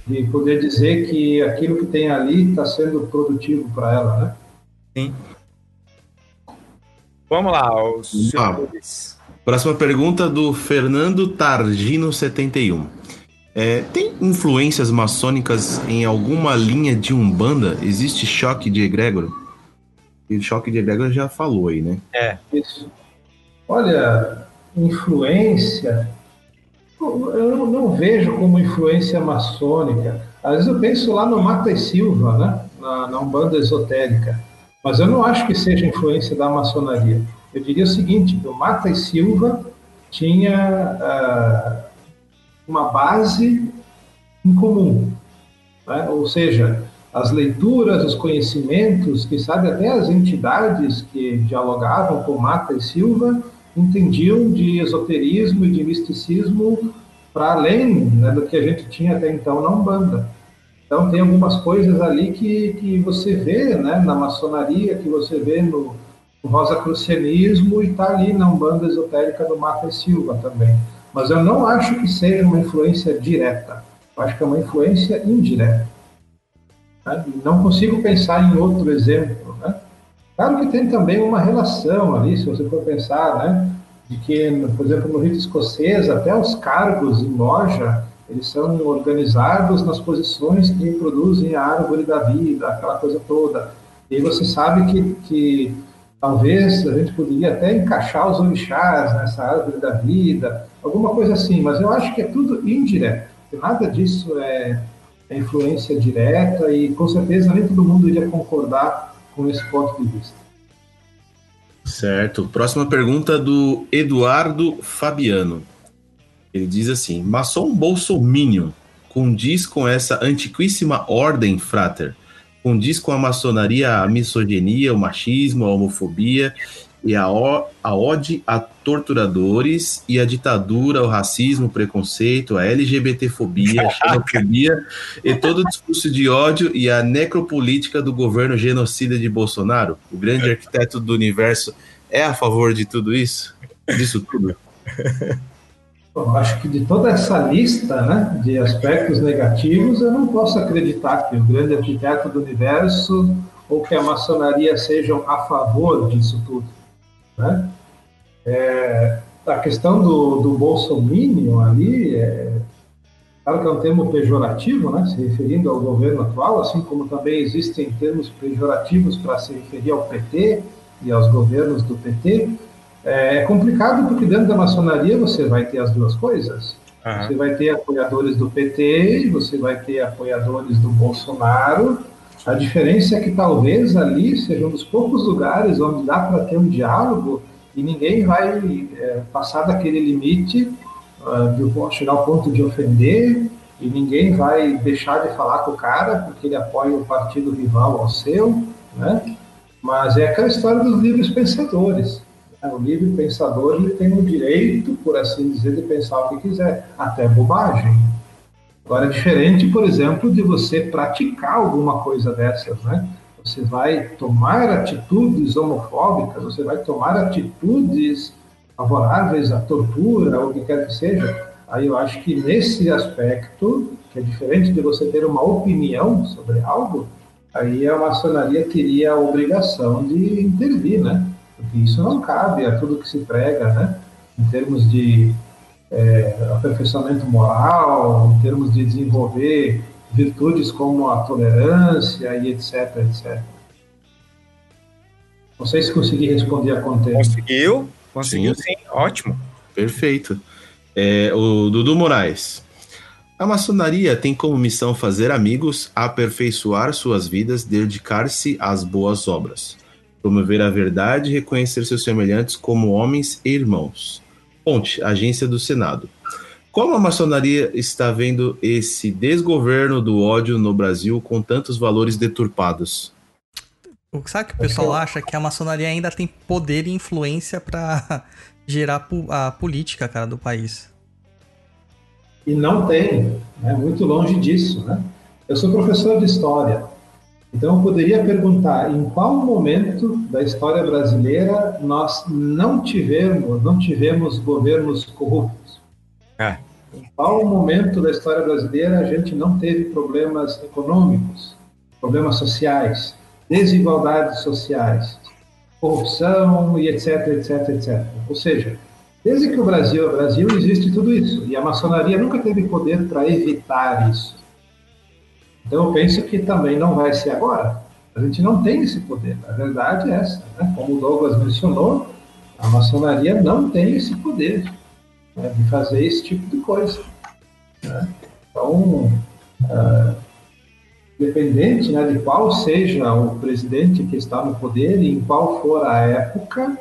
de poder dizer que aquilo que tem ali está sendo produtivo para ela, né? Vamos lá, os senhores. Próxima pergunta do Fernando Targino71. É, tem influências maçônicas em alguma linha de Umbanda? Existe choque de egrégor? E o choque de egrégor já falou aí, né? Isso. Olha, influência, eu não, não vejo como influência maçônica. Às vezes eu penso lá no Mata e Silva, né? na, na Umbanda esotérica, mas eu não acho que seja influência da maçonaria. Eu diria o seguinte, o Mata e Silva tinha ah, uma base em comum, né? ou seja, as leituras, os conhecimentos, que sabe até as entidades que dialogavam com Mata e Silva entendiam de esoterismo e de misticismo para além né, do que a gente tinha até então na Umbanda. Então tem algumas coisas ali que, que você vê né, na maçonaria, que você vê no, no rosacrucianismo e está ali na Umbanda esotérica do Mata e Silva também. Mas eu não acho que seja uma influência direta. Eu acho que é uma influência indireta. Né? Não consigo pensar em outro exemplo. Né? Claro que tem também uma relação ali, se você for pensar, né? de que, por exemplo, no rito escocês, até os cargos em loja, eles são organizados nas posições que reproduzem a árvore da vida, aquela coisa toda. E você sabe que, que talvez a gente poderia até encaixar os orixás nessa árvore da vida, alguma coisa assim, mas eu acho que é tudo indireto, nada disso é, é influência direta e com certeza nem todo mundo iria concordar com esse ponto de vista. Certo. Próxima pergunta do Eduardo Fabiano. Ele diz assim: maçom bolsominion condiz com essa antiquíssima ordem, frater? Condiz com a maçonaria, a misoginia, o machismo, a homofobia e a, a ode a torturadores e a ditadura, o racismo, o preconceito, a LGBTfobia, a xenofobia e todo o discurso de ódio e a necropolítica do governo genocida de Bolsonaro? O grande arquiteto do universo é a favor de tudo isso? Disso tudo? Bom, acho que de toda essa lista né, de aspectos negativos, eu não posso acreditar que o grande arquiteto do universo ou que a maçonaria sejam a favor disso tudo. Né? É, a questão do, do bolsominion ali, é, claro que é um termo pejorativo, né, se referindo ao governo atual, assim como também existem termos pejorativos para se referir ao PT e aos governos do PT, é complicado porque dentro da maçonaria você vai ter as duas coisas. Você vai ter apoiadores do PT e você vai ter apoiadores do Bolsonaro. A diferença é que talvez ali seja um dos poucos lugares onde dá para ter um diálogo e ninguém vai é, passar daquele limite uh, de chegar ao ponto de ofender e ninguém vai deixar de falar com o cara porque ele apoia o partido rival ao seu, né? Mas é aquela história dos livres pensadores. Né? O livre pensador ele tem o direito, por assim dizer, de pensar o que quiser, até bobagem. Agora, é diferente, por exemplo, de você praticar alguma coisa dessas, né? Você vai tomar atitudes homofóbicas, você vai tomar atitudes favoráveis à tortura, ou o que quer que seja. Aí eu acho que nesse aspecto, que é diferente de você ter uma opinião sobre algo, aí a maçonaria teria a obrigação de intervir, né? Porque isso não cabe a tudo que se prega, né? Em termos de é, aperfeiçoamento moral, em termos de desenvolver virtudes como a tolerância e etc, etc. Não sei se consegui responder a conta. Conseguiu? Conseguiu Sim. sim, ótimo. Perfeito. É, o Dudu Moraes. A maçonaria tem como missão fazer amigos, aperfeiçoar suas vidas, dedicar-se às boas obras, promover a verdade e reconhecer seus semelhantes como homens e irmãos. Ponte, Agência do Senado. Como a maçonaria está vendo esse desgoverno do ódio no Brasil com tantos valores deturpados? O que sabe que o pessoal acha que a maçonaria ainda tem poder e influência pra gerar a política, cara, do país. E não tem, né? muito longe disso. Né? Eu sou professor de história, então eu poderia perguntar em qual momento da história brasileira nós não tivemos, não tivemos governos corruptos. É. Em qual momento da história brasileira a gente não teve problemas econômicos, problemas sociais, desigualdades sociais, corrupção e etc, etc, etc. Ou seja, Desde que o Brasil é Brasil, existe tudo isso. E a maçonaria nunca teve poder para evitar isso. Então eu penso que também não vai ser agora. A gente não tem esse poder. A verdade é essa. Né? Como o Douglas mencionou, a maçonaria não tem esse poder né, de fazer esse tipo de coisa. né? Então, ah, independente né, de qual seja o presidente que está no poder e em qual for a época,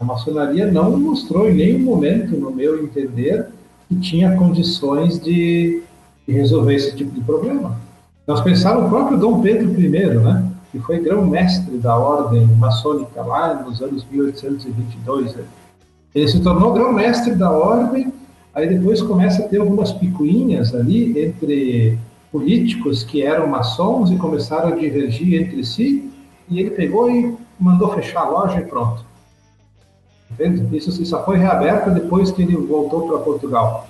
a maçonaria não mostrou em nenhum momento, no meu entender, que tinha condições de, de resolver esse tipo de problema. Nós pensamos o próprio Dom Pedro I, né, que foi grão-mestre da ordem maçônica lá nos anos 1822. né. Ele se tornou grão-mestre da ordem, aí depois começa a ter algumas picuinhas ali entre políticos que eram maçons e começaram a divergir entre si, e ele pegou e mandou fechar a loja e pronto. Isso, só foi reaberto depois que ele voltou para Portugal.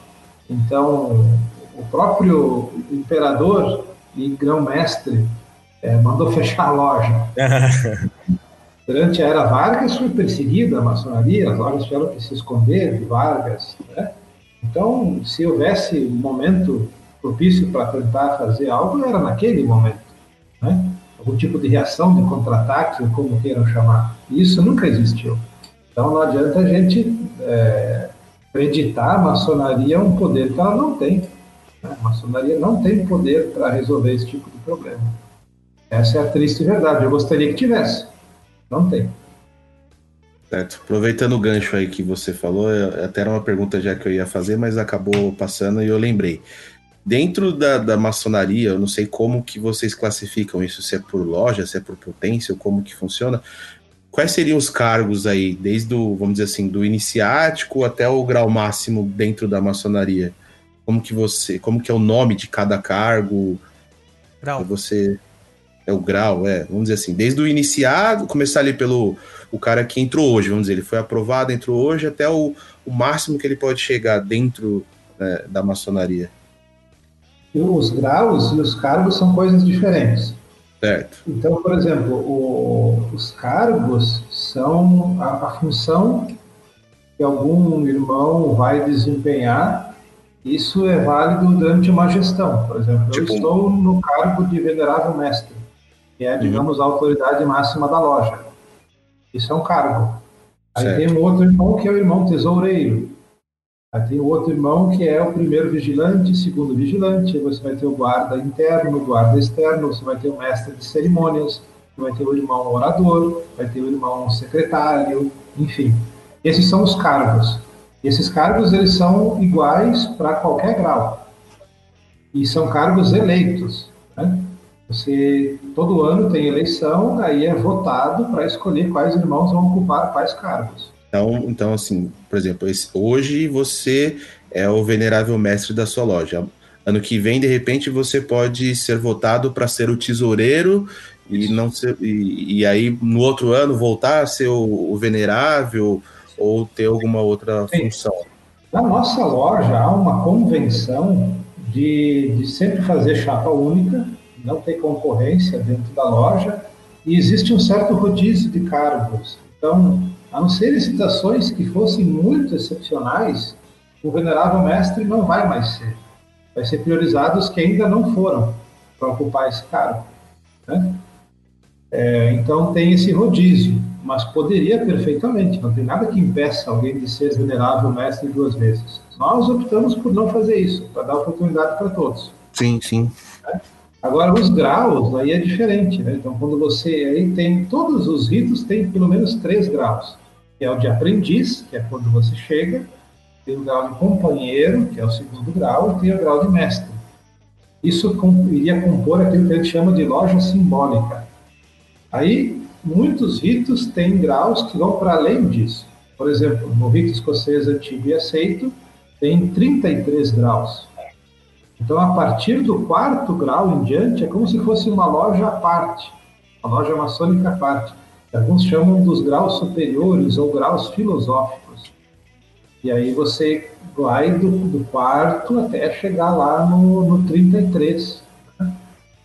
Então, o próprio imperador e grão-mestre eh, mandou fechar a loja. Durante a era Vargas foi perseguida a maçonaria, as lojas tiveram que se esconder de Vargas. Né? Então, se houvesse um momento propício para tentar fazer algo, era naquele momento. Né? Algum tipo de reação, de contra-ataque, ou como queiram chamar. Isso nunca existiu. Então não adianta a gente é, acreditar a maçonaria um poder que ela não tem. A maçonaria não tem poder para resolver esse tipo de problema. Essa é a triste verdade. Eu gostaria que tivesse. Não tem. Certo. Aproveitando o gancho aí que você falou, até era uma pergunta já que eu ia fazer, mas acabou passando e eu lembrei. Dentro da, da maçonaria, eu não sei como que vocês classificam isso, se é por loja, se é por potência, ou como que funciona. Quais seriam os cargos aí, desde o, vamos dizer assim, do iniciático até o grau máximo dentro da maçonaria? Como que você, como que é o nome de cada cargo? Grau. Você é o grau, é, vamos dizer assim, desde o iniciado, começar ali pelo o cara que entrou hoje, vamos dizer, ele foi aprovado, entrou hoje, até o, o máximo que ele pode chegar dentro né, da maçonaria. Os graus e os cargos são coisas diferentes. Certo. Então, por exemplo, o- os cargos são a, a função que algum irmão vai desempenhar. Isso é válido durante uma gestão. Por exemplo, Tipo- eu estou no cargo de venerável mestre, que é, digamos, a autoridade máxima da loja. Isso é um cargo. Aí Certo. tem um outro irmão que é o irmão tesoureiro. Aí tem outro irmão que é o primeiro vigilante, segundo vigilante. Aí Você vai ter o guarda interno, o guarda externo. Você vai ter o mestre de cerimônias. Vai ter o irmão orador. Vai ter o irmão secretário. Enfim, esses são os cargos. Esses cargos eles são iguais para qualquer grau e são cargos eleitos. Né? Você todo ano tem eleição, aí é votado para escolher quais irmãos vão ocupar quais cargos. Então, então assim, por exemplo, esse- hoje você é o venerável mestre da sua loja. Ano que vem, de repente, você pode ser votado para ser o tesoureiro e não ser, e, e, aí no outro ano voltar a ser o, o venerável ou ter alguma outra Sim. função. Na nossa loja há uma convenção de, de sempre fazer chapa única, não ter concorrência dentro da loja e existe um certo rodízio de cargos. Então, a não ser situações que fossem muito excepcionais, o venerável mestre não vai mais ser. Vai ser priorizado os que ainda não foram para ocupar esse cargo. Né? É, então, tem esse rodízio, mas poderia perfeitamente, não tem nada que impeça alguém de ser venerável mestre duas vezes. Nós optamos por não fazer isso, para dar oportunidade para todos. Sim, sim. Né? Agora, os graus, aí é diferente, né? Então, quando você aí tem, todos os ritos têm pelo menos três graus, que é o de aprendiz, que é quando você chega, tem o grau de companheiro, que é o segundo grau, e tem o grau de mestre. Isso iria compor aquilo que a gente chama de loja simbólica. Aí, muitos ritos têm graus que vão para além disso. Por exemplo, no rito escocês antigo e aceito, tem 33 graus. Então, a partir do quarto grau em diante, é como se fosse uma loja à parte, uma loja maçônica à parte. Alguns chamam dos graus superiores ou graus filosóficos. E aí você vai do, do quarto até chegar lá no, no 33.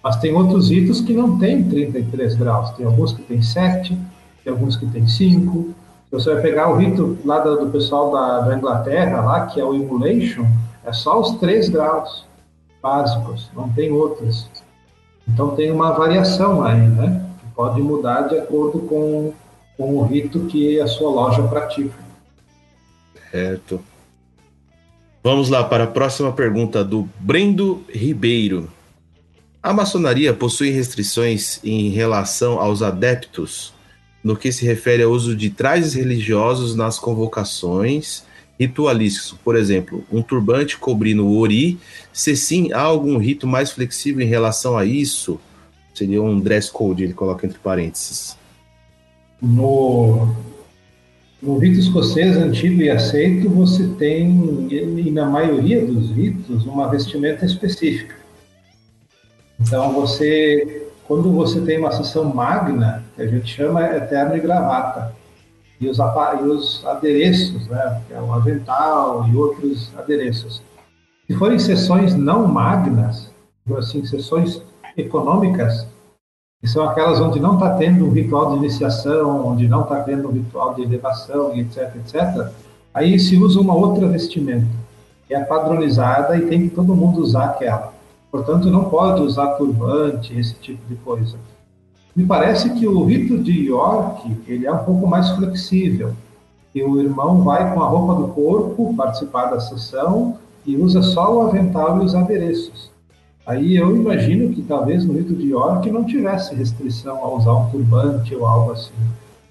Mas tem outros ritos que não tem 33 graus. Tem alguns que tem 7, tem alguns que tem 5. Você vai pegar o rito lá do, do pessoal da, da Inglaterra, lá, que é o Emulation, é só os 3 graus básicos, não tem outros. Então tem uma variação aí, né? Que pode mudar de acordo com, com o rito que a sua loja pratica. Certo. Vamos lá para a próxima pergunta do Brendo Ribeiro. A maçonaria possui restrições em relação aos adeptos no que se refere ao uso de trajes religiosos nas convocações ritualísticos, por exemplo, um turbante cobrindo o ori, se sim, há algum rito mais flexível em relação a isso? Seria um dress code, ele coloca entre parênteses. No, no rito escocês antigo e aceito, você tem, e na maioria dos ritos, uma vestimenta específica. Então, você, quando você tem uma sessão magna, que a gente chama eterno e gravata, e os, e os adereços, né, que é o avental e outros adereços. Se forem sessões não magnas, assim, sessões econômicas, que são aquelas onde não está tendo um ritual de iniciação, onde não está tendo um ritual de elevação, etc, etc, aí se usa uma outra vestimenta, que é padronizada e tem que todo mundo usar aquela. Portanto, não pode usar turbante, esse tipo de coisa. Me parece que o rito de York ele é um pouco mais flexível. E o irmão vai com a roupa do corpo participar da sessão e usa só o avental e os adereços. Aí eu imagino que talvez no rito de York não tivesse restrição a usar um turbante ou algo assim.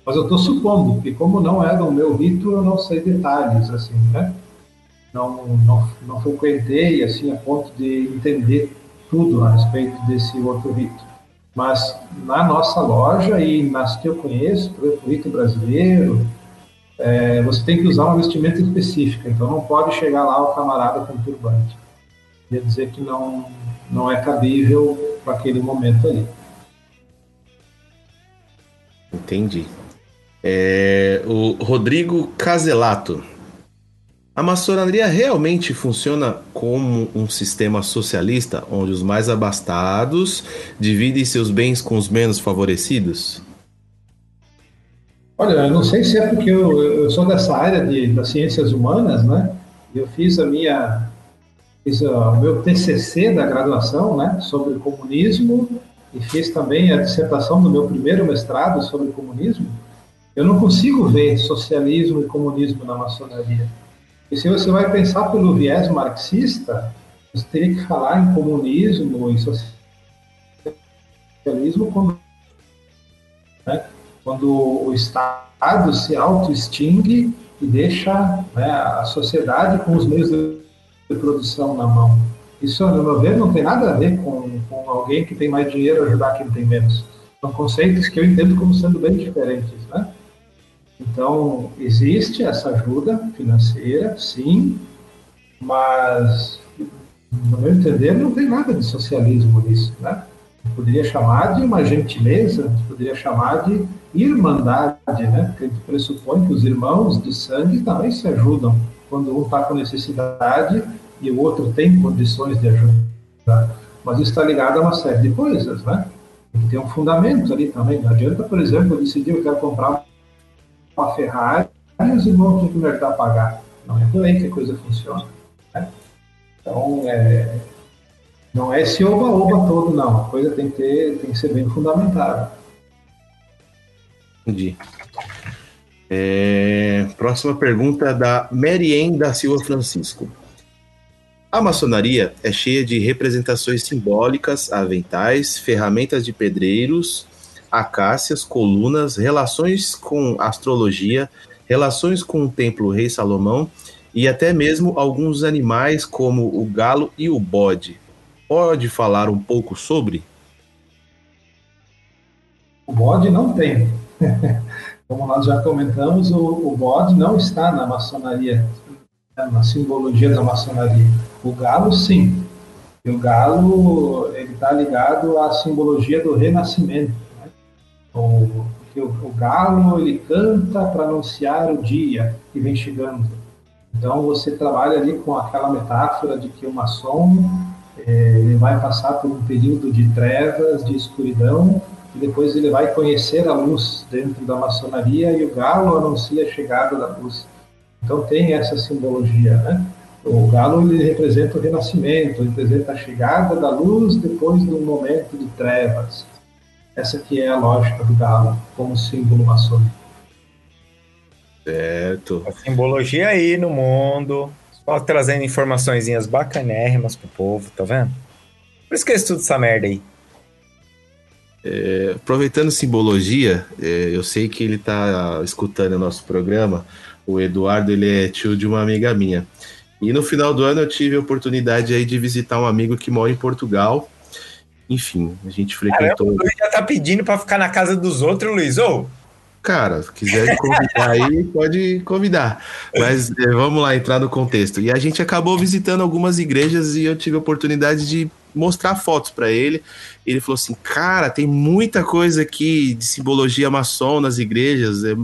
Mas eu estou supondo, que como não é do meu rito, eu não sei detalhes, assim, né? Não, não, não frequentei, assim, a ponto de entender tudo a respeito desse outro rito. Mas na nossa loja e nas que eu conheço, por Rito Brasileiro, é, você tem que usar uma vestimenta específica, então não pode chegar lá o camarada com turbante. Quer dizer que não, não é cabível para aquele momento ali. Entendi. É, o Rodrigo Caselato a maçonaria realmente funciona como um sistema socialista, onde os mais abastados dividem seus bens com os menos favorecidos? Olha, eu não sei se é porque eu, eu sou dessa área de, das ciências humanas, né? Eu fiz a minha fiz o meu TCC da graduação, né, sobre comunismo e fiz também a dissertação do meu primeiro mestrado sobre comunismo. Eu não consigo ver socialismo e comunismo na maçonaria. E se você vai pensar pelo viés marxista, você teria que falar em comunismo, em socialismo, quando, né, quando o Estado se auto-extingue e deixa né, a sociedade com os meios de produção na mão. Isso, no meu ver, não tem nada a ver com, com alguém que tem mais dinheiro ajudar quem tem menos. São conceitos que eu entendo como sendo bem diferentes, né? Então, existe essa ajuda financeira, sim, mas no meu entender, não tem nada de socialismo nisso, né? Poderia chamar de uma gentileza, poderia chamar de irmandade, né? Gente pressupõe que os irmãos de sangue também se ajudam quando um está com necessidade e o outro tem condições de ajudar. Mas isso está ligado a uma série de coisas, né? Tem que ter um fundamento ali também. Não adianta, por exemplo, eu decidir que eu quero comprar uma Ferrari e os irmãos que me ajudar a pagar. Não é por que a coisa funciona. Né? Então, é, não é esse oba-oba todo, não. A coisa tem que, ter, tem que ser bem fundamentada. Entendi. É, próxima pergunta da Marien da Silva Francisco. A maçonaria é cheia de representações simbólicas, aventais, ferramentas de pedreiros, acácias, colunas, relações com astrologia, relações com o templo Rei Salomão e até mesmo alguns animais como o galo e o bode. Pode falar um pouco sobre? O bode não tem. Como nós já comentamos, o, o bode não está na maçonaria, na simbologia da maçonaria. O galo, sim. E o galo ele está ligado à simbologia do renascimento. O, o, o galo ele canta para anunciar o dia que vem chegando. Então você trabalha ali com aquela metáfora de que o maçom é, ele vai passar por um período de trevas, de escuridão, e depois ele vai conhecer a luz dentro da maçonaria e o galo anuncia a chegada da luz. Então tem essa simbologia, né? O galo ele representa o renascimento, representa a chegada da luz depois de um momento de trevas. Essa que é a lógica do galo como símbolo maçônico. Certo. A simbologia aí no mundo, só trazendo informaçõezinhas bacanérrimas pro povo, tá vendo? Por isso que eu estudo essa merda aí. É, aproveitando simbologia, é, eu sei que ele está escutando o nosso programa. O Eduardo ele é tio de uma amiga minha. E no final do ano eu tive a oportunidade aí de visitar um amigo que mora em Portugal. Enfim, a gente frequentou. Caramba, o Luiz já tá pedindo para ficar na casa dos outros, Luiz. Ô, Cara, se quiser convidar aí, pode convidar. Mas é, vamos lá entrar no contexto. E a gente acabou visitando algumas igrejas e eu tive a oportunidade de mostrar fotos para ele. Ele falou assim: Cara, tem muita coisa aqui de simbologia maçom nas igrejas, é,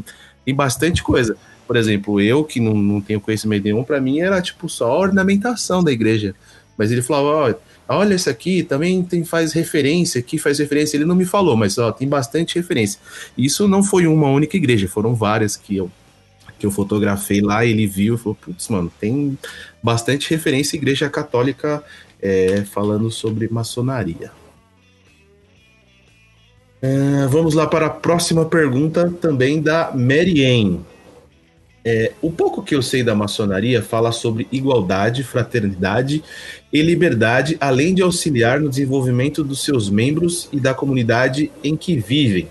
tem bastante coisa. Por exemplo, eu que não, não tenho conhecimento nenhum, para mim era tipo só a ornamentação da igreja. Mas ele falou: Ó, olha esse aqui, também tem, faz referência, aqui faz referência. Ele não me falou, mas ó, tem bastante referência. Isso não foi uma única igreja, foram várias que eu, que eu fotografei lá, ele viu e falou, putz, mano, tem bastante referência igreja católica é, falando sobre maçonaria. É, vamos lá para a próxima pergunta, também da Mary Ann. É, o pouco que eu sei da maçonaria fala sobre igualdade, fraternidade e liberdade, além de auxiliar no desenvolvimento dos seus membros e da comunidade em que vivem.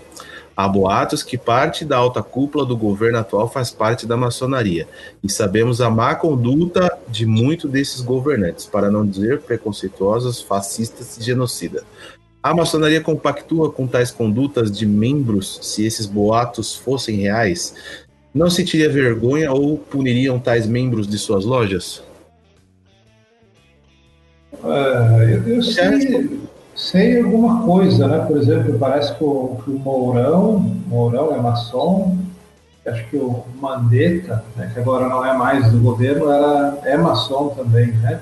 Há boatos que parte da alta cúpula do governo atual faz parte da maçonaria, e sabemos a má conduta de muitos desses governantes, para não dizer preconceituosos, fascistas e genocida. A maçonaria compactua com tais condutas de membros se esses boatos fossem reais? Não sentiria vergonha ou puniriam tais membros de suas lojas? É, eu, eu sei, sei alguma coisa, né? Por exemplo, parece que o, que o Mourão, Mourão é maçom, acho que o Mandetta, né, que agora não é mais do governo, era, é maçom também, né?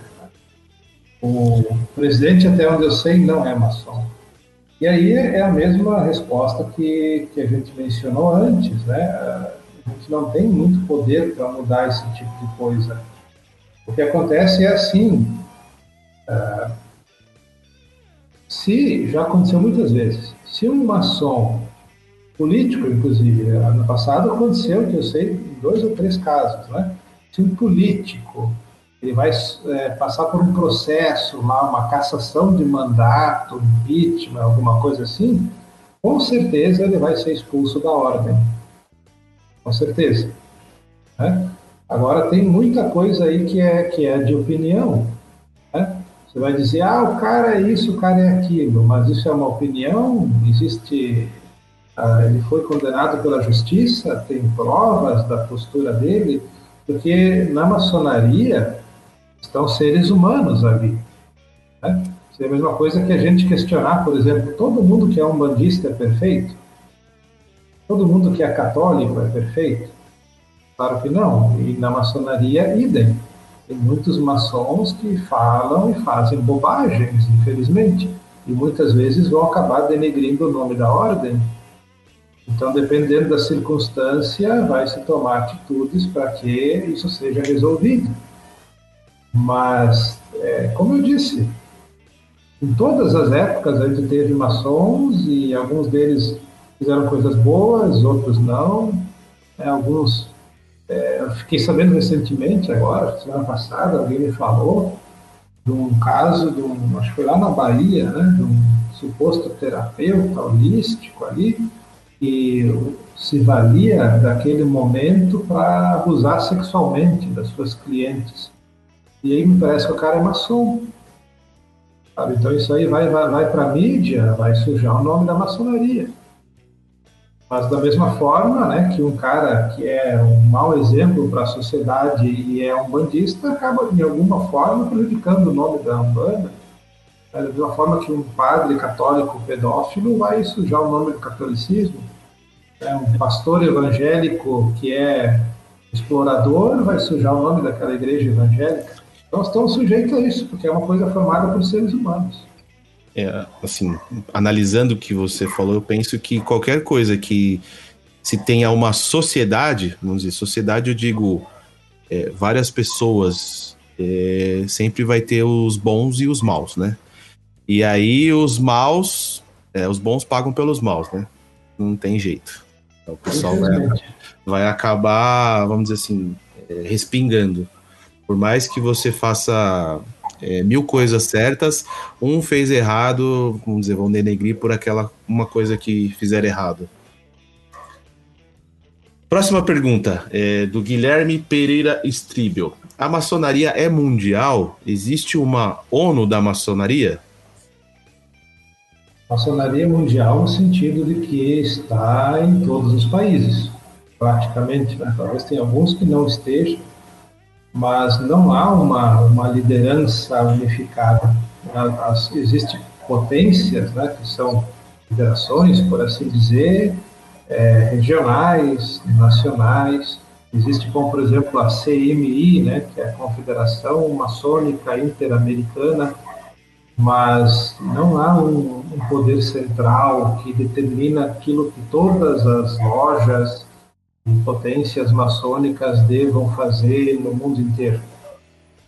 O presidente, até onde eu sei, não é maçom. E aí é a mesma resposta que, que a gente mencionou antes, né? A gente não tem muito poder para mudar esse tipo de coisa. O que acontece é assim, Uh, se já aconteceu muitas vezes, se um maçom político, inclusive, ano passado aconteceu, que eu sei, em dois ou três casos, né? Se um político ele vai é, passar por um processo lá, uma cassação de mandato, impeachment, alguma coisa assim, com certeza ele vai ser expulso da ordem. Com certeza. Né? Agora tem muita coisa aí que é, que é de opinião. Né? Você vai dizer, ah, o cara é isso, o cara é aquilo, mas isso é uma opinião, existe. Ah, ele foi condenado pela justiça, tem provas da postura dele, porque na maçonaria estão seres humanos ali. Né? Seria a mesma coisa que a gente questionar, por exemplo, todo mundo que é um bandista é perfeito? Todo mundo que é católico é perfeito? Claro que não. E na maçonaria, idem. Tem muitos maçons que falam e fazem bobagens, infelizmente. E muitas vezes vão acabar denegrindo o nome da ordem. Então, dependendo da circunstância, vai se tomar atitudes para que isso seja resolvido. Mas, é, como eu disse, em todas as épocas a gente teve maçons e alguns deles fizeram coisas boas, outros não. É, alguns, é, fiquei sabendo recentemente, agora, semana passada, alguém me falou de um caso, de um, acho que foi lá na Bahia, né, de um suposto terapeuta holístico ali, que se valia daquele momento para abusar sexualmente das suas clientes. E aí me parece que o cara é maçom. Então isso aí vai, vai, vai para a mídia, vai sujar o nome da maçonaria. Mas da mesma forma né, que um cara que é um mau exemplo para a sociedade e é um bandista acaba de alguma forma prejudicando o nome da Umbanda. Da mesma forma que um padre católico pedófilo vai sujar o nome do catolicismo. É, um pastor evangélico que é explorador vai sujar o nome daquela igreja evangélica. Então estamos sujeitos a isso, porque é uma coisa formada por seres humanos. É, assim, analisando o que você falou, eu penso que qualquer coisa que se tenha uma sociedade, vamos dizer, sociedade eu digo é, várias pessoas, é, sempre vai ter os bons e os maus, né? E aí os maus, é, os bons pagam pelos maus, né? Não tem jeito. Então, o pessoal vai, vai acabar, vamos dizer assim, é, respingando. Por mais que você faça é, mil coisas certas, um fez errado, vamos dizer, vão denegrir por aquela uma coisa que fizeram errado. Próxima pergunta é do Guilherme Pereira Stribel. A maçonaria é mundial? Existe uma ONU da maçonaria? Maçonaria mundial no sentido de que está em todos os países, praticamente. Né? Talvez tenha alguns que não estejam, mas não há uma, uma liderança unificada. As, existem potências, né, que são federações, por assim dizer, é, regionais, nacionais. Existe, como por exemplo, a CMI, né, que é a Confederação Maçônica Interamericana, mas não há um, um poder central que determina aquilo que todas as lojas, potências maçônicas devam fazer no mundo inteiro.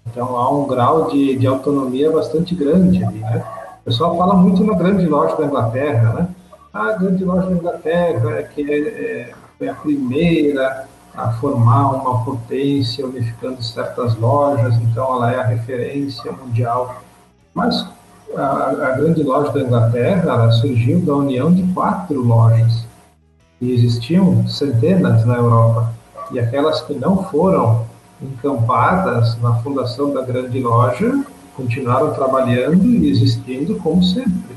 Então há um grau de, de autonomia bastante grande ali, né? O pessoal fala muito na grande loja da Inglaterra, né? A grande loja da Inglaterra é que é, é, foi a primeira a formar uma potência unificando certas lojas, então ela é a referência mundial. Mas a, a grande loja da Inglaterra surgiu da união de quatro lojas e existiam centenas na Europa. E aquelas que não foram encampadas na fundação da grande loja continuaram trabalhando e existindo como sempre.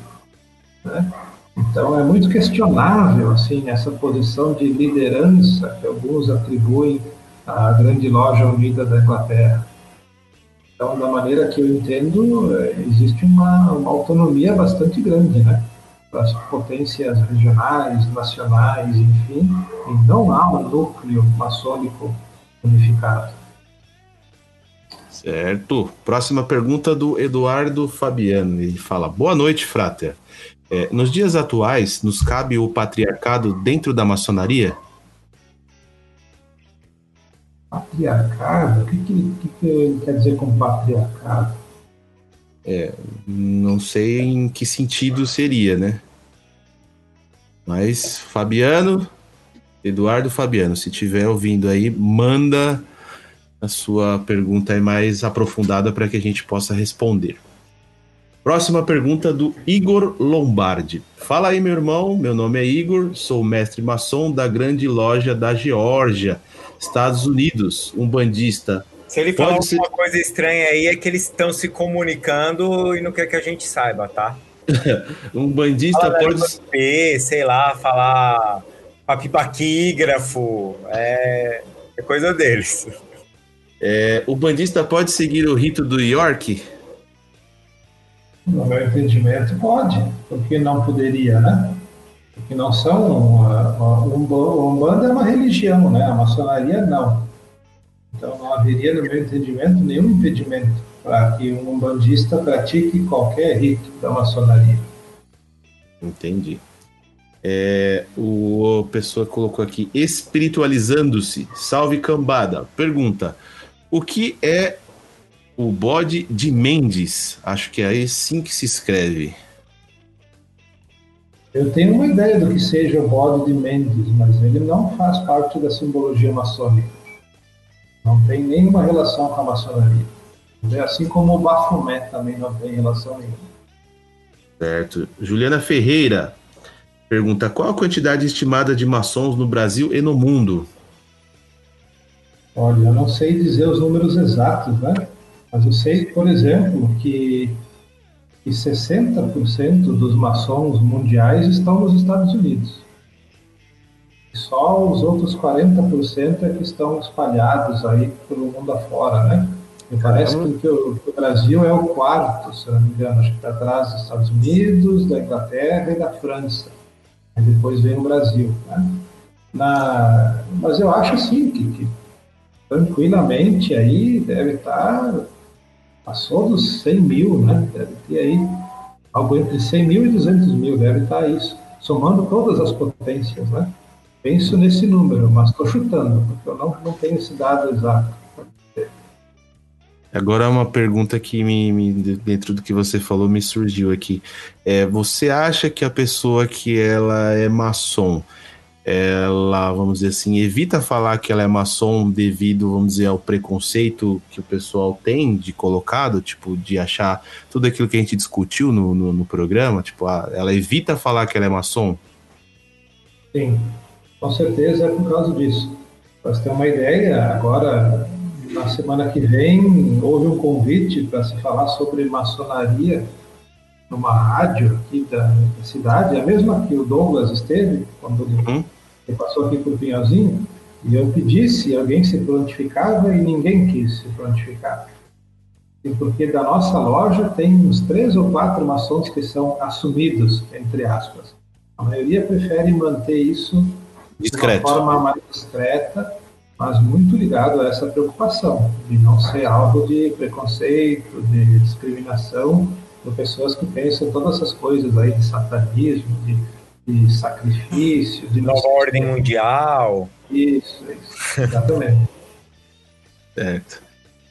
Né? Então é muito questionável assim essa posição de liderança que alguns atribuem à grande loja unida da Inglaterra. Então, da maneira que eu entendo, é, existe uma, uma autonomia bastante grande, né? Das potências regionais, nacionais, enfim, e não há um núcleo maçônico unificado. Certo. Próxima pergunta do Eduardo Fabiano. Ele fala: Boa noite, Frater. É, nos dias atuais, nos cabe o patriarcado dentro da maçonaria? Patriarcado? O que, que, que ele quer dizer com patriarcado? É, não sei em que sentido seria, né? Mas, Fabiano, Eduardo Fabiano, se tiver ouvindo aí, manda a sua pergunta aí mais aprofundada para que a gente possa responder. Próxima pergunta do Igor Lombardi. Fala aí, meu irmão. Meu nome é Igor, sou mestre maçom da grande loja da Geórgia, Estados Unidos, um bandista se ele falar Pode alguma ser... coisa estranha aí, é que eles estão se comunicando e não quer que a gente saiba, tá? um bandista Fala pode. P, sei lá, falar papipaquígrafo, é, é coisa deles. É, o bandista pode seguir o rito do York? No meu entendimento, pode. Porque não poderia, né? Porque não são. uma- uma- Umba- Umbanda é uma religião, né? A maçonaria não. Então não haveria, no meu entendimento, nenhum impedimento para que um umbandista pratique qualquer rito da maçonaria. Entendi. É, o a pessoa colocou aqui, espiritualizando-se, salve cambada. Pergunta: o que é o bode de Mendes? Acho que é assim que se escreve. Eu tenho uma ideia do que seja o bode de Mendes, mas ele não faz parte da simbologia maçônica. Não tem nenhuma relação com a maçonaria. É assim como o Bafomé também não tem relação nenhuma. Certo. Juliana Ferreira pergunta: qual a quantidade estimada de maçons no Brasil e no mundo? Olha, eu não sei dizer os números exatos, né? Mas eu sei, por exemplo, que, que 60% dos maçons mundiais estão nos Estados Unidos. E só os outros 40% é que estão espalhados aí pelo mundo afora, né? Me parece que, que o, que o Brasil é o quarto, se não me engano, acho que está atrás dos Estados Unidos, da Inglaterra e da França. Aí depois vem o Brasil, né? Na, mas eu acho assim que, que tranquilamente aí deve estar passou dos 100 mil, né? Deve ter aí algo entre 100 mil e 200 mil, deve estar isso, somando todas as potências, né? Penso nesse número, mas estou chutando, porque eu não, não tenho esse dado exato. Agora uma pergunta que me, me- dentro do que você falou me surgiu aqui. É, você acha que a pessoa que ela é maçom, ela, vamos dizer assim, evita falar que ela é maçom devido, vamos dizer, ao preconceito que o pessoal tem de colocado, tipo, de achar tudo aquilo que a gente discutiu no, no, no programa, tipo, ah, ela evita falar que ela é maçom? Sim, com certeza é por causa disso. Para você ter uma ideia, agora, na semana que vem, houve um convite para se falar sobre maçonaria numa rádio aqui da, da cidade, a mesma que o Douglas esteve, quando ele, Uhum. ele passou aqui por Pinhalzinho, e eu pedi se alguém se prontificava e ninguém quis se prontificar. E porque da nossa loja tem uns três ou quatro maçons que são assumidos, entre aspas. A maioria prefere manter isso Discreto. de uma forma mais discreta, mas muito ligado a essa preocupação de não ser alvo de preconceito, de discriminação por pessoas que pensam todas essas coisas aí de satanismo, de, de sacrifício, de não Nova ordem mundial. Isso, isso, exatamente. Certo.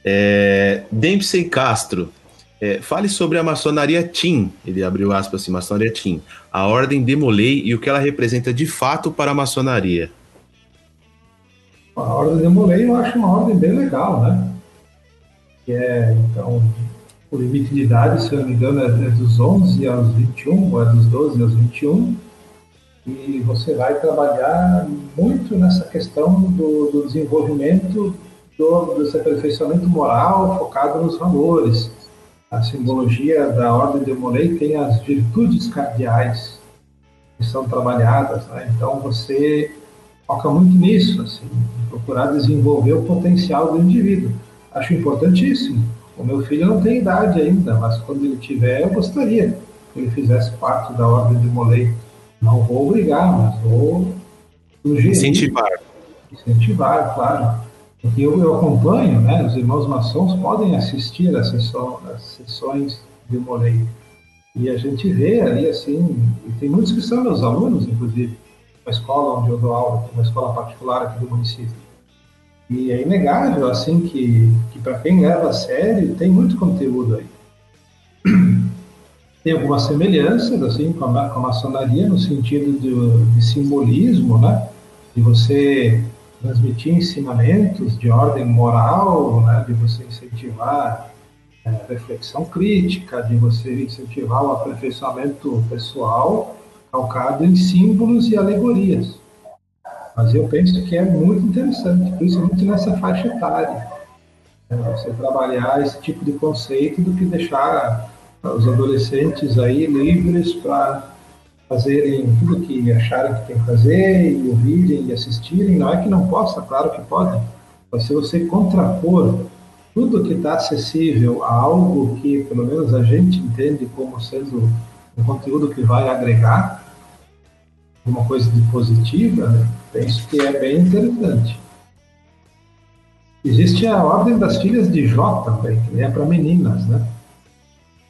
É, Dempsey Castro. é, fale sobre a maçonaria Tim. Ele abriu aspas assim, maçonaria Tim. A ordem Demolei e o que ela representa de fato para a maçonaria. A ordem de Molay eu acho uma ordem bem legal, né? Que é, então, o limite de idade, se eu não me engano, é dos 11 aos 21, ou é dos 12 aos 21. E você vai trabalhar muito nessa questão do, do desenvolvimento do, desse aperfeiçoamento moral focado nos valores. A simbologia da ordem de Molay tem as virtudes cardeais que são trabalhadas, né? Então você foca muito nisso, assim, procurar desenvolver o potencial do indivíduo. Acho importantíssimo. O meu filho não tem idade ainda, mas quando ele tiver, eu gostaria que ele fizesse parte da ordem de Molay. Não vou obrigar, mas vou sugerir, Incentivar. incentivar, claro. Eu, eu acompanho, né, os irmãos maçons podem assistir às sessões, de Molay. E a gente vê ali, assim, e tem muitos que são meus alunos, inclusive, uma escola onde eu dou aula, uma escola particular aqui do município. E é inegável, assim, que, que para quem leva a sério, tem muito conteúdo aí. Tem algumas semelhanças, assim, com a, com a maçonaria, no sentido de, de simbolismo, né? De você transmitir ensinamentos de ordem moral, né? De você incentivar é, reflexão crítica, de você incentivar o aperfeiçoamento pessoal calcado em símbolos e alegorias. Mas eu penso que é muito interessante, principalmente nessa faixa etária, né, você trabalhar esse tipo de conceito do que deixar os adolescentes aí livres para fazerem tudo que acharem que tem que fazer, e ouvirem e assistirem. Não é que não possa, claro que pode, mas se você contrapor tudo que está acessível a algo que, pelo menos, a gente entende como sendo um conteúdo que vai agregar uma coisa de positiva, né? penso que é bem interessante. Existe a Ordem das Filhas de Jó também, que é para meninas, né?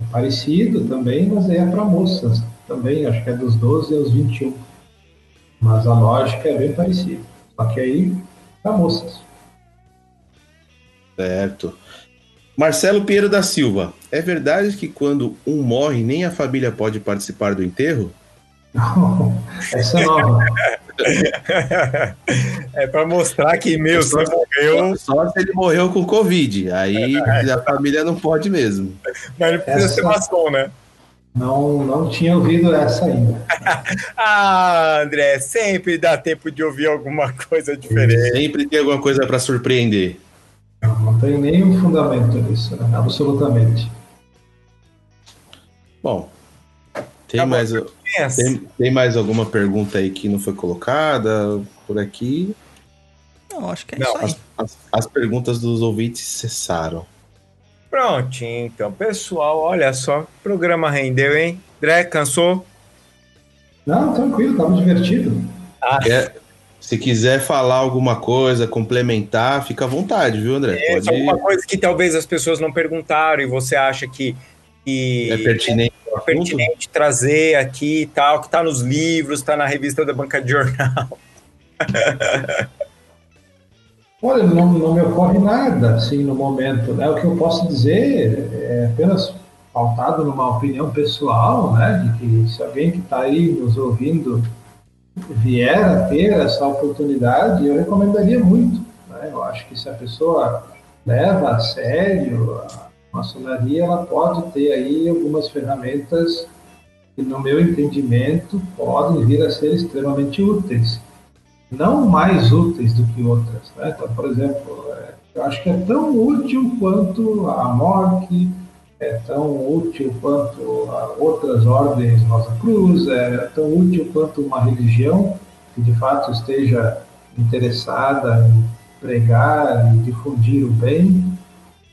É parecido também, mas é para moças também, acho que é dos 12 aos 21. Mas a lógica é bem parecida. Só que aí, para moças. Certo. Marcelo Pinheiro da Silva, é verdade que quando um morre, nem a família pode participar do enterro? Não, essa é nova. é para mostrar que, meu, você morreu. Só se ele morreu com Covid. Aí a família não pode mesmo. Mas não precisa Essa- ser maçom, né? Não, não tinha ouvido essa ainda. ah, André, sempre dá tempo de ouvir alguma coisa diferente. Sempre tem alguma coisa para surpreender. Não, não tem nenhum fundamento nisso, né? absolutamente. Bom, tem Tá bom. mais, tem, tem mais alguma pergunta aí que não foi colocada por aqui? Não, acho que é Não, isso aí. As, as- as perguntas dos ouvintes cessaram. Prontinho, então. Pessoal, olha só, o programa rendeu, hein? André, cansou? Não, tranquilo, estava divertido. Quer- se quiser falar alguma coisa, complementar, fica à vontade, viu, André? É, Pode, alguma coisa que talvez as pessoas não perguntaram e você acha que, que é pertinente. é pertinente trazer aqui e tal, que tá nos livros, tá na revista da Banca de Jornal. Olha, não, não me ocorre nada assim no momento. Né? O que eu posso dizer é apenas pautado numa opinião pessoal, né? De que se alguém que está aí nos ouvindo vier a ter essa oportunidade, eu recomendaria muito. Né? Eu acho que se a pessoa leva a sério a maçonaria, ela pode ter aí algumas ferramentas que, no meu entendimento, podem vir a ser extremamente úteis não mais úteis do que outras. Né? Então, por exemplo, é, eu acho que é tão útil quanto a morte, é tão útil quanto outras ordens Rosa Cruz, é tão útil quanto uma religião que de fato esteja interessada em pregar e difundir o bem.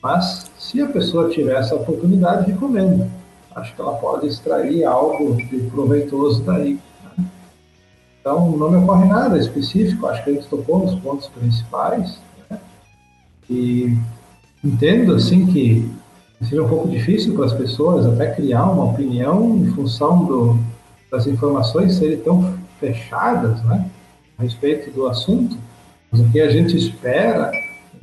Mas se a pessoa tiver essa oportunidade, recomendo. Acho que ela pode extrair algo de proveitoso daí. Então, não me ocorre nada específico, acho que gente tocou nos pontos principais. Né? E entendo, assim, que seja um pouco difícil para as pessoas até criar uma opinião em função do, das informações serem tão fechadas né, a respeito do assunto. Mas o que a gente espera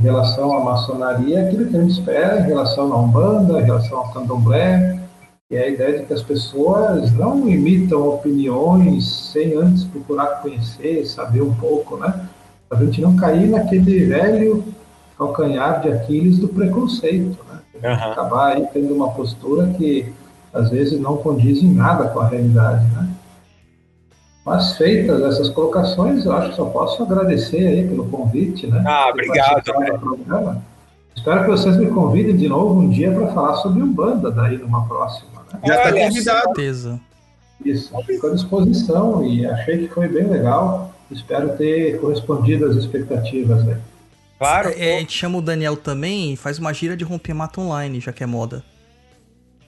em relação à maçonaria é aquilo que a gente espera em relação à Umbanda, em relação ao Candomblé, que é a ideia de que as pessoas não imitam opiniões sem antes procurar conhecer, saber um pouco, né? A gente não cair naquele velho calcanhar de Aquiles do preconceito, né? Aham. Acabar aí tendo uma postura que às vezes não condiz em nada com a realidade, né? Mas feitas essas colocações, eu acho que só posso agradecer aí pelo convite, né? Ah, obrigado. Espero que vocês me convidem de novo um dia para falar sobre Umbanda daí numa próxima, né? Já está convidado. certeza. Isso, fico à disposição e achei que foi bem legal. Espero ter correspondido às expectativas aí. Claro. É, a gente chama o Daniel também e faz uma gira de romper mata online, já que é moda.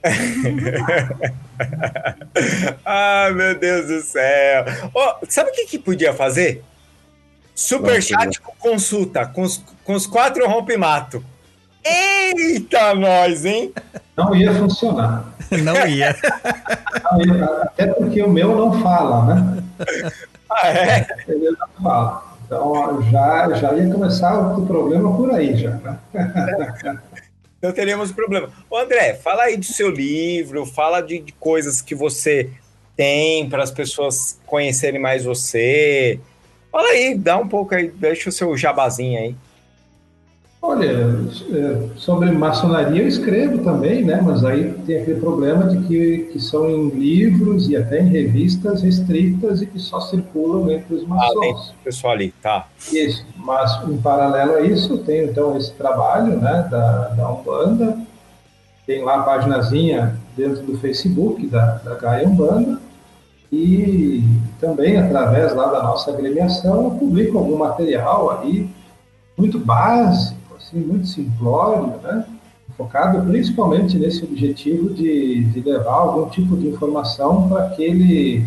ah, meu Deus do céu. Ó, sabe o que, que podia fazer? Superchat com consulta, com os, com os quatro rompe-mato. Eita, nós, hein? Não ia funcionar. Não ia. Não ia, até porque o meu não fala, né? Ah, é? Ele não fala. Então já, já ia começar o problema por aí já. Né? Então teríamos problema. Ô, André, fala aí do seu livro, fala de, de coisas que você tem para as pessoas conhecerem mais você. Fala aí, dá um pouco aí, deixa o seu jabazinho aí. Olha, é, sobre maçonaria eu escrevo também, né? Mas aí tem aquele problema de que, que são em livros e até em revistas restritas e que só circulam entre os Ah, maçons. o pessoal ali, tá. Isso, mas em paralelo a isso, eu tenho então esse trabalho né, da, da Umbanda, tem lá a paginazinha dentro do Facebook da, da Gaia Umbanda, e também através lá da nossa agremiação eu publico algum material aí muito básico, assim, muito simplório, né? focado principalmente nesse objetivo de, de levar algum tipo de informação para aquele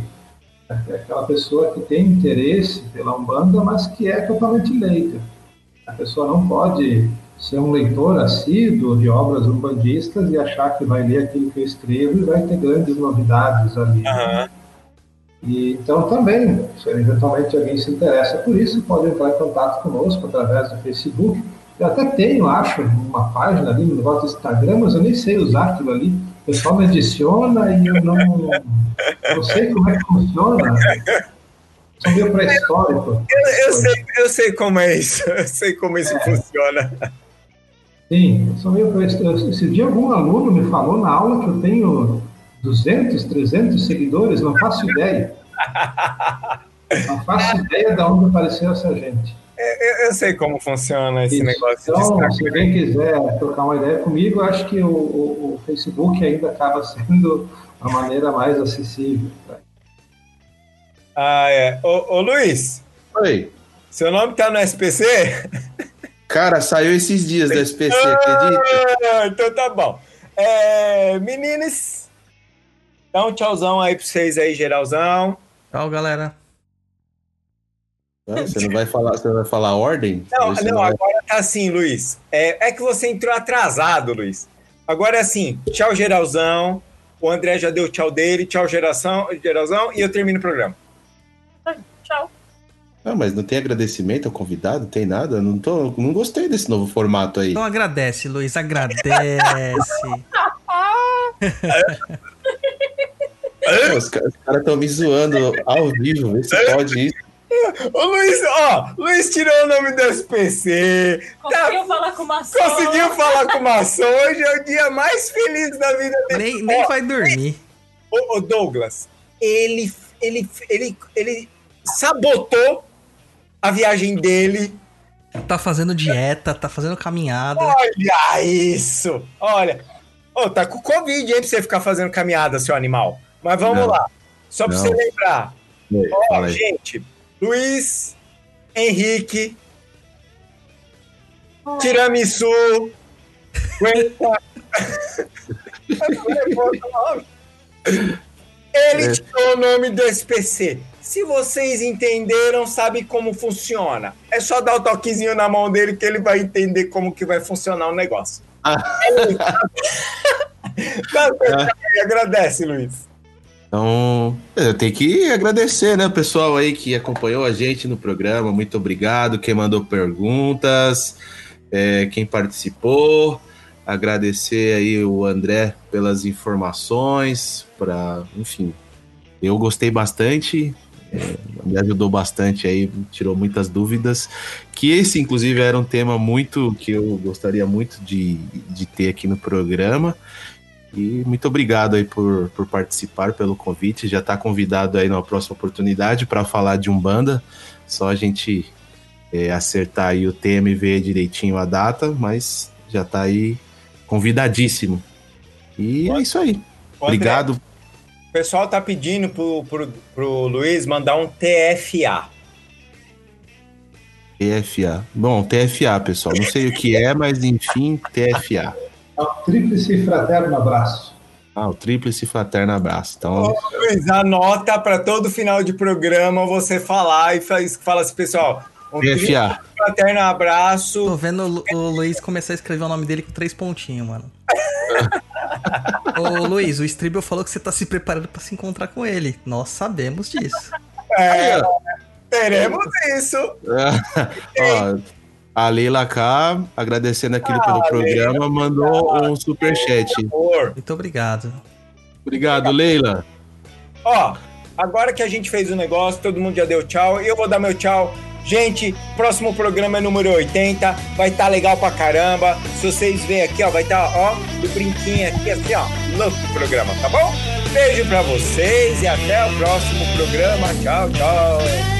aquela pessoa que tem interesse pela Umbanda, mas que é totalmente leiga. A pessoa não pode ser um leitor assíduo de obras umbandistas e achar que vai ler aquilo que eu escrevo e vai ter grandes novidades ali. Aham. E, então também, se eventualmente alguém se interessa por isso, pode entrar em contato conosco através do Facebook. Eu até tenho, acho, uma página ali no negócio do Instagram, mas eu nem sei usar aquilo ali. O pessoal me adiciona e eu não, não sei como é que funciona. Sou meio pré-histórico. Eu, eu sei, eu sei como é isso. Eu sei como isso funciona. Sim, eu sou meio pré-histórico. Esse dia algum aluno me falou na aula que eu tenho 200, 300 seguidores, não faço ideia. Não faço ideia de onde apareceu essa gente. Eu, eu sei como funciona esse Isso. negócio de Então, se alguém quiser trocar uma ideia comigo, eu acho que o, o- o Facebook ainda acaba sendo a maneira mais acessível. Ah, é. Ô, ô, Luiz, Oi. seu nome tá no SPC? Cara, saiu esses dias da SPC, acredita? Ah, então tá bom. É, meninas, dá um tchauzão aí pra vocês aí, geralzão. Tchau, galera. Ah, Você não vai falar, você vai falar ordem? Não, não, vai- agora tá assim, Luiz. É, é que você entrou atrasado, Luiz. Agora é assim, tchau, geralzão. O André já deu tchau dele, tchau, geração, geralzão, e eu termino o programa. Tchau. Ah, mas não tem agradecimento ao convidado? Tem nada? Não, tô, não gostei desse novo formato aí. Então agradece, Luiz, agradece. Pô, Os caras estão me zoando ao vivo, vê se pode isso. Ô, Luiz, ó, Luiz tirou o nome do SPC, Conseguiu falar com uma só. conseguiu falar com o maçom, hoje é o dia mais feliz da vida dele. Nem, nem Ó, vai dormir. Ô, ô, Douglas, ele, ele, ele, ele sabotou a viagem dele. Tá fazendo dieta, tá fazendo caminhada. Olha isso! Olha, ô, tá com Covid, hein, pra você ficar fazendo caminhada, seu animal. Mas vamos Não. lá. Só pra Não. você lembrar. Ó, gente, Luiz, Henrique, Tiramisu, Guenta. Ele É. tirou o nome do SPC. Se vocês entenderam, sabe como funciona. É só dar o toquezinho na mão dele que ele vai entender como que vai funcionar o negócio. Ah. Dá certo, Agradece, Luiz. Então, eu tenho que agradecer, né, o pessoal aí que acompanhou a gente no programa. Muito obrigado. Quem mandou perguntas, é, quem participou. Agradecer aí o André pelas informações. Para, enfim, eu gostei bastante. é, me ajudou bastante aí, tirou muitas dúvidas. Que esse, inclusive, era um tema muito que eu gostaria muito de, de ter aqui no programa. E muito obrigado aí por, por participar, pelo convite. Já está convidado aí na próxima oportunidade para falar de Umbanda. Só a gente é, acertar aí o tema e ver direitinho a data, mas já está aí convidadíssimo. E é isso aí. André, Obrigado. O pessoal tá pedindo pro, pro, pro Luiz mandar um TFA. TFA. Bom, TFA, pessoal. Não sei o que é, mas enfim, TFA. É um tríplice fraterno abraço. Ah, o Tríplice Fraterno Abraço. Então, Ô, Luiz, anota para todo final de programa você falar e faz, fala assim, pessoal. Um fraterno abraço. Tô vendo o, Lu- o Luiz começar a escrever o nome dele com três pontinhos, mano. Ô Luiz, o Stribble falou que você tá se preparando pra se encontrar com ele. Nós sabemos disso. É, teremos isso. Ó, a Leila K, agradecendo aquilo pelo programa, mandou um superchat. Muito obrigado. Obrigado, Leila. Ó, agora que a gente fez o negócio, todo mundo já deu tchau. E eu vou dar meu tchau. Gente, próximo programa é número 80. Vai estar legal pra caramba. Se vocês verem aqui, ó, vai estar, ó, do brinquinho aqui, assim, ó. Louco o programa, tá bom? Beijo pra vocês e até o próximo programa. Tchau, tchau.